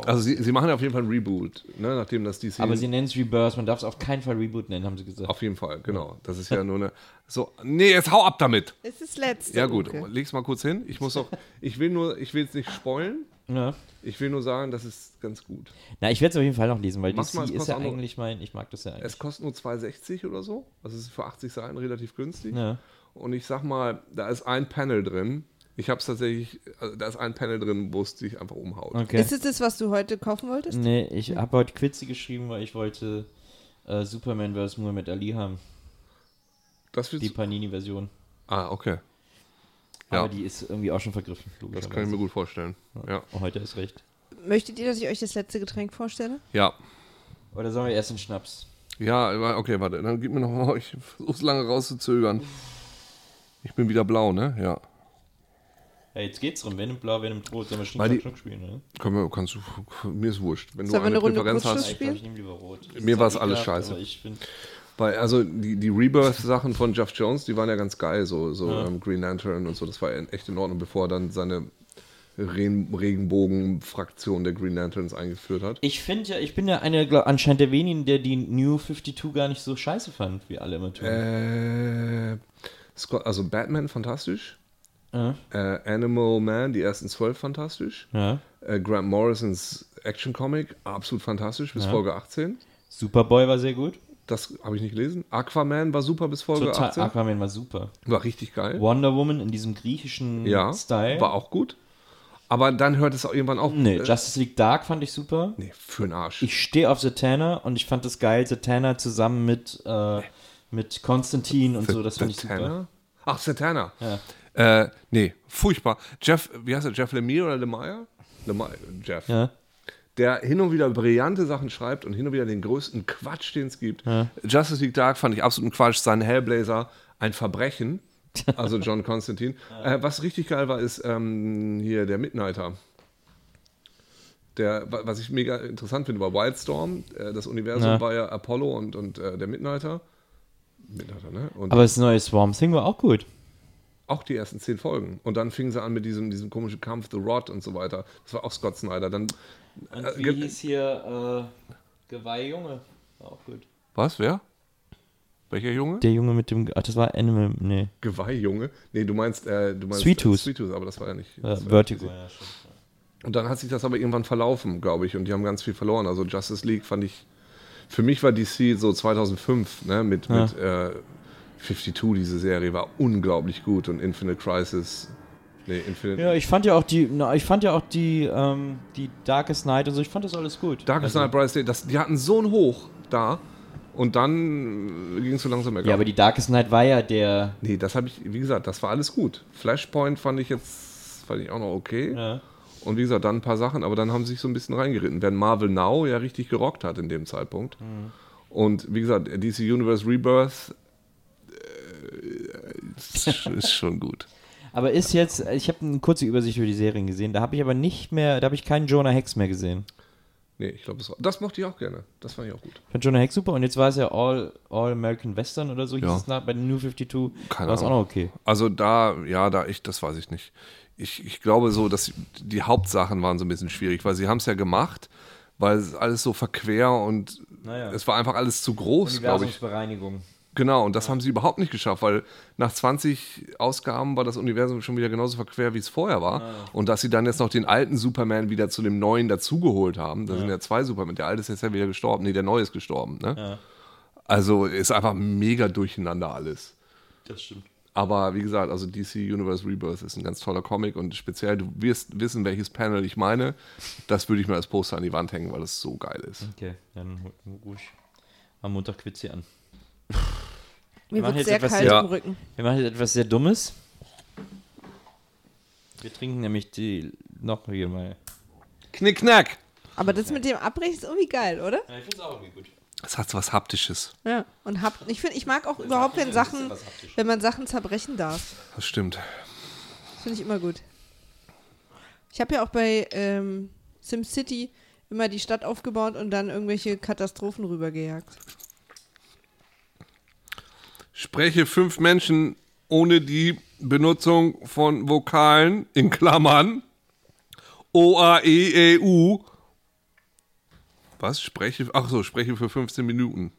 Speaker 3: Also sie, sie machen ja auf jeden Fall ein Reboot, ne, nachdem das DC.
Speaker 2: aber sie nennen es Rebirth, man darf es auf keinen Fall Reboot nennen, haben sie gesagt.
Speaker 3: auf jeden Fall, genau. Das ist ja nur eine. So, nee, jetzt hau ab damit.
Speaker 5: Es ist letzte.
Speaker 3: Ja gut,
Speaker 5: Uke.
Speaker 3: leg's mal kurz hin. Ich muss auch, ich will nur, ich will jetzt nicht spoilen.
Speaker 2: Ja.
Speaker 3: Ich will nur sagen, das ist ganz gut.
Speaker 2: Na, ich werde es auf jeden Fall noch lesen, weil DC
Speaker 3: es
Speaker 2: ist ja eigentlich mein, ich mag das ja eigentlich.
Speaker 3: Es kostet nur 2,60 oder so. Also es ist für 80 Seiten relativ günstig.
Speaker 2: ja.
Speaker 3: und ich sag mal, da ist ein Panel drin. Ich habe es tatsächlich, also da ist ein Panel drin, wo es dich einfach umhaut.
Speaker 2: Okay.
Speaker 5: Ist es das, was du heute kaufen wolltest?
Speaker 2: Nee, ich habe heute Quizze geschrieben, weil ich wollte äh, Superman vs. Muhammad Ali haben. Die Panini-Version.
Speaker 3: Ah, okay.
Speaker 2: Aber
Speaker 3: Ja.
Speaker 2: die ist irgendwie auch schon vergriffen.
Speaker 3: Das kann ich mir gut vorstellen. Ja.
Speaker 2: Oh, heute ist recht.
Speaker 5: Möchtet ihr, dass ich euch das letzte Getränk vorstelle?
Speaker 3: Ja.
Speaker 2: Oder sollen wir erst den Schnaps?
Speaker 3: Ja, okay, warte, dann gib mir noch mal, [laughs] ich versuch's lange rauszuzögern. Ich bin wieder blau, ne? Ja.
Speaker 2: Ja, jetzt geht's drum. Wer nimmt blau, wer nimmt rot? Sollen wir Schnack, Schnuck spielen?
Speaker 3: Komm, wir- kannst du, mir ist wurscht. Wenn du
Speaker 5: Sollen wir
Speaker 3: eine
Speaker 5: eine Runde
Speaker 3: Präferenz hast.
Speaker 2: Ich glaube, ich nehme lieber rot. Das
Speaker 3: Mir war's
Speaker 2: auch
Speaker 3: alles
Speaker 2: ekelhaft,
Speaker 3: scheiße.
Speaker 2: aber Ich bin,
Speaker 3: Weil, also die, die Rebirth-Sachen von Jeff Jones, die waren ja ganz geil, so, so
Speaker 2: Ja.
Speaker 3: ähm, Green Lantern und so, das war echt in Ordnung, bevor er dann seine Re Regenbogen-Fraktion der Green Lanterns eingeführt hat.
Speaker 2: ich finde ja, ich bin ja einer, glaub, anscheinend der wenigen, der die New 52 gar nicht so scheiße fand, wie alle immer tun.
Speaker 3: Äh, Scott, also Batman fantastisch,
Speaker 2: Ja.
Speaker 3: äh, Animal Man, die ersten zwölf fantastisch,
Speaker 2: ja.
Speaker 3: äh, Grant Morrisons Action-Comic, absolut fantastisch, bis
Speaker 2: Ja.
Speaker 3: Folge 18.
Speaker 2: Superboy war sehr gut.
Speaker 3: Das habe ich nicht gelesen. Aquaman war super bis Folge
Speaker 2: Total,
Speaker 3: 18.
Speaker 2: Aquaman war super.
Speaker 3: War richtig geil.
Speaker 2: Wonder Woman in diesem griechischen
Speaker 3: Ja,
Speaker 2: Style.
Speaker 3: war auch gut. Aber dann hört es auch irgendwann auf.
Speaker 2: Nee,
Speaker 3: Äh,
Speaker 2: Justice League Dark fand ich super.
Speaker 3: nee, für den Arsch.
Speaker 2: Ich stehe auf Zatanna und ich fand das geil, Zatanna zusammen mit, äh, mit Konstantin und so, das fand ich super.
Speaker 3: Satana? Ach, Satana.
Speaker 2: Ja.
Speaker 3: Äh, nee, furchtbar. Jeff, wie heißt er? Jeff Lemire oder Lemire? Lemire, Jeff.
Speaker 2: Ja.
Speaker 3: Der hin und wieder brillante Sachen schreibt und hin und wieder den größten Quatsch, den es gibt. Justice League Dark fand ich absoluten Quatsch. Sein Hellblazer, ein Verbrechen. [laughs] Also John Constantine. Äh, was richtig geil war, ist ähm, hier der Midnighter. Der, wa- was ich mega interessant finde, war Wildstorm. Äh, das Universum
Speaker 2: Ja.
Speaker 3: war ja Apollo und, und äh, der Midnighter. Midnighter, ne? Und
Speaker 2: Aber das neue Swarm Thing war auch gut.
Speaker 3: Auch die ersten zehn Folgen. Und dann fingen sie an mit diesem, diesem komischen Kampf, The Rod und so weiter. Das war auch Scott Snyder. Dann,
Speaker 2: Und
Speaker 3: Äh,
Speaker 2: wie hieß hier äh, Geweih Junge? War auch gut.
Speaker 3: was, wer? Welcher Junge?
Speaker 2: Der Junge mit dem. Ach, das war Animal. Nee.
Speaker 3: Geweihjunge? Nee, du meinst, äh, du meinst
Speaker 2: Sweet Tooth.
Speaker 3: Äh, Sweet Tooth, aber das war ja nicht.
Speaker 2: Äh, Vertigo. Ja, stimmt.
Speaker 3: Und dann hat sich das aber irgendwann verlaufen, glaube ich, und die haben ganz viel verloren. Also Justice League fand ich, für mich war DC so 2005, ne, mit,
Speaker 2: Ja.
Speaker 3: mit äh, 52, diese Serie war unglaublich gut und Infinite Crisis, nee, Infinite,
Speaker 2: Ja, ich fand ja auch die, na, ich fand ja auch die, ähm, die Darkest Night und so, ich fand das alles gut.
Speaker 3: Darkest
Speaker 2: Also-
Speaker 3: Knight, Brightest Day, das, die hatten so ein Hoch da und dann ging es so langsam bergab.
Speaker 2: Ja, aber die Darkest Night war ja der.
Speaker 3: Nee, das habe ich, wie gesagt, das war alles gut. Flashpoint fand ich jetzt, fand ich auch noch okay.
Speaker 2: Ja.
Speaker 3: Und wie gesagt, dann ein paar Sachen, aber dann haben sie sich so ein bisschen reingeritten. Während Marvel Now ja richtig gerockt hat in dem Zeitpunkt.
Speaker 2: Mhm.
Speaker 3: Und wie gesagt, DC Universe Rebirth ist, ist schon gut. [laughs]
Speaker 2: Aber ist jetzt, ich habe eine kurze Übersicht über die Serien gesehen, da habe ich aber nicht mehr, da habe ich keinen Jonah Hex mehr gesehen.
Speaker 3: Nee, ich glaube, das, das mochte ich auch gerne. Das fand ich auch gut.
Speaker 2: Ich fand Jonah Hex super und jetzt war es ja All, All American Western oder so, hieß
Speaker 3: Ja.
Speaker 2: es nach, bei den New 52.
Speaker 3: Keine
Speaker 2: war es auch noch okay.
Speaker 3: Also da, ja, da ich, das weiß ich nicht. Ich, ich glaube so, dass die Hauptsachen waren so ein bisschen schwierig, weil sie haben es ja gemacht, weil es alles so verquer und
Speaker 2: Naja.
Speaker 3: es war einfach alles zu groß, glaube ich. Genau, und das haben sie überhaupt nicht geschafft, weil nach 20 Ausgaben war das Universum schon wieder genauso verquer, wie es vorher war. Und dass sie dann jetzt noch den alten Superman wieder zu dem neuen dazugeholt haben, da sind ja zwei Superman, der alte ist jetzt ja wieder gestorben, nee, der neue ist gestorben. Ne? Also ist einfach mega durcheinander alles.
Speaker 2: Das stimmt.
Speaker 3: Aber wie gesagt, also DC Universe Rebirth ist ein ganz toller Comic und speziell, du wirst wissen, welches Panel ich meine. Das würde ich mir als Poster an die Wand hängen, weil das so geil ist.
Speaker 2: Okay, dann ruhig am Montag Quiz hier an.
Speaker 5: Mir
Speaker 2: machen
Speaker 5: wird sehr
Speaker 2: etwas
Speaker 5: kalt
Speaker 3: sehr-
Speaker 5: im Rücken.
Speaker 2: Wir machen jetzt etwas sehr Dummes. Wir trinken nämlich die noch hier mal.
Speaker 3: Knick, knack!
Speaker 5: Aber das mit dem Abbrechen ist irgendwie geil, oder?
Speaker 2: Ja, ich finde es auch irgendwie gut.
Speaker 3: Es hat so was Haptisches.
Speaker 5: Ja. Und hab, ich finde, ich mag auch überhaupt, wenn Sachen, wenn man Sachen zerbrechen darf.
Speaker 3: Das stimmt.
Speaker 5: Das finde ich immer gut. Ich habe ja auch bei ähm, SimCity immer die Stadt aufgebaut und dann irgendwelche Katastrophen rübergejagt.
Speaker 3: Spreche fünf Menschen ohne die Benutzung von Vokalen in Klammern O, A, E, E, U. Was? Spreche, ach so, spreche für 15 Minuten.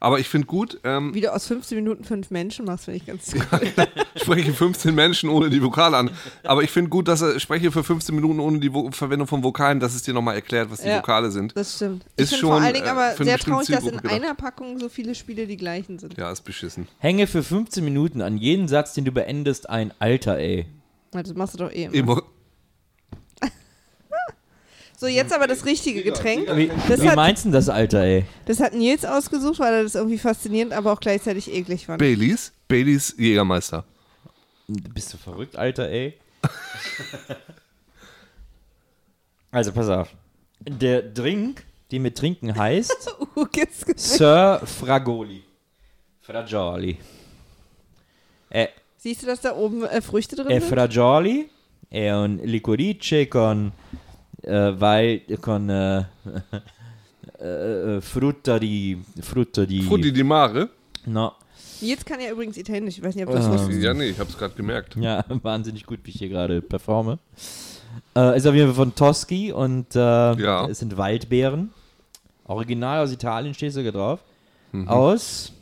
Speaker 3: Aber ich finde gut, ähm,
Speaker 5: Wie du aus 15 Minuten fünf Menschen machst, finde ich ganz gut. [laughs]
Speaker 3: spreche 15 Menschen ohne die Vokale an. Aber ich finde gut, dass er spreche für 15 Minuten ohne die Vo Verwendung von Vokalen, dass es dir nochmal erklärt, was die
Speaker 5: Ja.
Speaker 3: Vokale sind.
Speaker 5: Das stimmt.
Speaker 3: Ist
Speaker 5: ich finde vor
Speaker 3: schon,
Speaker 5: allen Dingen
Speaker 3: äh,
Speaker 5: aber sehr traurig, dass in
Speaker 3: gedacht.
Speaker 5: einer Packung so viele Spiele die gleichen sind.
Speaker 3: Ja, ist beschissen.
Speaker 2: Hänge für 15 Minuten an jeden Satz, den du beendest, ein Alter, ey.
Speaker 5: Das machst du doch eh immer. So, jetzt aber das richtige Getränk.
Speaker 2: Wie,
Speaker 5: Das
Speaker 2: wie
Speaker 5: hat-
Speaker 2: meinst du denn das Alter, ey?
Speaker 5: Das hat Nils ausgesucht, weil er das irgendwie faszinierend, aber auch gleichzeitig eklig fand.
Speaker 3: Baileys, Baileys Jägermeister.
Speaker 2: Bist du verrückt, Alter, ey? [laughs] also, pass auf. Der Drink, den wir trinken, heißt [laughs]
Speaker 5: Getränk.
Speaker 2: Sir Fragoli. Fragioli. Äh,
Speaker 5: Siehst du, dass da oben äh, Früchte drin
Speaker 2: è
Speaker 5: sind?
Speaker 2: fragioli è un licorice con, vai, con eh, eh, [laughs] frutta di frutta di
Speaker 3: Frutti di Mare?
Speaker 2: no
Speaker 5: Nils kann ja übrigens Italienisch. Ich weiß nicht, ob das
Speaker 2: Ähm.
Speaker 5: wusstest.
Speaker 3: Ja, nee, ich hab's gerade gemerkt.
Speaker 2: ja [laughs] wahnsinnig gut wie ich hier gerade performe äh, ist auf jeden Fall von Toschi und äh,
Speaker 3: Ja.
Speaker 2: es sind Waldbeeren original aus Italien steht sogar drauf
Speaker 3: Mhm.
Speaker 2: aus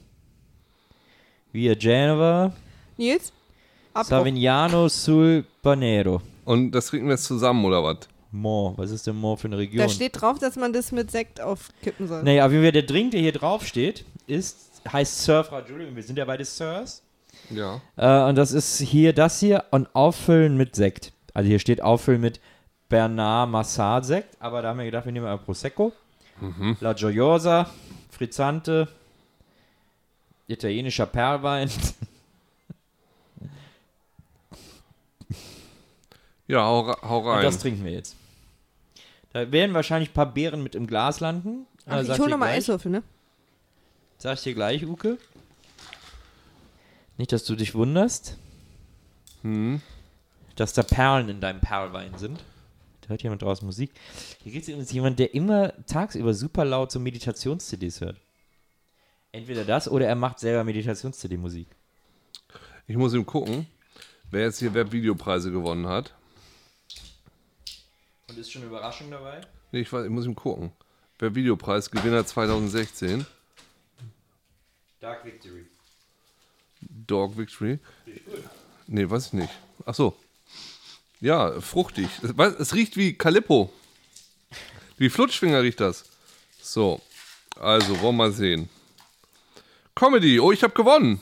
Speaker 2: Via Genova
Speaker 5: Nils? Abbruch.
Speaker 2: Savignano sul Panero
Speaker 3: Und das trinken wir jetzt zusammen, oder was?
Speaker 2: Mo was ist denn Mo für eine Region
Speaker 5: Da steht drauf, dass man das mit Sekt aufkippen soll.
Speaker 2: Naja, jeden Fall der Drink, der hier drauf steht, ist, heißt Fragile. und Wir sind ja beide Sirs.
Speaker 3: Ja.
Speaker 2: Äh, und das ist hier das hier und auffüllen mit Sekt. Also hier steht auffüllen mit Bernard Massard Sekt, aber da haben wir gedacht, wir nehmen mal Prosecco. La Gioiosa, Frizzante, italienischer Perlwein.
Speaker 3: Ja, hau, hau
Speaker 2: Und
Speaker 3: rein.
Speaker 2: das trinken wir jetzt. Da werden wahrscheinlich ein paar Beeren mit im Glas landen.
Speaker 5: Ach, ich hole nochmal. Eiswürfel, ne?
Speaker 2: Sag ich dir gleich, Uke. Nicht, dass du dich wunderst,
Speaker 3: Hm.
Speaker 2: dass da Perlen in deinem Perlwein sind. Da hört jemand draußen Musik. Hier gibt es übrigens jemand, der immer tagsüber super laut so Meditations-CDs hört. Entweder das oder er macht selber Meditations-CD-Musik.
Speaker 3: Ich muss ihm gucken, wer jetzt hier Webvideopreise gewonnen hat.
Speaker 2: Und ist schon eine Überraschung dabei?
Speaker 3: Nee, ich, weiß, ich muss ihm gucken. Webvideopreis Gewinner 2016.
Speaker 2: Dark Victory.
Speaker 3: Dog Victory. Nee, weiß ich nicht. Ach so. Ja, fruchtig. Es, riecht wie Calippo. Wie Flutschfinger riecht das. So. Also, wollen wir mal sehen. Comedy. Oh, ich habe gewonnen.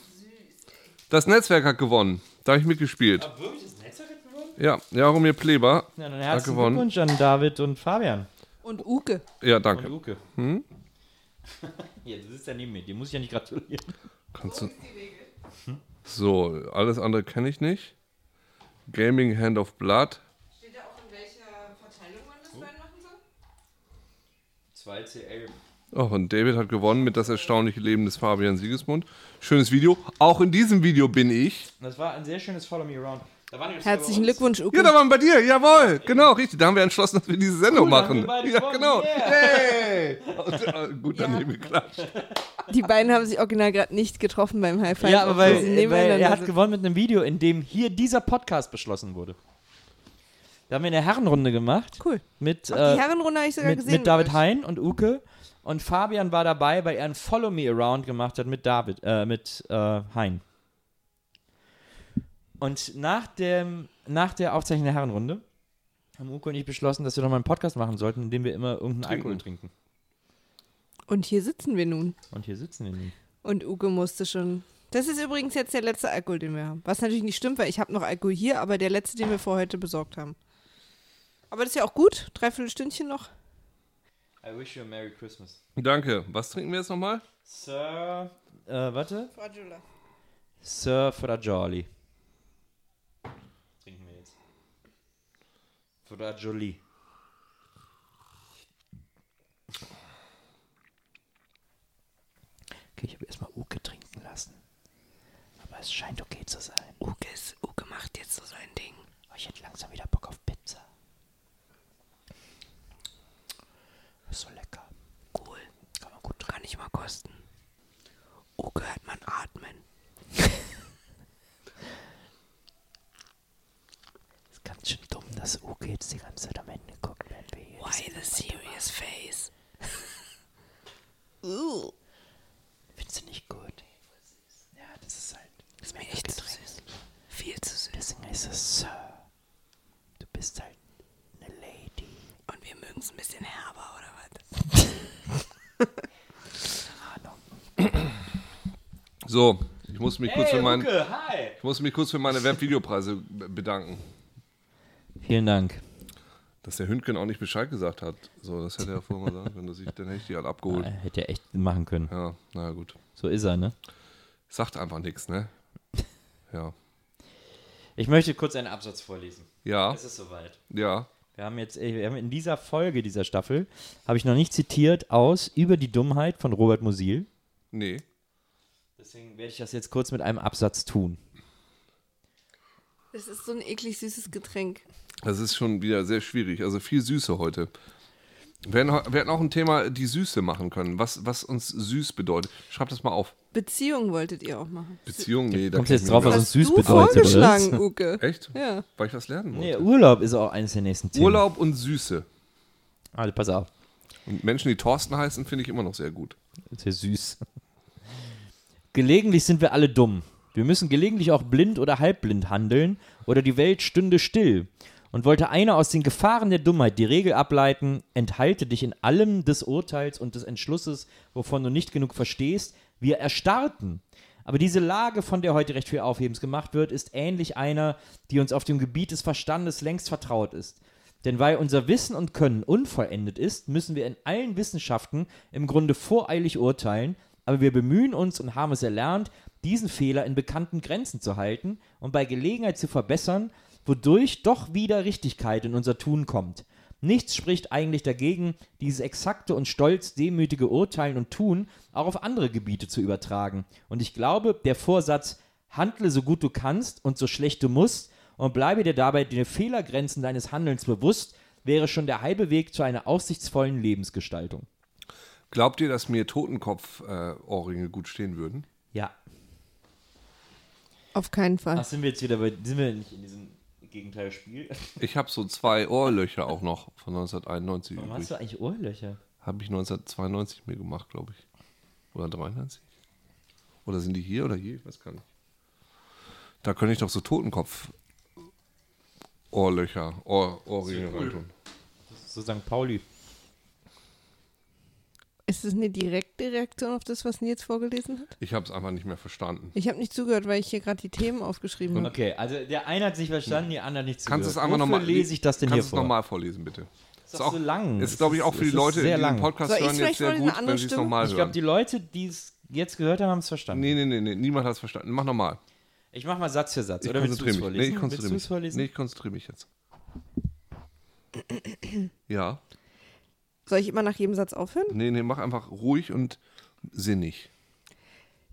Speaker 3: Das Netzwerk hat gewonnen. Da habe ich mitgespielt.
Speaker 2: wirklich das Netzwerk hat gewonnen?
Speaker 3: Ja, Jaromir Pleber
Speaker 2: Ja, dann herzlichen
Speaker 3: gewonnen.
Speaker 2: Glückwunsch an David und Fabian.
Speaker 5: Und Uke.
Speaker 3: Ja,
Speaker 2: Und
Speaker 3: danke.
Speaker 2: Uke. [laughs] ja, du sitzt ja neben mir. Dir muss ich ja nicht gratulieren.
Speaker 3: Kannst du. So, alles andere kenne ich nicht. Gaming Hand of Blood.
Speaker 5: Steht da auch, in welcher Verteilung man das Wein machen soll?
Speaker 2: 2CL.
Speaker 3: Oh, und David hat gewonnen mit das erstaunliche Leben des Fabian Siegesmund. Schönes Video. Auch in diesem Video bin ich.
Speaker 2: Das war ein sehr schönes Follow Me Around. Da waren die
Speaker 5: Herzlichen Glückwunsch, Uke.
Speaker 3: Ja, da waren wir bei dir. Jawohl. Genau, richtig. Da haben wir entschlossen, dass wir diese Sendung
Speaker 2: Cool,
Speaker 3: machen. Ja, genau.
Speaker 2: Yeah.
Speaker 3: Hey. [laughs] Gut daneben geklatscht.
Speaker 5: Die beiden haben sich original gerade nicht getroffen beim High Five.
Speaker 2: Ja, aber weil,
Speaker 5: sie
Speaker 2: weil
Speaker 5: nebeneinander
Speaker 2: er hat gewonnen mit einem Video, in dem hier dieser Podcast beschlossen wurde. Da haben wir eine Herrenrunde gemacht
Speaker 5: Cool.
Speaker 2: mit,
Speaker 5: Ach,
Speaker 2: äh,
Speaker 5: die Herrenrunde habe ich sogar
Speaker 2: mit,
Speaker 5: gesehen.
Speaker 2: mit David Hein und Uke. Und Fabian war dabei, weil er ein Follow Me Around gemacht hat mit David, äh, mit äh, Hein. Und nach, dem, nach der Aufzeichnung der Herrenrunde haben Uke und ich beschlossen, dass wir noch mal einen Podcast machen sollten, in dem wir immer irgendeinen
Speaker 3: Trinken.
Speaker 2: Alkohol trinken.
Speaker 5: Und hier sitzen wir nun.
Speaker 2: Und hier sitzen wir nun.
Speaker 5: Und Uke musste schon. Das ist übrigens jetzt der letzte Alkohol, den wir haben. Was natürlich nicht stimmt, weil ich habe noch Alkohol hier, aber der letzte, den wir vor heute besorgt haben. Aber das ist ja auch gut. Dreiviertel Stündchen noch.
Speaker 2: I wish you a Merry Christmas.
Speaker 3: Danke. Was trinken wir jetzt nochmal?
Speaker 2: Sir, äh, warte.
Speaker 5: Fragula.
Speaker 2: Sir Fragioli. Trinken wir jetzt. Fragioli. Okay, ich habe erstmal Uke trinken lassen. Aber es scheint okay zu sein.
Speaker 5: Uke, ist, Uke macht jetzt so sein Ding.
Speaker 2: Oh, ich hätte langsam wieder Bock auf Pizza. Ist so lecker.
Speaker 5: Cool.
Speaker 2: Kann man gut trinken.
Speaker 5: Kann ich mal kosten. Uke hört man atmen. [laughs]
Speaker 2: ganz dumm, dass Uke jetzt die ganze Zeit am Ende guckt, wenn wir hier
Speaker 5: Why the serious face? [laughs] uh.
Speaker 2: Findest du nicht gut? Ja, das ist halt. Das
Speaker 5: ist mir echt zu
Speaker 2: süß.
Speaker 5: Viel zu süß.
Speaker 2: Deswegen ist es Sir. Du bist halt eine Lady.
Speaker 5: Und wir mögen es ein bisschen herber, oder was?
Speaker 2: Ahnung.
Speaker 3: so. Ich muss mich hey, kurz für meine,
Speaker 2: Uke,
Speaker 3: Ich muss mich kurz für meine Webvideopreise bedanken.
Speaker 2: Vielen Dank.
Speaker 3: Dass der Hündgen auch nicht Bescheid gesagt hat. So, das hätte er vorher mal sagen können, dass ich, dann hätte ich die halt abgeholt.
Speaker 2: Äh, Hätte er echt machen können.
Speaker 3: Ja, naja, gut.
Speaker 2: So ist er, ne?
Speaker 3: Sagt einfach nichts, ne? [laughs] Ja.
Speaker 2: Ich möchte kurz einen Absatz vorlesen.
Speaker 3: Ja,
Speaker 2: Es ist soweit.
Speaker 3: ja.
Speaker 2: Wir haben jetzt, äh, wir haben in dieser Folge dieser Staffel, habe ich noch nicht zitiert, aus Über die Dummheit von Robert Musil.
Speaker 3: Nee.
Speaker 2: Deswegen werde ich das jetzt kurz mit einem Absatz tun.
Speaker 5: Das ist so ein eklig süßes Getränk.
Speaker 3: Das ist schon wieder sehr schwierig. Also viel Süße heute. Wir hätten, wir hätten auch ein Thema, die Süße machen können. Was, was uns süß bedeutet. Schreibt das mal auf.
Speaker 5: Beziehung wolltet ihr auch machen.
Speaker 3: Beziehung, nee. da
Speaker 2: Kommst
Speaker 3: kenn
Speaker 2: jetzt drauf, was uns süß
Speaker 5: du
Speaker 2: bedeutet, oder?
Speaker 5: vorgeschlagen, [laughs] Uke.
Speaker 3: aus. Echt?
Speaker 5: Ja.
Speaker 3: Weil ich was lernen
Speaker 2: Nee,
Speaker 3: wollte.
Speaker 2: Urlaub ist auch eines der nächsten Themen.
Speaker 3: Urlaub und Süße.
Speaker 2: Also pass auf.
Speaker 3: Und Menschen, die Thorsten heißen, finde ich immer noch sehr gut.
Speaker 2: Sehr süß. Gelegentlich sind wir alle dumm. Wir müssen gelegentlich auch blind oder halbblind handeln oder die Welt stünde still. Und wollte einer aus den Gefahren der Dummheit die Regel ableiten, enthalte dich in allem des Urteils und des Entschlusses, wovon du nicht genug verstehst, wir erstarrten. Aber diese Lage, von der heute recht viel Aufhebens gemacht wird, ist ähnlich einer, die uns auf dem Gebiet des Verstandes längst vertraut ist. Denn weil unser Wissen und Können unvollendet ist, müssen wir in allen Wissenschaften im Grunde voreilig urteilen, aber wir bemühen uns und haben es erlernt, diesen Fehler in bekannten Grenzen zu halten und bei Gelegenheit zu verbessern, wodurch doch wieder Richtigkeit in unser Tun kommt. Nichts spricht eigentlich dagegen, dieses exakte und stolz demütige Urteilen und Tun auch auf andere Gebiete zu übertragen. Und ich glaube, der Vorsatz, handle so gut du kannst und so schlecht du musst und bleibe dir dabei den Fehlergrenzen deines Handelns bewusst, wäre schon der halbe Weg zu einer aussichtsvollen Lebensgestaltung.
Speaker 3: Glaubt ihr, dass mir Totenkopf-Ohrringe gut stehen würden?
Speaker 2: Ja.
Speaker 5: Auf keinen Fall.
Speaker 2: Ach, sind wir jetzt wieder bei, sind wir nicht in diesem Gegenteilspiel? [laughs]
Speaker 3: Ich habe so zwei Ohrlöcher auch noch von 1991
Speaker 2: Warum
Speaker 3: übrig.
Speaker 2: hast du eigentlich Ohrlöcher?
Speaker 3: Habe ich 1992 mir gemacht, glaube ich. Oder 93? Oder sind die hier oder hier? Ich weiß gar nicht. Da könnte ich doch so Totenkopf Ohrlöcher, Ohr, Ohrringe reintun.
Speaker 2: So St. Pauli.
Speaker 5: Ist es eine direkte Reaktion auf das, was Nils vorgelesen hat?
Speaker 3: Ich habe es einfach nicht mehr verstanden.
Speaker 5: Ich habe nicht zugehört, weil ich hier gerade die Themen aufgeschrieben habe.
Speaker 2: Okay, also der eine hat sich verstanden, die andere nicht
Speaker 3: Kannst du es
Speaker 2: zugehört.
Speaker 3: einfach nochmal
Speaker 2: lese ich das denn hier
Speaker 3: Kannst du es
Speaker 2: vor?
Speaker 3: nochmal vorlesen, bitte?
Speaker 2: ist doch so lang.
Speaker 3: Ist, glaube ich, auch
Speaker 2: ist-
Speaker 3: für die
Speaker 2: ist
Speaker 3: Leute, die
Speaker 2: sehr
Speaker 3: den
Speaker 2: lang.
Speaker 3: Podcast hören, jetzt
Speaker 5: vielleicht
Speaker 3: sehr
Speaker 5: vorlesen,
Speaker 3: gut, wenn sie es nochmal
Speaker 2: Ich glaube,
Speaker 3: hören.
Speaker 2: die Leute, die es jetzt gehört haben, haben es verstanden.
Speaker 3: Nee, nee, nee, nee, niemand hat es verstanden. Mach nochmal.
Speaker 2: Ich mach mal Satz für Satz.
Speaker 3: Ich
Speaker 2: Oder willst du es
Speaker 3: mich. Nee,
Speaker 2: vorlesen?
Speaker 3: ich konzentriere mich.
Speaker 2: vorlesen?
Speaker 3: Nee, ich konzentriere mich jetzt. Ja.
Speaker 5: Soll ich immer nach jedem Satz aufhören?
Speaker 3: Nee, nee, mach einfach ruhig und sinnig.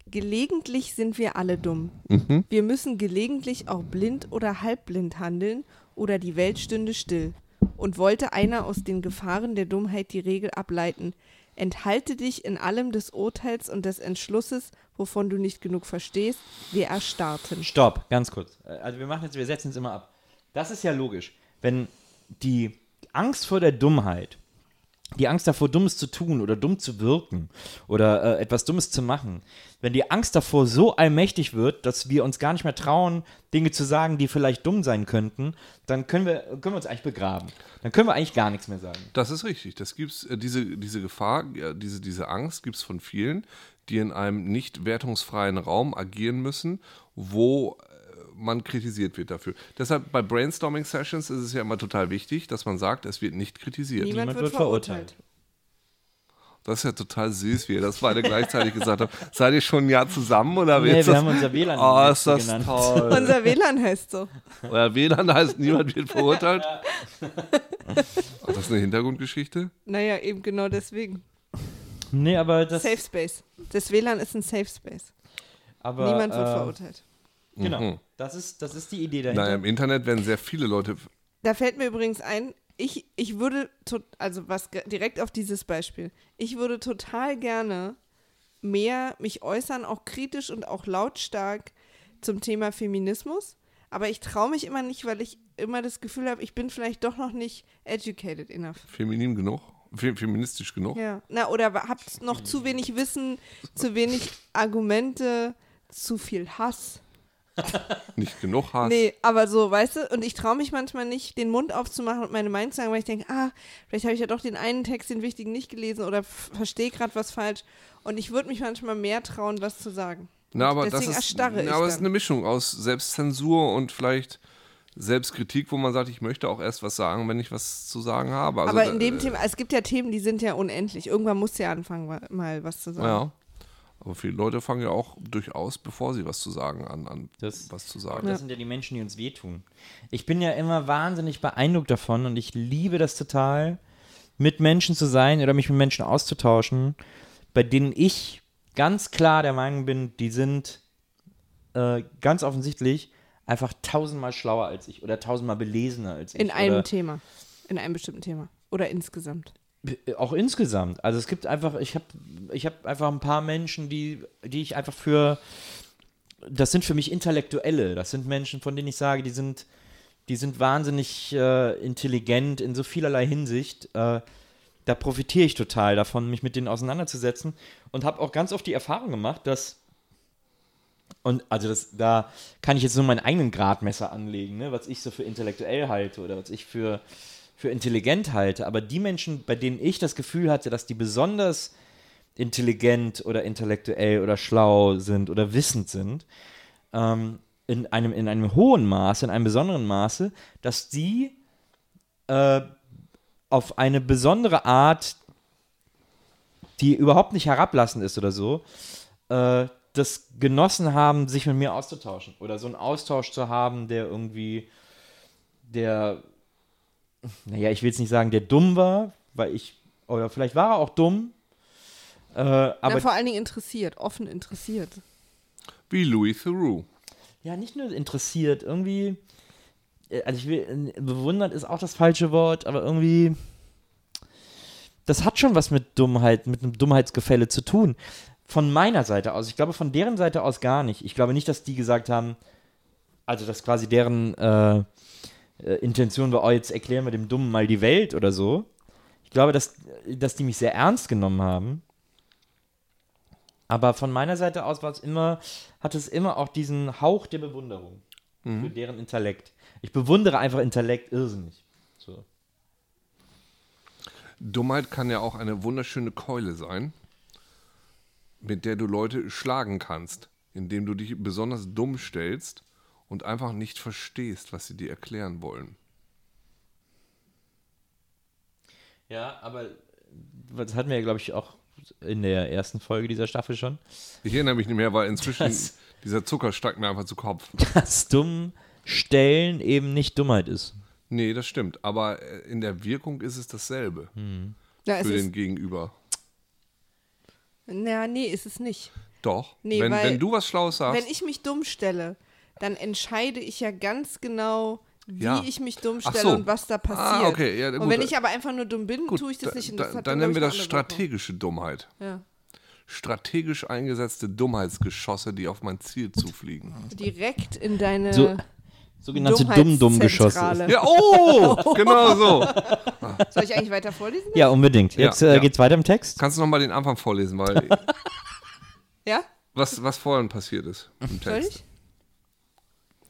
Speaker 5: Gelegentlich sind wir alle dumm.
Speaker 3: Mhm.
Speaker 5: Wir müssen gelegentlich auch blind oder halbblind handeln oder die Welt stünde still. Und wollte einer aus den Gefahren der Dummheit die Regel ableiten, enthalte dich in allem des Urteils und des Entschlusses, wovon du nicht genug verstehst, wir erstarrten.
Speaker 2: Stopp, ganz kurz. Äh, Also wir machen jetzt, wir setzen es immer ab. Das ist ja logisch. Wenn die Angst vor der Dummheit, die Angst davor, Dummes zu tun oder dumm zu wirken oder äh, etwas Dummes zu machen, wenn die Angst davor so allmächtig wird, dass wir uns gar nicht mehr trauen, Dinge zu sagen, die vielleicht dumm sein könnten, dann können wir, können wir uns eigentlich begraben. Dann können wir eigentlich gar nichts mehr sagen.
Speaker 3: Das ist richtig. Das gibt's, äh, diese, diese Gefahr, ja, diese, diese Angst gibt es von vielen, die in einem nicht wertungsfreien Raum agieren müssen, wo äh, man kritisiert wird dafür. Deshalb bei Brainstorming-Sessions ist es ja immer total wichtig, dass man sagt, es wird nicht kritisiert.
Speaker 5: Niemand,
Speaker 2: Niemand
Speaker 5: wird
Speaker 2: wird
Speaker 5: verurteilt.
Speaker 3: Das ist ja total süß, wie ihr das beide gleichzeitig gesagt habt. [laughs] Seid ihr schon ein Jahr zusammen oder wie
Speaker 2: Nee,
Speaker 3: ist
Speaker 2: wir
Speaker 3: das?
Speaker 2: haben unser WLAN
Speaker 3: Oh,
Speaker 2: jetzt
Speaker 3: ist das
Speaker 2: genannt.
Speaker 3: toll. [laughs]
Speaker 5: Unser WLAN heißt so.
Speaker 3: Euer WLAN heißt, niemand wird verurteilt. [laughs] Ach, das ist eine Hintergrundgeschichte?
Speaker 5: Naja, eben genau deswegen.
Speaker 2: Nee, aber das.
Speaker 5: Safe Space. Das WLAN ist ein Safe Space.
Speaker 2: aber,
Speaker 5: Niemand wird
Speaker 2: äh,
Speaker 5: verurteilt.
Speaker 2: Genau.
Speaker 3: Mhm.
Speaker 2: Das, ist, das ist die Idee dahinter.
Speaker 3: Naja, im Internet werden sehr viele Leute.
Speaker 5: Da fällt mir übrigens ein, ich, ich würde, also was direkt auf dieses Beispiel, ich würde total gerne mehr mich äußern, auch kritisch und auch lautstark zum Thema Feminismus. Aber ich traue mich immer nicht, weil ich immer das Gefühl habe, ich bin vielleicht doch noch nicht educated enough.
Speaker 3: Feminin genug? Fe feministisch genug?
Speaker 5: Ja. Na, oder habt noch zu wenig Wissen, zu wenig Argumente, zu viel Hass. [laughs]
Speaker 3: Nicht genug hast.
Speaker 5: Nee, aber so, weißt du, und ich traue mich manchmal nicht, den Mund aufzumachen und meine Meinung zu sagen, weil ich denke, ah, vielleicht habe ich ja doch den einen Text, den wichtigen, nicht gelesen oder verstehe gerade was falsch. Und ich würde mich manchmal mehr trauen, was zu sagen.
Speaker 3: Na, aber
Speaker 5: Deswegen
Speaker 3: das ist, na, aber es ist eine Mischung aus Selbstzensur und vielleicht Selbstkritik, wo man sagt, ich möchte auch erst was sagen, wenn ich was zu sagen habe. Also,
Speaker 5: aber in dem Thema, es gibt ja Themen, die sind ja unendlich. Irgendwann musst du ja anfangen, mal was zu sagen.
Speaker 3: Ja. Aber viele Leute fangen ja auch durchaus, bevor sie was zu sagen, an, an
Speaker 2: Das-
Speaker 3: was zu sagen.
Speaker 2: Das sind ja die Menschen, die uns wehtun. Ich bin ja immer wahnsinnig beeindruckt davon und ich liebe das total, mit Menschen zu sein oder mich mit Menschen auszutauschen, bei denen ich ganz klar der Meinung bin, die sind äh, ganz offensichtlich einfach tausendmal schlauer als ich oder tausendmal belesener als ich.
Speaker 5: In einem Thema. In einem bestimmten Thema. Oder insgesamt.
Speaker 2: Auch insgesamt. Also es gibt einfach, ich habe ich hab einfach ein paar Menschen, die, die ich einfach für, das sind für mich Intellektuelle. Das sind Menschen, von denen ich sage, die sind, die sind wahnsinnig äh, intelligent in so vielerlei Hinsicht. Äh, da profitiere ich total davon, mich mit denen auseinanderzusetzen und habe auch ganz oft die Erfahrung gemacht, dass und also das, da kann ich jetzt nur meinen eigenen Gradmesser anlegen, ne, was ich so für intellektuell halte oder was ich für, für intelligent halte. Aber die Menschen, bei denen ich das Gefühl hatte, dass die besonders intelligent oder intellektuell oder schlau sind oder wissend sind, ähm, in, einem, in einem hohen Maße, in einem besonderen Maße, dass die äh, auf eine besondere Art, die überhaupt nicht herablassend ist oder so, äh, das genossen haben, sich mit mir auszutauschen. Oder so einen Austausch zu haben, der irgendwie, der, naja, ich will jetzt nicht sagen, der dumm war, weil ich, oder vielleicht war er auch dumm, äh, aber
Speaker 5: Na, vor allen Dingen interessiert, offen interessiert.
Speaker 3: Wie Louis Theroux.
Speaker 2: ja, nicht nur interessiert, irgendwie, äh, also ich will, äh, bewundert ist auch das falsche Wort, aber irgendwie, das hat schon was mit Dummheit, mit einem Dummheitsgefälle zu tun. Von meiner Seite aus. Ich glaube, von deren Seite aus gar nicht. Ich glaube nicht, dass die gesagt haben, also dass quasi deren äh, äh, Intention war, oh, jetzt erklären wir dem Dummen mal die Welt oder so. Ich glaube, dass, dass die mich sehr ernst genommen haben. Aber von meiner Seite aus war es immer, hat es immer auch diesen Hauch der Bewunderung für deren Intellekt. Ich bewundere einfach Intellekt irrsinnig. So.
Speaker 3: Dummheit kann ja auch eine wunderschöne Keule sein, mit der du Leute schlagen kannst, indem du dich besonders dumm stellst und einfach nicht verstehst, was sie dir erklären wollen.
Speaker 2: Ja, aber das hatten wir ja, glaube ich, auch in der ersten Folge dieser Staffel schon.
Speaker 3: Ich erinnere mich nicht mehr, weil inzwischen
Speaker 2: Das-
Speaker 3: dieser Zucker steigt mir einfach zu Kopf.
Speaker 2: Dass dumm stellen eben nicht Dummheit ist.
Speaker 3: Nee, das stimmt. Aber äh, in der Wirkung ist es dasselbe
Speaker 5: Ja, es
Speaker 3: für den
Speaker 5: ist,
Speaker 3: Gegenüber.
Speaker 5: na, nee, ist es nicht.
Speaker 3: Doch.
Speaker 5: Nee,
Speaker 3: wenn,
Speaker 5: weil-
Speaker 3: wenn du was Schlaues sagst,
Speaker 5: Wenn ich mich dumm stelle, dann entscheide ich ja ganz genau, wie
Speaker 3: Ja.
Speaker 5: ich mich dumm stelle
Speaker 3: so.
Speaker 5: und was da
Speaker 3: Ah,
Speaker 5: passiert.
Speaker 3: okay, ja,
Speaker 5: und wenn ich aber einfach nur dumm bin,
Speaker 3: gut,
Speaker 5: tue ich das
Speaker 3: da,
Speaker 5: nicht. Und
Speaker 3: da,
Speaker 5: das hat
Speaker 3: dann nennen wir das
Speaker 5: andere Wirkung.
Speaker 3: strategische Dummheit.
Speaker 5: Ja.
Speaker 3: Strategisch eingesetzte Dummheitsgeschosse, die auf mein Ziel zufliegen.
Speaker 5: Direkt in deine
Speaker 2: So- Sogenannte Dumm-Dumm-Geschosse.
Speaker 3: Ja, oh, genau so.
Speaker 5: Soll ich eigentlich weiter vorlesen?
Speaker 2: Ja, unbedingt. Jetzt
Speaker 3: Ja,
Speaker 2: äh,
Speaker 3: ja.
Speaker 2: geht's weiter im Text.
Speaker 3: Kannst du noch mal den Anfang vorlesen, weil [laughs]
Speaker 5: Ja?
Speaker 3: was, was vorhin passiert ist im Text.
Speaker 5: Soll ich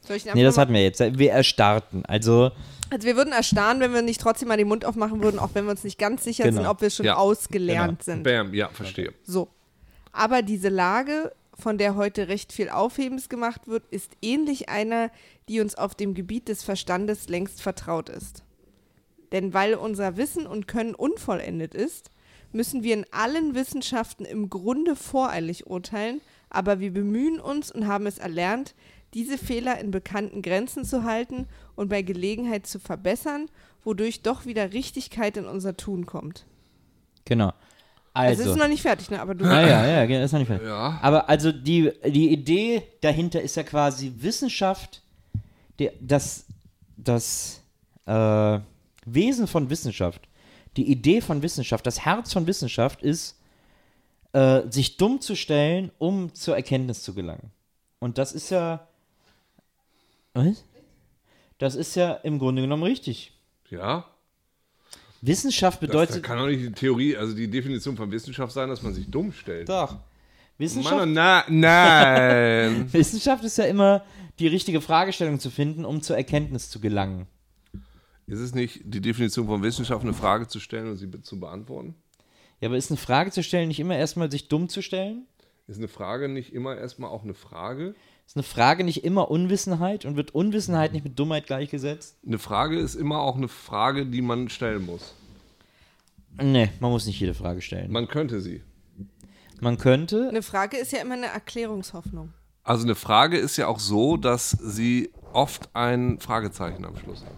Speaker 5: den
Speaker 2: Nee, das hatten wir jetzt. Wir erstarrten. Also,
Speaker 5: Also wir würden erstarren, wenn wir nicht trotzdem mal den Mund aufmachen würden, auch wenn wir uns nicht ganz sicher
Speaker 2: Genau.
Speaker 5: sind, ob wir schon
Speaker 3: Ja.
Speaker 5: ausgelernt sind.
Speaker 3: Bam, ja, verstehe.
Speaker 5: So. Aber diese Lage, von der heute recht viel Aufhebens gemacht wird, ist ähnlich einer, die uns auf dem Gebiet des Verstandes längst vertraut ist. Denn weil unser Wissen und Können unvollendet ist, müssen wir in allen Wissenschaften im Grunde voreilig urteilen, aber wir bemühen uns und haben es erlernt, diese Fehler in bekannten Grenzen zu halten und bei Gelegenheit zu verbessern, wodurch doch wieder Richtigkeit in unser Tun kommt.
Speaker 2: genau.
Speaker 5: Also, es
Speaker 2: Also.
Speaker 5: ist noch nicht fertig, ne? Aber du.
Speaker 2: Ja, ja, ja, genau, ist noch nicht fertig.
Speaker 3: Ja.
Speaker 2: Aber also die, die Idee dahinter ist ja quasi Wissenschaft, die, das, das äh, Wesen von Wissenschaft, die Idee von Wissenschaft, das Herz von Wissenschaft ist, äh, sich dumm zu stellen, um zur Erkenntnis zu gelangen. Und das ist ja. Was? Das ist ja im Grunde genommen richtig.
Speaker 3: Ja.
Speaker 2: Wissenschaft
Speaker 3: Das,
Speaker 2: bedeutet.
Speaker 3: kann doch nicht die Theorie, also die Definition von Wissenschaft sein, dass man sich dumm stellt.
Speaker 2: Doch. Wissenschaft,
Speaker 3: Mann, na, nein. [laughs]
Speaker 2: Wissenschaft ist ja immer die richtige Fragestellung zu finden, um zur Erkenntnis zu gelangen.
Speaker 3: Ist es nicht die Definition von Wissenschaft, eine Frage zu stellen und sie zu beantworten?
Speaker 2: Ja, aber ist eine Frage zu stellen nicht immer erstmal sich dumm zu stellen?
Speaker 3: Ist eine Frage nicht immer erstmal auch eine Frage?
Speaker 2: Ist eine Frage nicht immer Unwissenheit und wird Unwissenheit nicht mit Dummheit gleichgesetzt?
Speaker 3: Eine Frage ist immer auch eine Frage, die man stellen muss.
Speaker 2: Nee, man muss nicht jede Frage stellen.
Speaker 3: Man könnte sie.
Speaker 2: Man könnte,
Speaker 5: Eine Frage ist ja immer eine Erklärungshoffnung.
Speaker 3: Also eine Frage ist ja auch so, dass sie oft ein Fragezeichen am Schluss hat.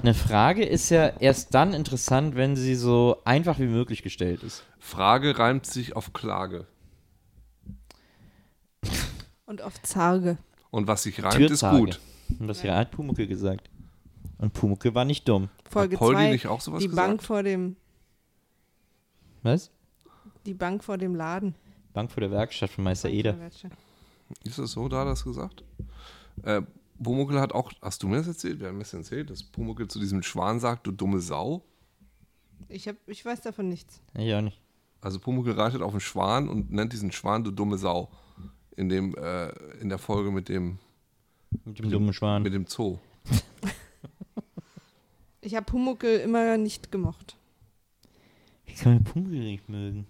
Speaker 2: eine Frage ist ja erst dann interessant, wenn sie so einfach wie möglich gestellt ist.
Speaker 3: Frage reimt sich auf Klage.
Speaker 5: Und auf Zarge.
Speaker 3: Und was sich reimt, ist
Speaker 2: Türzage.
Speaker 3: gut.
Speaker 2: Und das hat Pumuckel gesagt. Und Pumuckel war nicht dumm.
Speaker 5: Folge
Speaker 3: Poldi
Speaker 5: 2.
Speaker 3: nicht auch sowas
Speaker 5: Die
Speaker 3: gesagt?
Speaker 5: Bank vor dem,
Speaker 2: Was?
Speaker 5: die Bank vor dem Laden.
Speaker 2: Bank vor der Werkstatt von Meister Eder.
Speaker 3: Ist es so, da hat er das gesagt? Äh, Pumuckl hat auch, hast du mir das erzählt? Wir haben das erzählt, dass Pumuckl zu diesem Schwan sagt, du dumme Sau.
Speaker 5: Ich, hab, ich weiß davon nichts.
Speaker 2: Ich auch nicht.
Speaker 3: Also Pumuckl reitet auf einen Schwan und nennt diesen Schwan du dumme Sau. In, dem, äh, in der Folge mit dem,
Speaker 2: Mit dem dummen Schwan.
Speaker 3: mit dem Zoo. [laughs]
Speaker 5: Ich habe Pumuckel immer nicht gemocht.
Speaker 2: Wie kann man Pumuckel nicht mögen?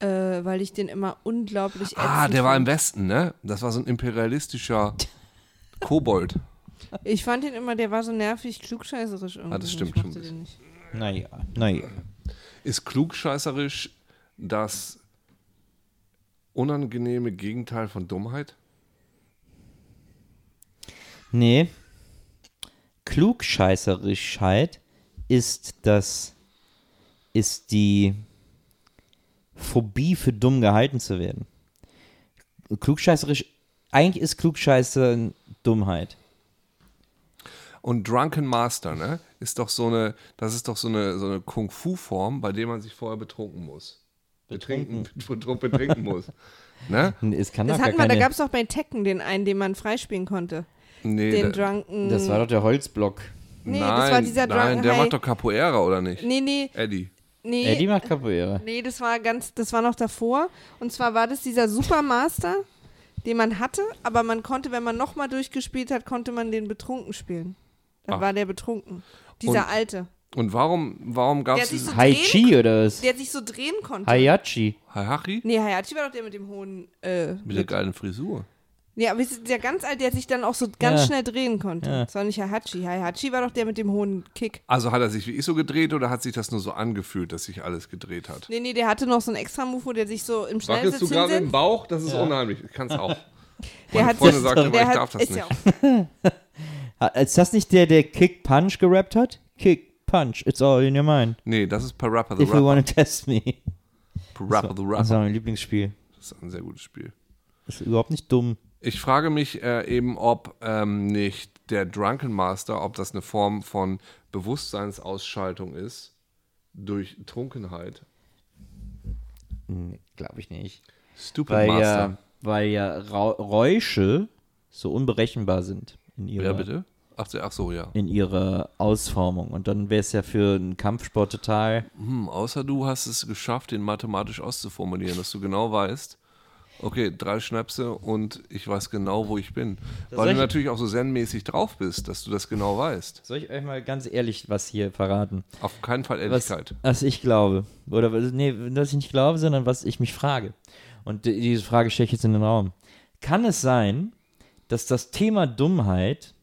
Speaker 5: Äh, weil ich den immer unglaublich
Speaker 3: Ah, der war im
Speaker 5: fand.
Speaker 3: Westen, ne? Das war so ein imperialistischer [laughs] Kobold.
Speaker 5: Ich fand ihn immer, der war so nervig, klugscheißerisch irgendwie.
Speaker 3: Ah, das stimmt schon.
Speaker 2: Naja, naja.
Speaker 3: Ist klugscheißerisch das unangenehme Gegenteil von Dummheit?
Speaker 2: Nee. Klugscheißerischheit ist das, ist die Phobie für dumm gehalten zu werden. Klugscheißerisch, eigentlich ist Klugscheiße Dummheit.
Speaker 3: Und Drunken Master, ne? Ist doch so eine, das ist doch so eine, so eine Kung-Fu-Form, bei der man sich vorher betrunken muss. Betrinken, betrinken, betrinken muss. [laughs] Ne?
Speaker 2: Es kann
Speaker 5: Das
Speaker 2: doch
Speaker 5: hatten wir, da
Speaker 2: keine,
Speaker 5: gab es auch bei Tekken den einen, den man freispielen konnte.
Speaker 3: Nee,
Speaker 5: Den
Speaker 3: der,
Speaker 5: Drunken.
Speaker 2: Das war doch der Holzblock.
Speaker 5: Nee,
Speaker 3: nein,
Speaker 5: das war dieser
Speaker 3: nein,
Speaker 5: Drunken
Speaker 3: der
Speaker 5: High.
Speaker 3: macht doch Capoeira, oder nicht?
Speaker 5: Nee, nee,
Speaker 3: Eddie.
Speaker 5: nee.
Speaker 2: Eddie macht Capoeira.
Speaker 5: Nee, das war ganz, das war noch davor. Und zwar war das dieser Supermaster, den man hatte, aber man konnte, wenn man nochmal durchgespielt hat, konnte man den betrunken spielen. Dann
Speaker 3: Ach.
Speaker 5: war der betrunken. Dieser
Speaker 3: Und-
Speaker 5: alte.
Speaker 3: Und warum, warum gab es
Speaker 5: hat so
Speaker 2: Hai
Speaker 5: drehen,
Speaker 2: Chi oder was?
Speaker 5: der sich so drehen konnte.
Speaker 2: Hayachi.
Speaker 3: Hayachi?
Speaker 5: Nee, Hayachi war doch der mit dem hohen. Äh,
Speaker 3: Mit der geilen Frisur.
Speaker 5: ja, aber es ist der ganz alt, der sich dann auch so ganz
Speaker 2: Ja.
Speaker 5: schnell drehen konnte.
Speaker 2: Ja.
Speaker 5: Das war nicht Hayachi. Hayachi war doch der mit dem hohen Kick.
Speaker 3: Also hat er sich wie ich so gedreht oder hat sich das nur so angefühlt, dass sich alles gedreht hat?
Speaker 5: Nee, nee, der hatte noch so einen extra Move, wo der sich so im
Speaker 3: Wackelst du
Speaker 5: Schnellsitz
Speaker 3: gerade im. Bauch? Das ist unheimlich. Ich kann es auch. [laughs]
Speaker 5: Der
Speaker 3: Meine
Speaker 5: hat
Speaker 3: Freundin
Speaker 5: sich-
Speaker 3: sagt immer, ich
Speaker 5: hat,
Speaker 3: darf das
Speaker 5: ist
Speaker 3: nicht. [laughs]
Speaker 5: Ja
Speaker 2: Ist das nicht der, der Kick Punch gerappt hat? Kick Punch, it's all in your mind.
Speaker 3: Nee, das ist Parappa the
Speaker 2: If you
Speaker 3: Rapper.
Speaker 2: wanna test me.
Speaker 3: Parappa the
Speaker 2: Das ist
Speaker 3: Rapper.
Speaker 2: mein Lieblingsspiel.
Speaker 3: Das ist ein sehr gutes Spiel.
Speaker 2: Das ist überhaupt nicht dumm.
Speaker 3: Ich frage mich äh, eben, ob ähm, nicht der Drunken Master, ob das eine Form von Bewusstseinsausschaltung ist durch Trunkenheit.
Speaker 2: Glaube ich nicht.
Speaker 3: Stupid
Speaker 2: Weil
Speaker 3: Master.
Speaker 2: ja, weil ja Ra Räusche so unberechenbar sind in ihrer,
Speaker 3: Ja, bitte? Ach, so- ach so, ja.
Speaker 2: in ihrer Ausformung. Und dann wäre es ja für einen Kampfsport total.
Speaker 3: Hm, außer du hast es geschafft, den mathematisch auszuformulieren, dass du genau weißt, okay, drei Schnäpse und ich weiß genau, wo ich bin. Weil
Speaker 2: soll
Speaker 3: du
Speaker 2: ich-
Speaker 3: natürlich auch so zen-mäßig drauf bist, dass du das genau weißt.
Speaker 2: Soll ich euch mal ganz ehrlich was hier verraten?
Speaker 3: Auf keinen Fall
Speaker 2: Was,
Speaker 3: Ehrlichkeit.
Speaker 2: was ich glaube. Oder was- nee, was ich nicht glaube, sondern was ich mich frage. Und die- diese Frage stelle ich jetzt in den Raum. Kann es sein, dass das Thema Dummheit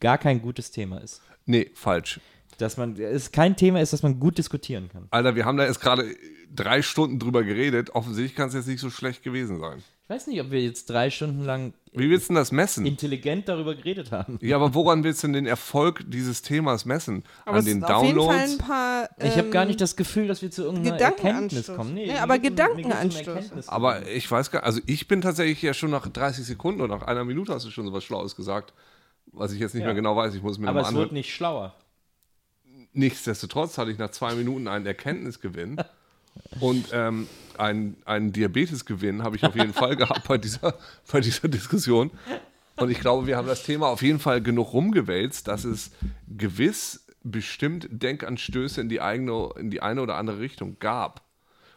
Speaker 2: gar kein gutes Thema ist?
Speaker 3: Nee, falsch.
Speaker 2: Dass man es kein Thema ist, das man gut diskutieren kann.
Speaker 3: Alter, wir haben da jetzt gerade drei Stunden drüber geredet. Offensichtlich kann es jetzt nicht so schlecht gewesen sein.
Speaker 2: Ich weiß nicht, ob wir jetzt drei Stunden lang
Speaker 3: Wie willst du denn das messen?
Speaker 2: intelligent darüber geredet haben.
Speaker 3: Ja, aber woran willst du denn den Erfolg dieses Themas messen?
Speaker 5: aber
Speaker 3: An
Speaker 5: es
Speaker 3: den
Speaker 5: ist auf jeden Fall
Speaker 3: Downloads?
Speaker 5: ein paar. Ähm,
Speaker 2: Ich habe gar nicht das Gefühl, dass wir zu irgendeiner. Erkenntnis kommen.
Speaker 5: Nee,
Speaker 2: mir
Speaker 5: aber Gedankenanstoß.
Speaker 3: Aber ich weiß gar also ich bin tatsächlich ja schon nach 30 Sekunden oder nach einer Minute hast du schon so was Schlaues gesagt, was ich jetzt nicht
Speaker 2: Ja.
Speaker 3: mehr genau weiß. Ich muss mir
Speaker 2: aber es wird nicht schlauer.
Speaker 3: Nichtsdestotrotz hatte ich nach zwei Minuten einen Erkenntnisgewinn [laughs] und ähm, einen, einen Diabetesgewinn habe ich auf jeden Fall gehabt bei dieser, [laughs] bei dieser Diskussion. Und ich glaube, wir haben das Thema auf jeden Fall genug rumgewälzt, dass es gewiss bestimmt Denkanstöße in die, eigene, in die eine oder andere Richtung gab.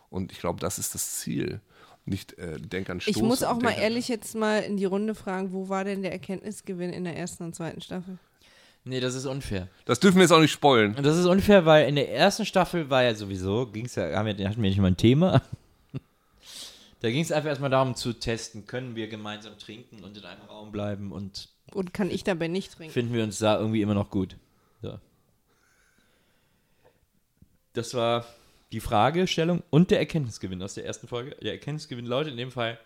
Speaker 3: Und ich glaube, das ist das Ziel. Nicht äh, denk an Stoß.
Speaker 5: Ich muss auch mal ehrlich jetzt mal in die Runde fragen, wo war denn der Erkenntnisgewinn in der ersten und zweiten Staffel?
Speaker 2: Nee, das ist unfair.
Speaker 3: Das dürfen wir jetzt auch nicht spoilen.
Speaker 2: Das ist unfair, weil in der ersten Staffel war ja sowieso, ging's ja, haben wir, hatten wir nicht mal ein Thema. Da ging es einfach erstmal darum zu testen, können wir gemeinsam trinken und in einem Raum bleiben und
Speaker 5: Und kann ich dabei nicht trinken?
Speaker 2: finden wir uns da irgendwie immer noch gut. So. Das war die Fragestellung und der Erkenntnisgewinn aus der ersten Folge. Der Erkenntnisgewinn lautet in dem Fall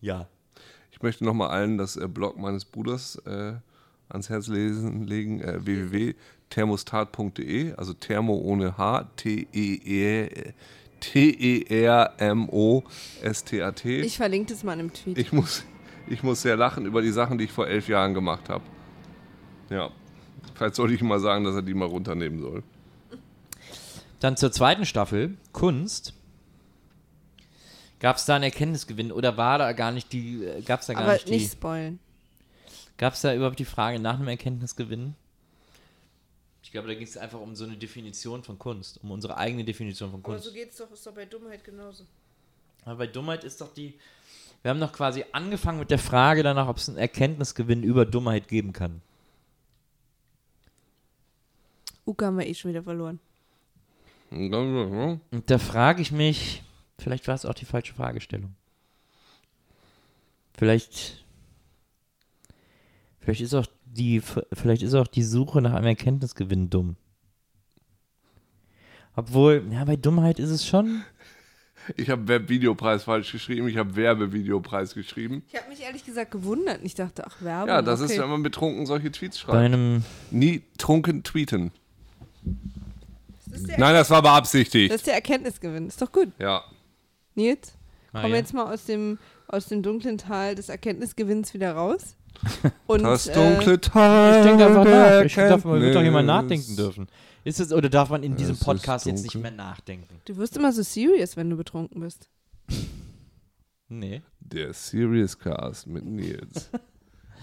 Speaker 2: ja.
Speaker 3: Ich möchte nochmal allen das äh, Blog meines Bruders äh, ans Herz lesen, legen, äh, www.thermostat.de, also Thermo ohne H, T-E-E- T-E-R-M-O-S-T-A-T.
Speaker 5: Ich verlinke das mal im Tweet.
Speaker 3: Ich muss, ich muss sehr lachen über die Sachen, die ich vor elf Jahren gemacht habe. Ja. Vielleicht sollte ich ihm mal sagen, dass er die mal runternehmen soll.
Speaker 2: Dann zur zweiten Staffel, Kunst. Gab es da einen Erkenntnisgewinn oder war da gar nicht die, gab es da gar
Speaker 5: Aber
Speaker 2: nicht die,
Speaker 5: nicht spoilen.
Speaker 2: gab es da überhaupt die Frage nach einem Erkenntnisgewinn? Ich glaube, da ging es einfach um so eine Definition von Kunst, um unsere eigene Definition von Kunst.
Speaker 5: geht's doch, ist doch bei Dummheit genauso.
Speaker 2: Aber bei Dummheit ist doch die. Wir haben doch quasi angefangen mit der Frage danach, ob es einen Erkenntnisgewinn über Dummheit geben kann.
Speaker 5: Uka haben wir eh schon wieder verloren.
Speaker 2: Und da frage ich mich, vielleicht war es auch die falsche Fragestellung. Vielleicht. Vielleicht ist auch die, vielleicht ist auch die Suche nach einem Erkenntnisgewinn dumm. Obwohl, ja, bei Dummheit ist es schon.
Speaker 3: Ich habe Webvideopreis falsch geschrieben, ich habe Werbevideopreis geschrieben.
Speaker 5: Ich habe mich ehrlich gesagt gewundert. Ich dachte, ach, Werbung.
Speaker 3: Ja, das
Speaker 5: okay.
Speaker 3: ist, wenn man betrunken solche Tweets
Speaker 2: Bei
Speaker 3: schreibt.
Speaker 2: einem.
Speaker 3: Nie trunken tweeten.
Speaker 5: Das,
Speaker 3: Nein, das war beabsichtigt.
Speaker 5: das ist der Erkenntnisgewinn. Ist doch gut.
Speaker 3: ja.
Speaker 5: Nils,
Speaker 2: Ah,
Speaker 5: kommen wir
Speaker 2: ja.
Speaker 5: jetzt mal aus dem, aus dem dunklen Tal des Erkenntnisgewinns wieder raus. [laughs] Und,
Speaker 3: Das
Speaker 5: äh,
Speaker 3: dunkle Tal.
Speaker 2: Ich denke einfach nach. Ich darf, man wird doch jemand nachdenken dürfen. Ist es, oder darf man in diesem
Speaker 3: Es
Speaker 2: Podcast jetzt nicht mehr nachdenken?
Speaker 5: Du wirst immer so serious, wenn du betrunken bist. [laughs]
Speaker 2: Nee.
Speaker 3: Der Serious Cast mit Nils.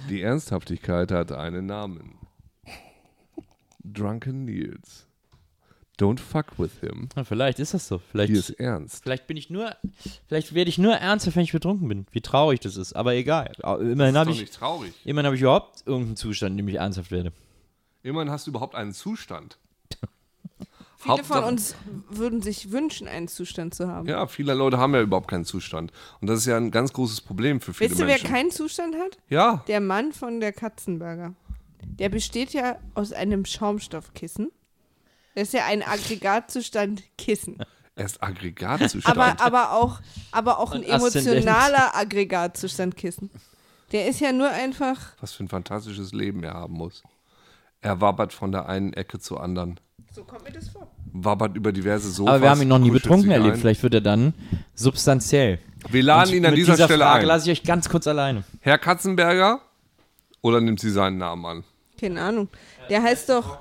Speaker 3: Die Ernsthaftigkeit hat einen Namen. Drunken Nils. Don't fuck with him.
Speaker 2: Na, vielleicht ist das so. Vielleicht,
Speaker 3: Hier ist ernst.
Speaker 2: vielleicht bin ich nur, vielleicht werde ich nur ernster, wenn ich betrunken bin. Wie traurig das ist. Aber egal. Immerhin habe ich,
Speaker 3: traurig.
Speaker 2: immerhin habe ich überhaupt irgendeinen Zustand, in dem ich ernsthaft werde.
Speaker 3: Immerhin hast du überhaupt einen Zustand.
Speaker 5: Viele
Speaker 3: Hauptsache-
Speaker 5: von uns würden sich wünschen, einen Zustand zu haben.
Speaker 3: Ja, viele Leute haben ja überhaupt keinen Zustand. Und das ist ja ein ganz großes Problem für viele
Speaker 5: Weißt du, wer
Speaker 3: Menschen.
Speaker 5: keinen Zustand hat?
Speaker 3: ja,
Speaker 5: Der Mann von der Katzenberger. Der besteht ja aus einem Schaumstoffkissen. Das ist ja ein Aggregatzustand Kissen.
Speaker 3: er ist Aggregatzustand.
Speaker 5: Aber, aber auch, aber auch ein
Speaker 2: Aszendent.
Speaker 5: emotionaler Aggregatzustand Kissen. Der ist ja nur einfach.
Speaker 3: Was für ein fantastisches Leben er haben muss. Er wabbert von der einen Ecke zur anderen.
Speaker 5: So kommt mir das vor.
Speaker 3: Wabbert über diverse Sofas.
Speaker 2: Aber wir haben ihn noch nie betrunken erlebt.
Speaker 3: ein.
Speaker 2: Vielleicht wird er dann substanziell.
Speaker 3: Wir laden
Speaker 2: Und
Speaker 3: ihn an dieser,
Speaker 2: dieser
Speaker 3: Stelle
Speaker 2: Frage
Speaker 3: ein.
Speaker 2: lasse ich euch ganz kurz alleine.
Speaker 3: Herr Katzenberger? Oder nimmt sie seinen Namen an?
Speaker 5: Keine Ahnung. Der heißt doch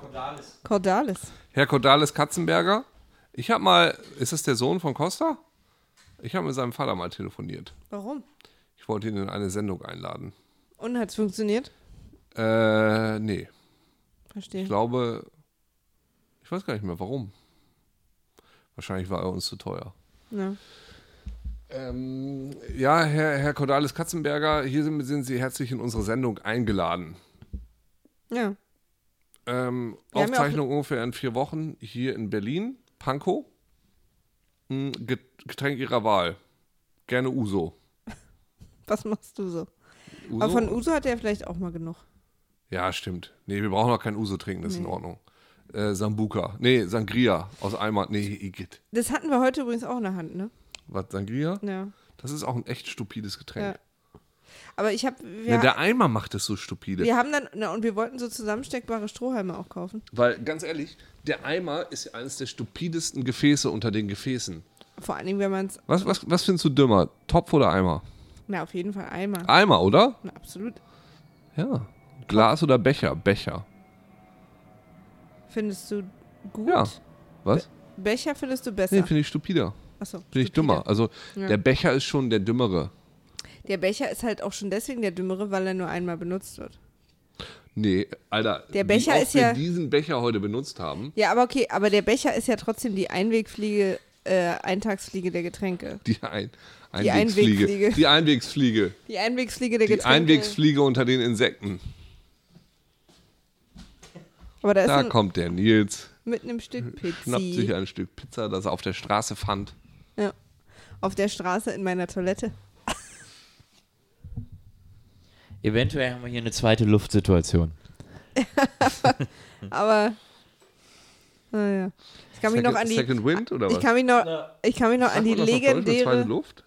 Speaker 5: Cordalis.
Speaker 3: Herr Cordalis Katzenberger? Ich habe mal, ist das der Sohn von Costa? Ich habe mit seinem Vater mal telefoniert.
Speaker 5: Warum?
Speaker 3: Ich wollte ihn in eine Sendung einladen.
Speaker 5: Und hat's funktioniert?
Speaker 3: Äh, nee.
Speaker 5: Verstehe.
Speaker 3: Ich glaube, ich weiß gar nicht mehr warum. Wahrscheinlich war er uns zu teuer.
Speaker 5: Ja.
Speaker 3: Ähm, ja, Herr, Herr Cordalis Katzenberger, hier sind, sind Sie herzlich in unsere Sendung eingeladen.
Speaker 5: ja.
Speaker 3: Ähm,
Speaker 5: haben ja
Speaker 3: Aufzeichnung ungefähr in vier Wochen hier in Berlin, Pankow. Get- Getränk Ihrer Wahl. Gerne Uso. [laughs]
Speaker 5: Was machst du so?
Speaker 3: Uso?
Speaker 5: Aber von Uso hat er vielleicht auch mal genug.
Speaker 3: ja, stimmt. Nee, wir brauchen noch kein Uso trinken, das ist in
Speaker 5: Nee.
Speaker 3: Ordnung. Äh, Sambuca. Nee, Sangria aus Eimer. Nee, Igitt.
Speaker 5: Das hatten wir heute übrigens auch in der Hand, ne?
Speaker 3: Was, Sangria?
Speaker 5: Ja.
Speaker 3: Das ist auch ein echt stupides Getränk.
Speaker 5: Ja. Aber ich habe.
Speaker 3: Der Eimer macht es so stupide.
Speaker 5: wir haben dann. Na, und wir wollten so zusammensteckbare Strohhalme auch kaufen.
Speaker 3: Weil, ganz ehrlich, der Eimer ist eines der stupidesten Gefäße unter den Gefäßen.
Speaker 5: Vor allen Dingen, wenn man es.
Speaker 3: Was, was, was findest du dümmer? Topf oder Eimer?
Speaker 5: Na, auf jeden Fall Eimer.
Speaker 3: Eimer, oder?
Speaker 5: Na, absolut.
Speaker 3: Ja. Glas oder Becher? Becher.
Speaker 5: Findest du gut?
Speaker 3: Ja. Was?
Speaker 5: Becher findest du besser.
Speaker 3: Nee, finde ich stupider.
Speaker 5: Achso.
Speaker 3: Finde ich dümmer. Also,
Speaker 5: Ja.
Speaker 3: der Becher ist schon der dümmere.
Speaker 5: Der Becher ist halt auch schon deswegen der dümmere, weil er nur einmal benutzt wird.
Speaker 3: Nee, Alter.
Speaker 5: Der Becher
Speaker 3: wie oft
Speaker 5: ist
Speaker 3: wir
Speaker 5: ja-
Speaker 3: diesen Becher heute benutzt haben.
Speaker 5: Ja, aber okay, aber der Becher ist ja trotzdem die Einwegfliege äh, Eintagsfliege der Getränke.
Speaker 3: Die, ein,
Speaker 5: Die
Speaker 3: Einwegsfliege.
Speaker 5: Einwegfliege.
Speaker 3: Die Einwegsfliege.
Speaker 5: Die Einwegsfliege der
Speaker 3: Die
Speaker 5: Getränke.
Speaker 3: Einwegsfliege unter den Insekten.
Speaker 5: Aber da ist
Speaker 3: Da kommt der Nils,
Speaker 5: mitten im Stück
Speaker 3: schnappt sich ein Stück Pizza, das er auf der Straße fand.
Speaker 5: Ja. Auf der Straße in meiner Toilette.
Speaker 2: Eventuell haben wir hier eine zweite Luftsituation. [laughs]
Speaker 5: Aber, naja. Ich kann mich noch an die,
Speaker 3: Second Wind oder was?
Speaker 5: ich kann mich noch, ich kann mich noch an die legendäre,
Speaker 3: Luft?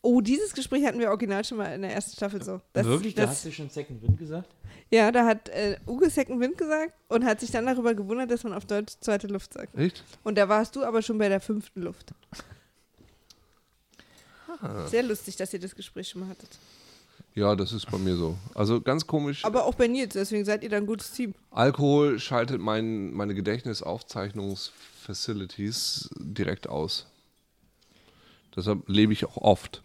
Speaker 5: oh, dieses Gespräch hatten wir original schon mal in der ersten Staffel so. Das,
Speaker 2: Wirklich? Da
Speaker 5: das,
Speaker 2: hast du schon Second Wind gesagt?
Speaker 5: Ja, da hat äh, Uge Second Wind gesagt und hat sich dann darüber gewundert, dass man auf Deutsch zweite Luft sagt.
Speaker 3: Echt?
Speaker 5: Und da warst du aber schon bei der fünften Luft.
Speaker 3: Ah.
Speaker 5: Sehr lustig, dass ihr das Gespräch schon mal hattet.
Speaker 3: Ja, das ist bei mir so. Also ganz komisch.
Speaker 5: Aber auch bei Nils, deswegen seid ihr dann ein gutes Team.
Speaker 3: Alkohol schaltet mein, meine Gedächtnisaufzeichnungsfacilities direkt aus. Deshalb lebe ich auch oft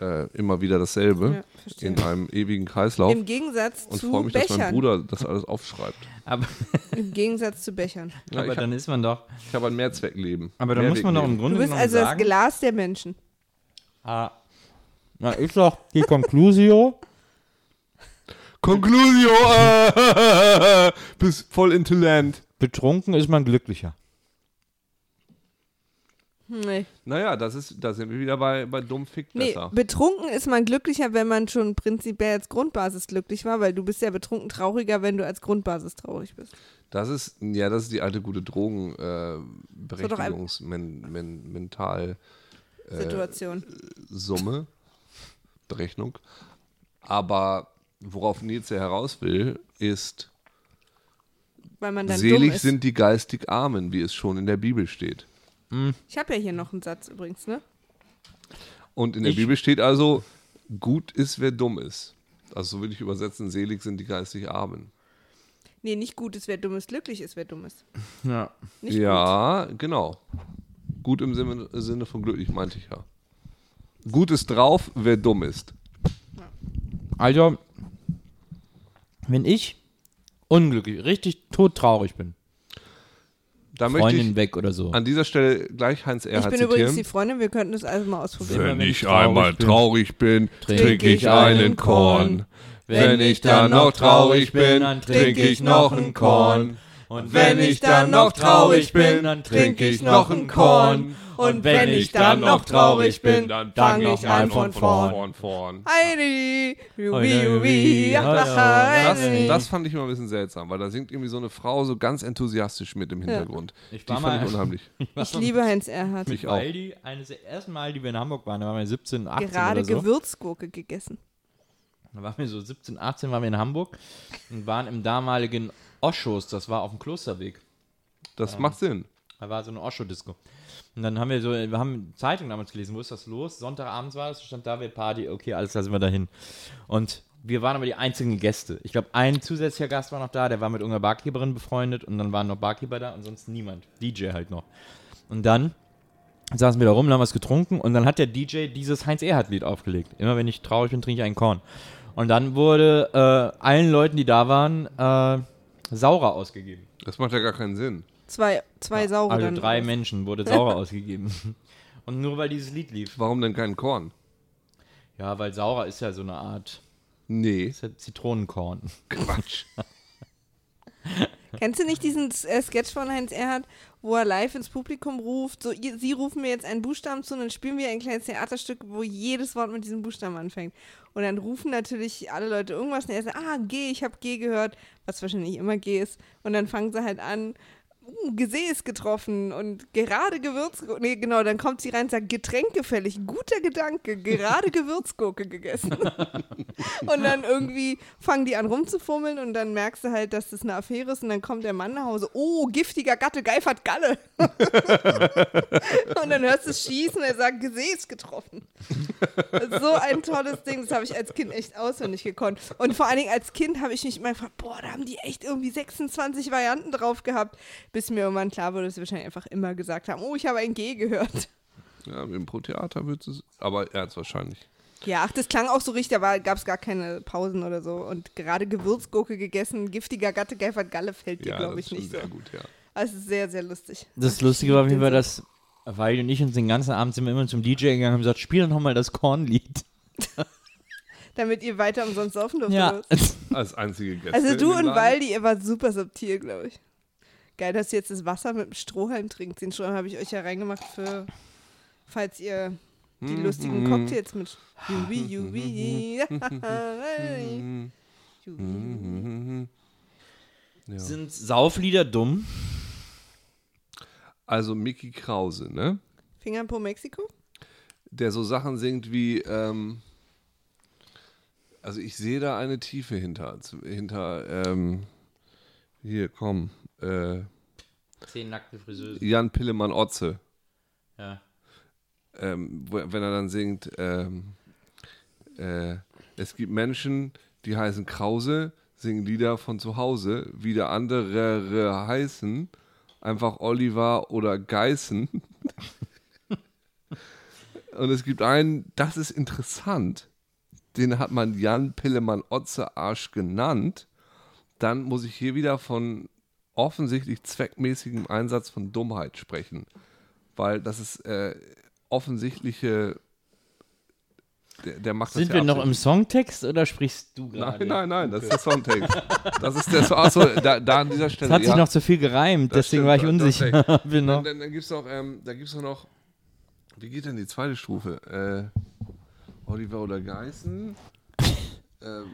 Speaker 3: äh, immer wieder dasselbe
Speaker 5: Ja,
Speaker 3: in einem ewigen Kreislauf
Speaker 5: Im Gegensatz
Speaker 3: und
Speaker 5: zu
Speaker 3: freue mich, dass mein
Speaker 5: Bechern.
Speaker 3: Bruder das alles aufschreibt.
Speaker 2: Aber, [laughs]
Speaker 5: Im Gegensatz zu Bechern.
Speaker 3: Ja,
Speaker 2: aber
Speaker 3: ich
Speaker 2: dann ist man doch.
Speaker 3: ich habe ein Mehrzweckleben.
Speaker 2: Aber da muss man doch im. Grunde
Speaker 5: Du bist
Speaker 2: genommen
Speaker 5: also das
Speaker 2: sagen.
Speaker 5: Glas der Menschen.
Speaker 2: ah, na, ist doch die Conclusio.
Speaker 3: Conclusio! Äh, [laughs] bist voll into land.
Speaker 2: Betrunken ist man glücklicher.
Speaker 5: Nee.
Speaker 3: Naja, das ist, da sind wir wieder bei, bei dumm fickt
Speaker 5: nee,
Speaker 3: besser.
Speaker 5: betrunken ist man glücklicher, wenn man schon prinzipiell als Grundbasis glücklich war, weil du bist ja betrunken trauriger, wenn du als Grundbasis traurig bist.
Speaker 3: Das ist, ja, das ist die alte gute Drogen äh,
Speaker 5: doch ein-
Speaker 3: Berechtigungs men, men, mental Äh,
Speaker 5: Situation.
Speaker 3: Summe Berechnung. Aber worauf Nils ja heraus will, ist
Speaker 5: weil man dann dumm
Speaker 3: selig
Speaker 5: ist.
Speaker 3: sind die geistig Armen, wie es schon in der Bibel steht.
Speaker 5: ich habe ja hier noch einen Satz übrigens, ne?
Speaker 3: Und in der
Speaker 2: Ich-
Speaker 3: Bibel steht also, gut ist, wer dumm ist. Also so will ich übersetzen, selig sind die geistig Armen.
Speaker 5: Nee, nicht gut ist, wer dumm ist, glücklich ist, wer dumm ist.
Speaker 2: Ja.
Speaker 5: Nicht gut.
Speaker 3: ja, genau. Gut im Sinne, Sinne von glücklich, meinte ich ja. Gut ist drauf, wer dumm ist.
Speaker 2: Also, wenn ich unglücklich, richtig todtraurig bin,
Speaker 3: Da möchte
Speaker 2: Freundin
Speaker 3: ich
Speaker 2: weg oder so.
Speaker 3: an dieser Stelle gleich Heinz
Speaker 5: Ich
Speaker 3: Erhard
Speaker 5: bin übrigens die. Freundin, wir könnten das also mal ausprobieren.
Speaker 2: Wenn
Speaker 3: Wenn
Speaker 2: ich
Speaker 3: ich
Speaker 2: traurig
Speaker 3: einmal
Speaker 2: bin,
Speaker 3: traurig bin,
Speaker 2: trinke
Speaker 5: ich
Speaker 3: ich einen
Speaker 5: einen
Speaker 3: Korn. Wenn ich dann noch traurig bin, trinke ich noch einen Korn.
Speaker 2: Und
Speaker 5: wenn ich dann noch traurig bin, trinke ich noch einen Korn. Und wenn ich dann noch traurig bin, dann fange ich an von vorn.
Speaker 3: vorn, vorn.
Speaker 5: Heidi, Jubi,
Speaker 2: Heidi,
Speaker 5: Jubi,
Speaker 2: Heidi.
Speaker 3: Das,
Speaker 5: Heidi.
Speaker 3: das fand ich immer ein bisschen seltsam, weil da singt irgendwie so eine Frau so ganz enthusiastisch mit im Hintergrund.
Speaker 2: Ich
Speaker 3: Die
Speaker 2: war
Speaker 3: fand
Speaker 2: mal- [laughs]
Speaker 3: ich unheimlich.
Speaker 5: Ich liebe Heinz Erhardt.
Speaker 3: Ich auch.
Speaker 2: Aldi, eines der ersten Mal, die wir in Hamburg waren, da waren wir 17, 18
Speaker 5: Gerade
Speaker 2: oder so.
Speaker 5: Gewürzgurke gegessen.
Speaker 2: Da waren wir so 17, 18 waren wir in Hamburg und waren im damaligen Oschos, das war auf dem Klosterweg.
Speaker 3: Das macht Sinn.
Speaker 2: Da war so eine Osho-Disco. Und dann haben wir so, wir haben Zeitung damals gelesen, wo ist das los? Sonntagabends war das, stand da, wir Party, okay, alles klar, sind wir dahin. Und wir waren aber die einzigen Gäste. Ich glaube, ein zusätzlicher Gast war noch da, der war mit irgendeiner Barkeeperin befreundet und dann waren noch Barkeeper da und sonst niemand. DJ halt noch. Und dann saßen wir da rum, haben was getrunken und dann hat der DJ dieses Heinz Erhardt-Lied aufgelegt. Immer wenn ich traurig bin, trinke ich einen Korn. Und dann wurde äh, allen Leuten, die da waren, äh, Saurer ausgegeben.
Speaker 3: Das macht ja gar keinen Sinn.
Speaker 5: Zwei, zwei saure
Speaker 2: Also
Speaker 5: dann.
Speaker 2: drei. Menschen wurde [laughs] Saurer ausgegeben. [laughs] Und nur weil dieses Lied lief.
Speaker 3: Warum denn kein Korn?
Speaker 2: Ja, weil Saurer ist ja so eine Art
Speaker 3: Nee,
Speaker 2: ist ja Zitronenkorn.
Speaker 3: Quatsch. [laughs]
Speaker 5: Kennst du nicht diesen äh, Sketch von Heinz Erhardt, wo er live ins Publikum ruft, so, sie rufen mir jetzt einen Buchstaben zu und dann spielen wir ein kleines Theaterstück, wo jedes Wort mit diesem Buchstaben anfängt. Und dann rufen natürlich alle Leute irgendwas und er sagt, ah, G, ich habe G gehört, was wahrscheinlich immer G ist. Und dann fangen sie halt an, uh, Gesäß getroffen und gerade Gewürzgurke, nee, genau, dann kommt sie rein und sagt, getränkefällig, guter Gedanke, gerade [laughs] Gewürzgurke gegessen. [laughs] Und dann irgendwie fangen die an rumzufummeln und dann merkst du halt, dass das eine Affäre ist und dann kommt der Mann nach Hause, oh, giftiger Gatte, geifert Galle. [laughs] und dann hörst du es schießen und er sagt, Gesäß getroffen. So ein tolles Ding, das habe ich als Kind echt auswendig gekonnt. Und vor allen Dingen als Kind habe ich mich immer gefragt, boah, da haben die echt irgendwie 26 Varianten drauf gehabt, bis mir irgendwann klar wurde, dass sie wahrscheinlich einfach immer gesagt haben, oh, ich habe ein G gehört.
Speaker 3: Ja, im Pro-Theater wird es. Aber er hat es wahrscheinlich.
Speaker 5: Ja, ach, das klang auch so richtig, aber gab es gar keine Pausen oder so. Und gerade Gewürzgurke gegessen, giftiger Gatte, Geifert Galle fällt dir,
Speaker 3: Ja,
Speaker 5: glaube ich, nicht so.
Speaker 3: sehr gut, ja.
Speaker 5: Also sehr, sehr lustig.
Speaker 2: Das Lustige war auf jeden Fall, dass Weil und ich uns den ganzen Abend sind wir immer zum DJ gegangen und haben gesagt, spiel doch noch mal das Kornlied. [laughs]
Speaker 5: Damit ihr weiter umsonst saufen dürft.
Speaker 2: Ja.
Speaker 3: Als einzige Gäste.
Speaker 5: Also du und. Waldi, ihr wart super subtil, glaube ich. Geil, dass ihr jetzt das Wasser mit dem Strohhalm trinkt. Den Strohhalm habe ich euch ja reingemacht für, falls ihr die
Speaker 3: Mhm.
Speaker 5: lustigen Cocktails mit Jubi, Jubi.
Speaker 3: Ja.
Speaker 2: Sind Sauflieder dumm?
Speaker 3: Also Mickey Krause, ne?
Speaker 5: Finger Po Mexiko?
Speaker 3: Der so Sachen singt wie, ähm, also ich sehe da eine Tiefe hinter, hinter, ähm, hier, komm, äh,
Speaker 2: Zehn nackte Friseusen.
Speaker 3: Jan Pillemann Otze.
Speaker 2: Ja.
Speaker 3: ähm, wo, wenn er dann singt, ähm, äh, es gibt Menschen, die heißen Krause, singen Lieder von zu Hause, wieder andere heißen einfach Oliver oder Geißen. [laughs] Und es gibt einen, das ist interessant, den hat man Jan Pillemann Otze Arsch genannt. Dann muss ich hier wieder von offensichtlich zweckmäßigem Einsatz von Dummheit sprechen weil das ist äh, offensichtliche. Der, der macht
Speaker 2: Sind
Speaker 3: das
Speaker 2: wir
Speaker 3: ja
Speaker 2: noch im. Songtext oder sprichst du gerade?
Speaker 3: Nein, nein, nein, das ist der Songtext. Das ist der. Achso, da, da an dieser Stelle.
Speaker 2: Es hat sich
Speaker 3: ja.
Speaker 2: noch zu viel gereimt, deswegen
Speaker 3: stimmt,
Speaker 2: war ich unsicher. [laughs] noch.
Speaker 3: Dann, dann, dann gibt es noch, ähm, da gibt's doch noch. Wie geht denn die zweite Stufe? Äh, Oliver oder Geißen? [laughs] ähm,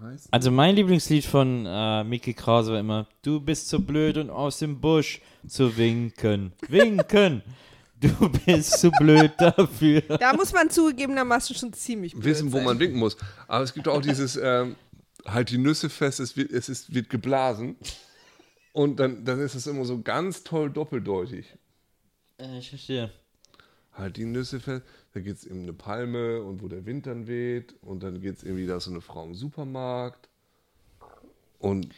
Speaker 3: heißt
Speaker 2: Also mein Lieblingslied von äh, Mickey Krause war immer Du bist so blöd und aus dem Busch zu winken. Winken! [laughs] Du bist zu blöd dafür.
Speaker 5: Da muss man zugegebenermaßen schon ziemlich blöd
Speaker 3: wissen, wo
Speaker 5: sein.
Speaker 3: man winken muss. Aber es gibt auch dieses, ähm, halt die Nüsse fest, es wird, es ist, wird geblasen. Und dann, dann ist es immer so ganz toll doppeldeutig.
Speaker 2: Äh, ich verstehe.
Speaker 3: Halt die Nüsse fest, da geht es um eine Palme und wo der Wind dann weht. Und dann geht es irgendwie, da ist so eine Frau im Supermarkt. Und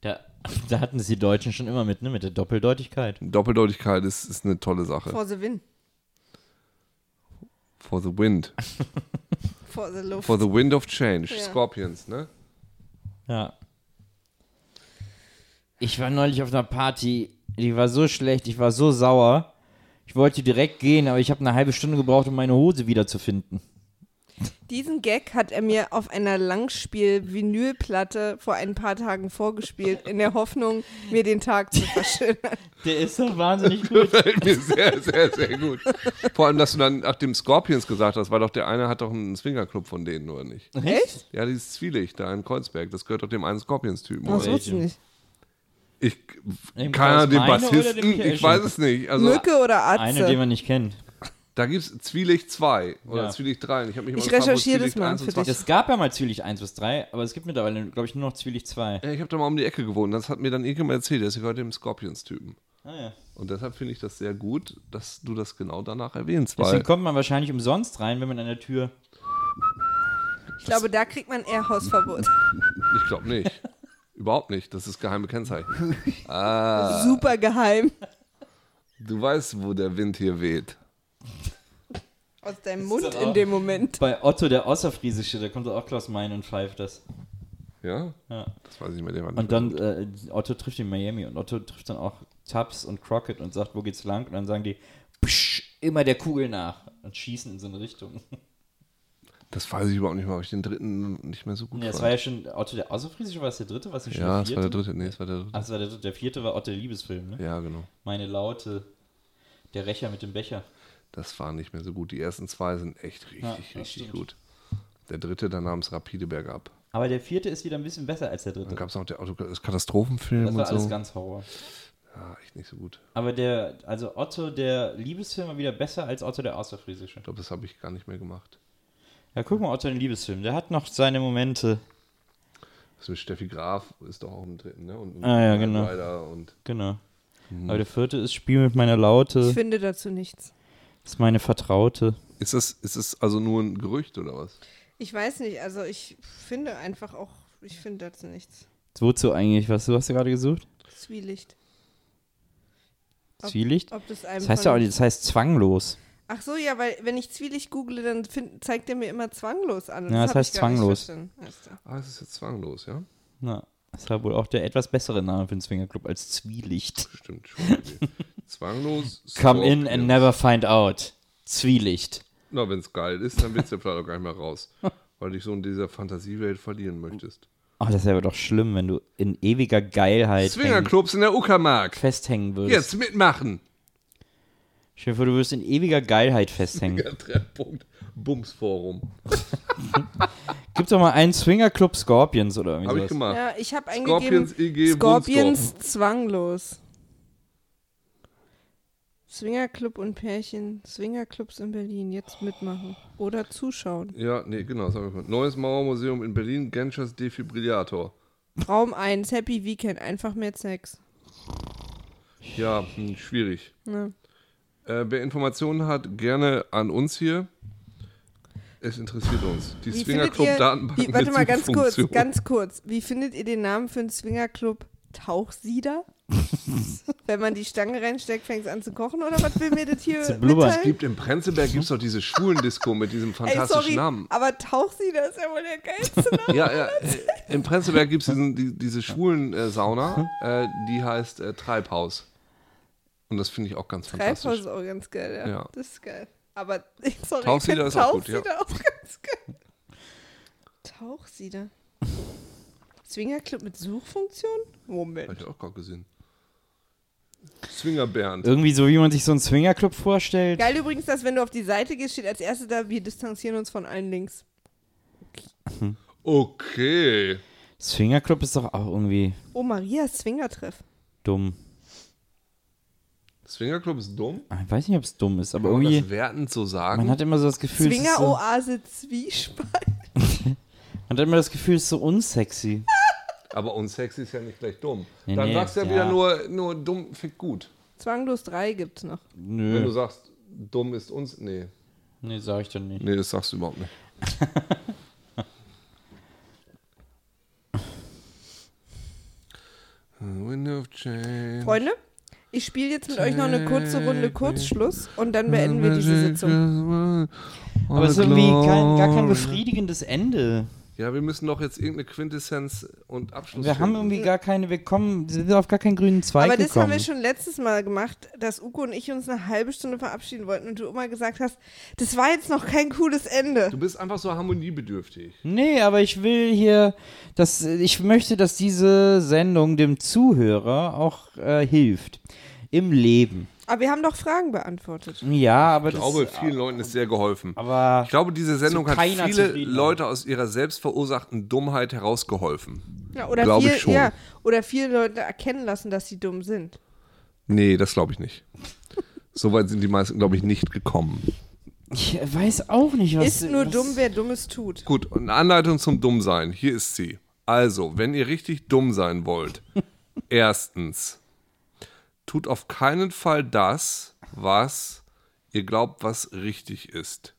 Speaker 2: Da, [laughs] da hatten es die Deutschen schon immer mit, ne? Mit der Doppeldeutigkeit.
Speaker 3: Doppeldeutigkeit ist, ist eine tolle Sache.
Speaker 5: For the win.
Speaker 3: For the wind. [laughs]
Speaker 5: For the luft.
Speaker 3: For the wind of change.
Speaker 5: Ja.
Speaker 3: Scorpions, ne?
Speaker 2: Ja. Ich war neulich auf einer Party, die war so schlecht, ich war so sauer. Ich wollte direkt gehen, aber ich habe eine halbe Stunde gebraucht, um meine Hose wiederzufinden.
Speaker 5: Diesen Gag hat er mir auf einer Langspiel-Vinylplatte vor ein paar Tagen vorgespielt, in der Hoffnung, mir den Tag zu verschönern. [laughs]
Speaker 2: Der ist doch wahnsinnig gut. [laughs]
Speaker 3: Gefällt mir sehr, sehr, sehr gut. Vor allem, dass du dann nach dem Scorpions gesagt hast, weil doch der eine hat doch einen Swingerclub von denen, oder nicht?
Speaker 5: Echt?
Speaker 3: Ja, dieses Zwielicht da in Kreuzberg, das gehört doch dem einen Scorpions-Typen.
Speaker 5: Das wusste ich nicht.
Speaker 3: Ich,
Speaker 2: Klaus
Speaker 3: den Bassisten, ich weiß es nicht. Also,
Speaker 5: Mücke oder
Speaker 2: Eine, den
Speaker 5: Atze?
Speaker 2: man nicht kennt.
Speaker 3: da gibt es Zwielicht 2 oder
Speaker 2: Ja.
Speaker 3: Zwielicht 3. Ich,
Speaker 5: Ich recherchiere das mal
Speaker 3: 1 und
Speaker 5: für
Speaker 3: 2
Speaker 5: dich.
Speaker 2: Es gab ja mal Zwielicht 1 bis 3, aber es gibt mittlerweile, glaube ich, nur noch Zwielicht 2.
Speaker 3: Ja, ich habe da mal um die Ecke gewohnt. Das hat mir dann irgendjemand erzählt. Der gehört dem Scorpions-Typen.
Speaker 2: Ah, ja.
Speaker 3: Und deshalb finde ich das sehr gut, dass du das genau danach erwähnst.
Speaker 2: Deswegen
Speaker 3: Weil
Speaker 2: kommt man wahrscheinlich umsonst rein, wenn man an der Tür.
Speaker 5: Ich glaube, da kriegt man eher Hausverbot.
Speaker 3: ich glaube nicht. [laughs] Überhaupt nicht. Das ist geheime Kennzeichen. [laughs] Ah.
Speaker 5: Super geheim.
Speaker 3: Du weißt, wo der Wind hier weht.
Speaker 5: Aus deinem Mund in dem Moment.
Speaker 2: Bei Otto, der Außerfriesische, da kommt auch Klaus Mein und pfeift das.
Speaker 3: Ja?
Speaker 2: Ja.
Speaker 3: Das weiß ich mit dem
Speaker 2: Und dann, äh, Otto trifft in Miami und Otto trifft dann auch Tubbs und Crockett und sagt, wo geht's lang? Und dann sagen die, psch, immer der Kugel nach und schießen in so eine Richtung.
Speaker 3: Das weiß ich überhaupt nicht mehr, ob ich den dritten nicht mehr so gut
Speaker 2: Nee, das
Speaker 3: fand.
Speaker 2: war ja schon Otto der Außerfriesische, war es der dritte? Was nicht schon
Speaker 3: ja,
Speaker 2: der
Speaker 3: das
Speaker 2: vierte?
Speaker 3: war der dritte. Nee, das war der dritte.
Speaker 2: Ach, das war der dritte. Der vierte war Otto der Liebesfilm, ne?
Speaker 3: Ja, genau.
Speaker 2: Meine Laute, der Rächer mit dem Becher.
Speaker 3: Das war nicht mehr so gut. Die ersten zwei sind echt richtig,
Speaker 2: Ja, das
Speaker 3: richtig
Speaker 2: stimmt.
Speaker 3: gut. Der dritte, da nahm es rapide bergab.
Speaker 2: Aber der vierte ist wieder ein bisschen besser als der
Speaker 3: Dann
Speaker 2: dritte.
Speaker 3: gab es noch der Auto das Katastrophenfilm
Speaker 2: Das war
Speaker 3: und
Speaker 2: alles
Speaker 3: so.
Speaker 2: ganz Horror.
Speaker 3: Ja, echt nicht so gut.
Speaker 2: Aber der, also Otto der Liebesfilm war wieder besser als Otto der Außerfriesische.
Speaker 3: Ich glaube, das habe ich gar nicht mehr gemacht.
Speaker 2: Ja, guck mal, Otto den Liebesfilm, der hat noch seine Momente.
Speaker 3: Das mit Steffi Graf ist doch auch im dritten, ne? Und, und
Speaker 2: Ah, ja, genau. Genau.
Speaker 3: Mhm.
Speaker 2: Aber der vierte ist Spiel mit meiner Laute,
Speaker 5: Ich finde dazu nichts.
Speaker 2: ist meine Vertraute.
Speaker 3: ist das, ist das also nur ein Gerücht oder was?
Speaker 5: Ich weiß nicht, also ich finde einfach auch, ich finde dazu nichts.
Speaker 2: Wozu eigentlich? Was du hast du gerade gesucht?
Speaker 5: Zwielicht. Ob-
Speaker 2: Zwielicht?
Speaker 5: Ob das einem
Speaker 2: Das heißt ja auch das heißt zwanglos.
Speaker 5: Ach so, ja, weil wenn ich Zwielicht google, dann find, zeigt er mir immer zwanglos an.
Speaker 2: Ja, das
Speaker 5: hab
Speaker 2: heißt zwanglos.
Speaker 3: Ah, es ist jetzt zwanglos, ja?
Speaker 2: Na. Das war wohl auch der etwas bessere Name für einen Swingerclub als Zwielicht.
Speaker 3: Stimmt schon. [laughs] Zwanglos.
Speaker 2: Come in and never find out. Zwielicht.
Speaker 3: Na, wenn es geil ist, dann willst du ja [laughs] vielleicht auch gar nicht mehr raus. Weil dich so in dieser Fantasiewelt verlieren möchtest.
Speaker 2: Oh, das wäre doch schlimm, wenn du in ewiger Geilheit hängen,
Speaker 3: Swingerclubs in der Uckermark.
Speaker 2: festhängen würdest.
Speaker 3: Jetzt mitmachen.
Speaker 2: Dir vor, du würdest in ewiger Geilheit festhängen.
Speaker 3: Ja, Treffpunkt. Bumsforum. [laughs]
Speaker 2: Gibt's doch mal einen Swingerclub Scorpions oder irgendwie
Speaker 3: Habe ich gemacht.
Speaker 5: Ja, ich habe
Speaker 3: Scorpions
Speaker 5: eingegeben
Speaker 3: EG
Speaker 5: Scorpions zwanglos. Swingerclub und Pärchen, Swingerclubs in Berlin, jetzt mitmachen oder zuschauen.
Speaker 3: Ja, nee, genau. Das hab ich gemacht. Neues Mauermuseum in Berlin, Genschers Defibrillator.
Speaker 5: Raum 1, Happy Weekend, einfach mehr Sex.
Speaker 3: Ja, hm, schwierig.
Speaker 5: Ne?
Speaker 3: Äh, wer Informationen hat, gerne an uns hier. Es interessiert uns. Die Swingerclub-Datenbank.
Speaker 5: warte
Speaker 3: mit
Speaker 5: mal ganz kurz, ganz kurz. Wie findet ihr den Namen für einen Swingerclub? Tauchsieder? [laughs] Wenn man die Stange reinsteckt, fängt es an zu kochen oder was will mir das hier
Speaker 2: Zu blubbern.
Speaker 3: Es gibt im Prenzlberg gibt's doch diese Schwulendisco mit diesem
Speaker 5: Ey,
Speaker 3: fantastischen
Speaker 5: sorry,
Speaker 3: Namen.
Speaker 5: aber Tauchsieder ist ja wohl der geilste Name.
Speaker 3: Ja, ja. Im Prenzlberg gibt es die, diese schwulen äh, äh, die heißt äh, Treibhaus. Und das finde ich auch ganz
Speaker 5: Treibhaus
Speaker 3: fantastisch.
Speaker 5: ist auch ganz geil, ja.
Speaker 3: Ja.
Speaker 5: Das ist geil. Aber, [laughs] sorry,
Speaker 3: Tauchsieder
Speaker 5: ich
Speaker 3: ist auch gut, ja.
Speaker 5: Tauchsieder auch ganz geil. Tauchsieder. Swingerclub mit Suchfunktion? Moment.
Speaker 3: Habe ich auch gerade gesehen. Swinger Bernd.
Speaker 2: Irgendwie so, wie man sich so einen Swingerclub vorstellt.
Speaker 5: Geil übrigens, dass wenn du auf die Seite gehst, steht als erstes da, wir distanzieren uns von allen Links.
Speaker 3: Okay.
Speaker 2: Swingerclub ist doch auch irgendwie
Speaker 5: Oh, Marias Swingertreff.
Speaker 2: dumm.
Speaker 3: Swingerclub ist dumm.
Speaker 2: Ah, Ich weiß nicht, ob es dumm ist, aber
Speaker 3: Kann man
Speaker 2: irgendwie.
Speaker 3: das wertend so sagen?
Speaker 2: Man hat immer so das Gefühl, es ist so, [laughs] man
Speaker 5: Swingeroase Zwiespalt.
Speaker 2: hat immer das Gefühl, es ist so unsexy. [laughs]
Speaker 3: Aber unsexy ist ja nicht gleich dumm.
Speaker 2: Nee,
Speaker 3: Dann
Speaker 2: nee,
Speaker 3: sagst du ja,
Speaker 2: ja.
Speaker 3: wieder nur, nur dumm fickt gut.
Speaker 5: Zwanglos 3 gibt's noch.
Speaker 3: Wenn du
Speaker 2: Nö.
Speaker 3: sagst, dumm ist uns. Nee.
Speaker 2: Nee, sag ich dann nicht.
Speaker 3: Nee, das sagst du überhaupt nicht. [laughs] Wind of change.
Speaker 5: Freunde, ich spiele jetzt mit euch noch eine kurze Runde Kurzschluss und dann beenden wir diese Sitzung.
Speaker 2: Aber es ist irgendwie kein, gar kein befriedigendes Ende.
Speaker 3: Ja, wir müssen doch jetzt irgendeine Quintessenz und Abschluss
Speaker 2: Wir haben irgendwie gar keine, wir kommen, wir sind auf gar keinen grünen Zweig
Speaker 5: Aber das
Speaker 2: gekommen.
Speaker 5: haben wir schon letztes Mal gemacht, dass Uko und ich uns eine halbe Stunde verabschieden wollten und du immer gesagt hast, das war jetzt noch kein cooles Ende.
Speaker 3: Du bist einfach so harmoniebedürftig.
Speaker 2: Nee, aber ich will hier, dass, ich möchte, dass diese Sendung dem Zuhörer auch äh, hilft. Im Leben.
Speaker 5: Aber wir haben doch Fragen beantwortet.
Speaker 2: Ja, aber
Speaker 3: Ich glaube,
Speaker 2: das,
Speaker 3: vielen Leuten ist sehr geholfen.
Speaker 2: aber
Speaker 3: Ich glaube, diese Sendung hat viele. Leute aus ihrer selbstverursachten Dummheit herausgeholfen.
Speaker 5: Ja, oder,
Speaker 3: Glaube
Speaker 5: viel,
Speaker 3: ich schon.
Speaker 5: Ja, oder viele Leute erkennen lassen, dass sie dumm sind.
Speaker 3: Nee, das glaube ich nicht. [laughs] Soweit sind die meisten, glaube ich, nicht gekommen.
Speaker 2: ich weiß auch nicht, was.
Speaker 5: Ist nur
Speaker 2: was,
Speaker 5: dumm, wer Dummes tut.
Speaker 3: Gut, und eine Anleitung zum Dummsein. Hier ist sie. Also, wenn ihr richtig dumm sein wollt, [laughs] erstens, tut auf keinen Fall das, was ihr glaubt, was richtig ist.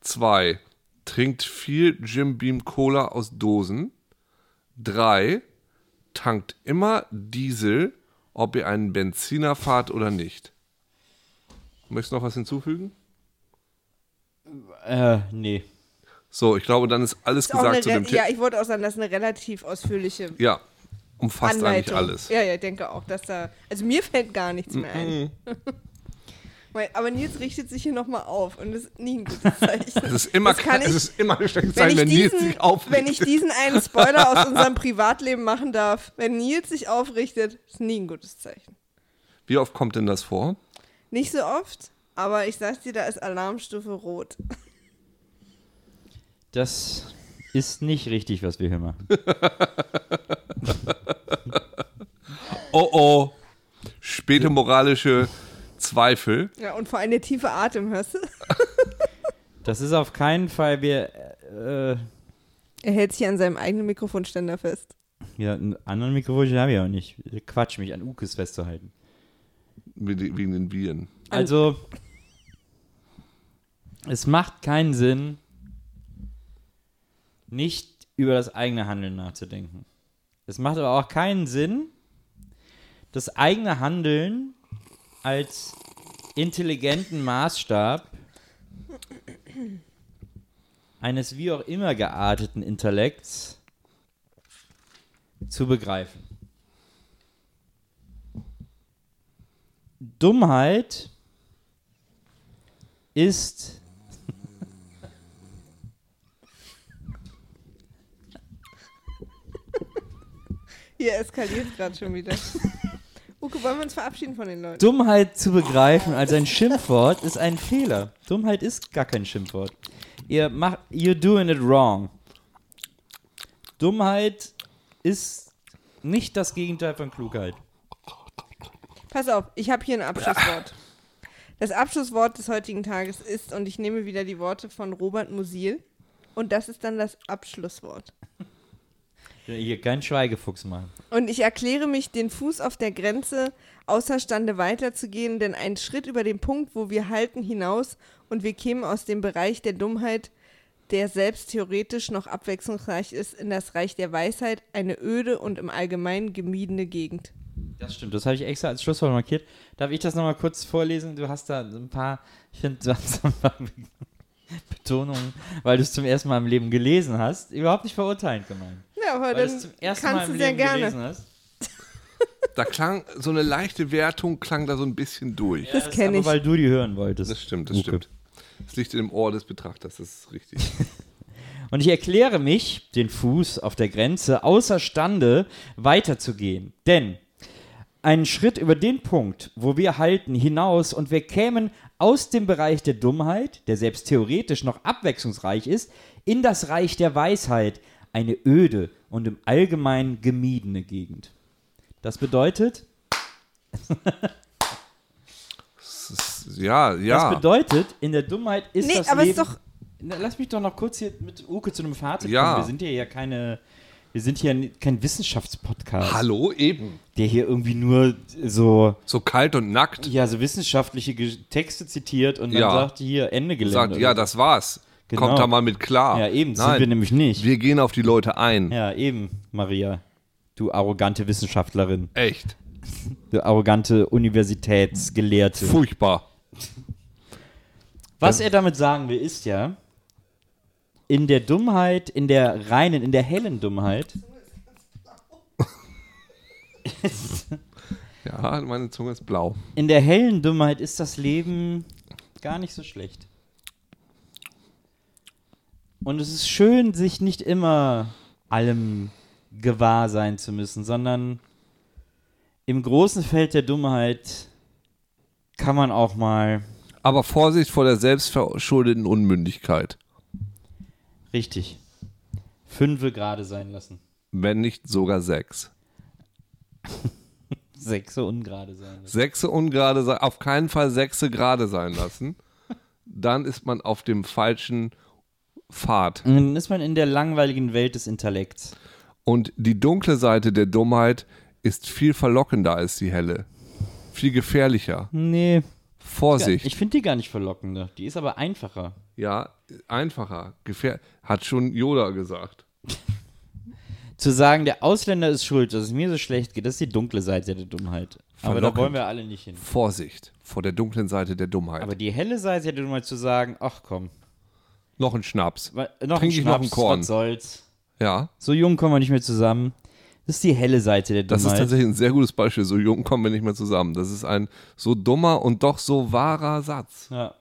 Speaker 3: Zwei, trinkt viel Jim Beam Cola aus Dosen. Drei, tankt immer Diesel, ob ihr einen Benziner fahrt oder nicht. Möchtest du noch was hinzufügen?
Speaker 2: Äh, nee.
Speaker 3: So, ich glaube, dann ist alles
Speaker 5: Ist auch eine
Speaker 3: gesagt zu dem Thema.
Speaker 5: ja, ich wollte auch sagen, das ist eine relativ ausführliche
Speaker 3: Ja, umfasst
Speaker 5: Anleitung.
Speaker 3: eigentlich alles.
Speaker 5: Ja, ja, ich denke auch, dass da. Also mir fällt gar nichts mehr ein. [laughs] Aber Nils richtet sich hier nochmal auf und das ist nie ein gutes [laughs] Zeichen.
Speaker 3: Es ist immer,
Speaker 5: Das kann
Speaker 3: es
Speaker 5: ich-
Speaker 3: ist immer ein schlechtes
Speaker 5: wenn
Speaker 3: Zeichen,
Speaker 5: ich,
Speaker 3: wenn Nils
Speaker 5: diesen,
Speaker 3: sich aufregt.
Speaker 5: wenn ich diesen einen Spoiler aus [laughs] unserem Privatleben machen darf, wenn Nils sich aufrichtet, ist nie ein gutes Zeichen.
Speaker 3: Wie oft kommt denn das vor?
Speaker 5: Nicht so oft, aber ich sag's dir, da ist Alarmstufe rot.
Speaker 2: Das ist nicht richtig, was wir hier machen. [laughs]
Speaker 3: Oh oh, späte moralische Zweifel.
Speaker 5: Ja, und vor allem der tiefe Atem, hörst du? [laughs]
Speaker 2: Das ist auf keinen Fall, wir, äh,
Speaker 5: Er hält sich an seinem eigenen Mikrofonständer fest.
Speaker 2: ja, einen anderen Mikrofon habe ich auch nicht. Quatsch, mich an Ukes festzuhalten.
Speaker 3: Wegen wegen den Viren.
Speaker 2: Also, es macht keinen Sinn, nicht über das eigene Handeln nachzudenken. Es macht aber auch keinen Sinn, das eigene Handeln als intelligenten Maßstab eines wie auch immer gearteten Intellekts zu begreifen. Dummheit ist
Speaker 5: Hier eskaliert es gerade schon wieder. Uke, wollen wir uns verabschieden von den Leuten?
Speaker 2: Dummheit zu begreifen als ein Schimpfwort ist ein Fehler. Dummheit ist gar kein Schimpfwort. Ihr macht, you're doing it wrong. Dummheit ist nicht das Gegenteil von Klugheit.
Speaker 5: Pass auf, ich habe hier ein Abschlusswort. Das Abschlusswort des heutigen Tages ist, und ich nehme wieder die Worte von Robert Musil, und das ist dann das Abschlusswort.
Speaker 2: Hier keinen Schweigefuchs machen.
Speaker 5: Und ich erkläre mich, den Fuß auf der Grenze außerstande weiterzugehen, denn ein Schritt über den Punkt, wo wir halten, hinaus und wir kämen aus dem Bereich der Dummheit, der selbst theoretisch noch abwechslungsreich ist, in das Reich der Weisheit, eine öde und im Allgemeinen gemiedene Gegend.
Speaker 2: Das stimmt, das habe ich extra als Schlusswort markiert. Darf ich das nochmal kurz vorlesen? Du hast da ein paar, ich finde, du hast ein paar [laughs] Betonungen, weil du es zum ersten Mal im Leben gelesen hast, überhaupt nicht verurteilend gemeint.
Speaker 5: Ja, aber
Speaker 2: Weil du
Speaker 5: dann
Speaker 2: es zum ersten Mal
Speaker 5: kannst
Speaker 2: im
Speaker 5: du sehr
Speaker 2: Leben
Speaker 5: gerne.
Speaker 2: gelesen hast. [laughs]
Speaker 3: Da klang so eine leichte Wertung, klang da so ein bisschen durch.
Speaker 5: Das
Speaker 2: ist
Speaker 5: kenn
Speaker 2: aber,
Speaker 5: ich.
Speaker 2: weil du die hören wolltest.
Speaker 3: Das stimmt, das
Speaker 2: Uke.
Speaker 3: stimmt. Das liegt im Ohr des Betrachters, das ist richtig. [laughs]
Speaker 2: Und ich erkläre mich, den Fuß auf der Grenze, außerstande weiterzugehen. Denn einen Schritt über den Punkt, wo wir halten, hinaus und wir kämen aus dem Bereich der Dummheit, der selbst theoretisch noch abwechslungsreich ist, in das Reich der Weisheit, eine öde und im Allgemeinen gemiedene Gegend. Das bedeutet, [laughs]
Speaker 3: ja, ja.
Speaker 2: das bedeutet, in der Dummheit ist
Speaker 5: Nee,
Speaker 2: das
Speaker 5: aber es
Speaker 2: Leben...
Speaker 5: ist doch-
Speaker 2: Lass mich doch noch kurz hier mit Uke zu einem Fazit
Speaker 3: Ja.
Speaker 2: kommen. Wir sind hier ja keine... Wir sind hier kein Wissenschaftspodcast.
Speaker 3: Hallo, eben.
Speaker 2: der hier irgendwie nur so,
Speaker 3: So kalt und nackt.
Speaker 2: ja, so wissenschaftliche Ge Texte zitiert und dann
Speaker 3: Ja.
Speaker 2: sagt hier Ende Gelände.
Speaker 3: Sagt, ja, das war's.
Speaker 2: Genau.
Speaker 3: Kommt da mal mit klar.
Speaker 2: Ja, eben, sind
Speaker 3: Nein,
Speaker 2: wir nämlich nicht.
Speaker 3: Wir gehen auf die Leute ein.
Speaker 2: Ja, eben, Maria. Du arrogante Wissenschaftlerin.
Speaker 3: Echt.
Speaker 2: Du arrogante Universitätsgelehrte.
Speaker 3: Furchtbar.
Speaker 2: Was er damit sagen will, ist ja, in der Dummheit, in der reinen, in der hellen Dummheit, [laughs]
Speaker 3: Ja, meine Zunge ist blau.
Speaker 2: in der hellen Dummheit ist das Leben gar nicht so schlecht. Und es ist schön, sich nicht immer allem gewahr sein zu müssen, sondern im großen Feld der Dummheit kann man auch mal
Speaker 3: Aber Vorsicht vor der selbstverschuldeten Unmündigkeit.
Speaker 2: Richtig Fünfe gerade sein lassen.
Speaker 3: Wenn nicht sogar sechs. [laughs]
Speaker 2: Sechse ungerade sein lassen.
Speaker 3: Sechse ungerade sein, auf keinen Fall Sechse gerade sein lassen. Dann ist man auf dem falschen Pfad.
Speaker 2: Und dann ist man in der langweiligen Welt des Intellekts.
Speaker 3: Und die dunkle Seite der Dummheit ist viel verlockender als die helle. Viel gefährlicher.
Speaker 2: Nee.
Speaker 3: Vorsicht.
Speaker 2: Ich finde die gar nicht verlockender. Die ist aber einfacher.
Speaker 3: Ja, einfacher. Gefähr hat schon Yoda gesagt. [laughs]
Speaker 2: Zu sagen, der Ausländer ist schuld, dass es mir so schlecht geht, das ist die dunkle Seite der Dummheit. Aber da
Speaker 3: Verlockend.
Speaker 2: wollen wir alle nicht hin.
Speaker 3: Vorsicht vor der dunklen Seite der Dummheit.
Speaker 2: Aber die helle Seite der Dummheit zu sagen, ach komm,
Speaker 3: noch ein Schnaps.
Speaker 2: wa- noch
Speaker 3: Trink
Speaker 2: ein
Speaker 3: ich noch
Speaker 2: Schnaps,
Speaker 3: einen Korn.
Speaker 2: was soll's.
Speaker 3: Ja,
Speaker 2: So jung kommen wir nicht mehr zusammen. Das ist die helle Seite der
Speaker 3: das ist
Speaker 2: Dummheit.
Speaker 3: tatsächlich ein sehr gutes Beispiel. So jung kommen wir nicht mehr zusammen. Das ist ein so dummer und doch so wahrer Satz.
Speaker 2: ja.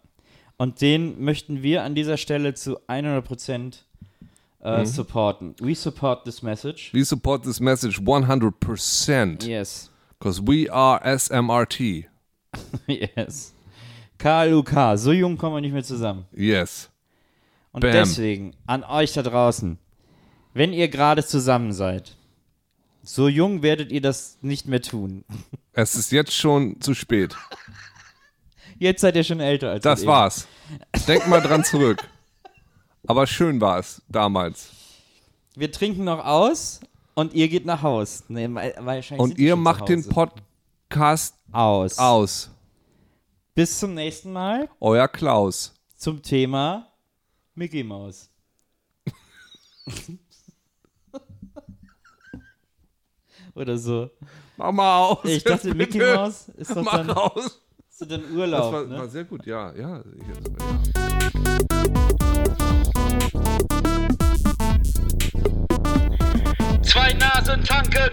Speaker 2: Und den möchten wir an dieser Stelle zu 100% äh,
Speaker 3: Mhm.
Speaker 2: supporten. We support this message.
Speaker 3: We support this message 100%
Speaker 2: Yes.
Speaker 3: because we are SMRT. [laughs]
Speaker 2: yes. KLUK, so jung kommen wir nicht mehr zusammen.
Speaker 3: Yes.
Speaker 2: Und
Speaker 3: Bam.
Speaker 2: deswegen an euch da draußen, wenn ihr gerade zusammen seid, so jung werdet ihr das nicht mehr tun.
Speaker 3: Es ist jetzt schon zu spät. [laughs]
Speaker 2: Jetzt seid ihr schon älter als
Speaker 3: Das war's. Denk mal dran zurück. Aber schön war es damals.
Speaker 2: Wir trinken noch aus und ihr geht nach Haus. Nee,
Speaker 3: Und ihr macht den. Podcast
Speaker 2: aus.
Speaker 3: aus.
Speaker 2: Bis zum nächsten Mal
Speaker 3: Euer Klaus.
Speaker 2: zum Thema Mickey Mouse. [laughs] Oder so.
Speaker 3: Mach mal aus.
Speaker 2: Ich dachte, Mickey. Maus ist doch
Speaker 3: Mach
Speaker 2: dann,
Speaker 3: aus.
Speaker 2: Doch dann
Speaker 3: Das
Speaker 2: Urlaub.
Speaker 3: war,
Speaker 2: ne?
Speaker 3: war sehr gut, ja. ja, ja.
Speaker 4: Zwei Nasen
Speaker 2: Nasen tanken.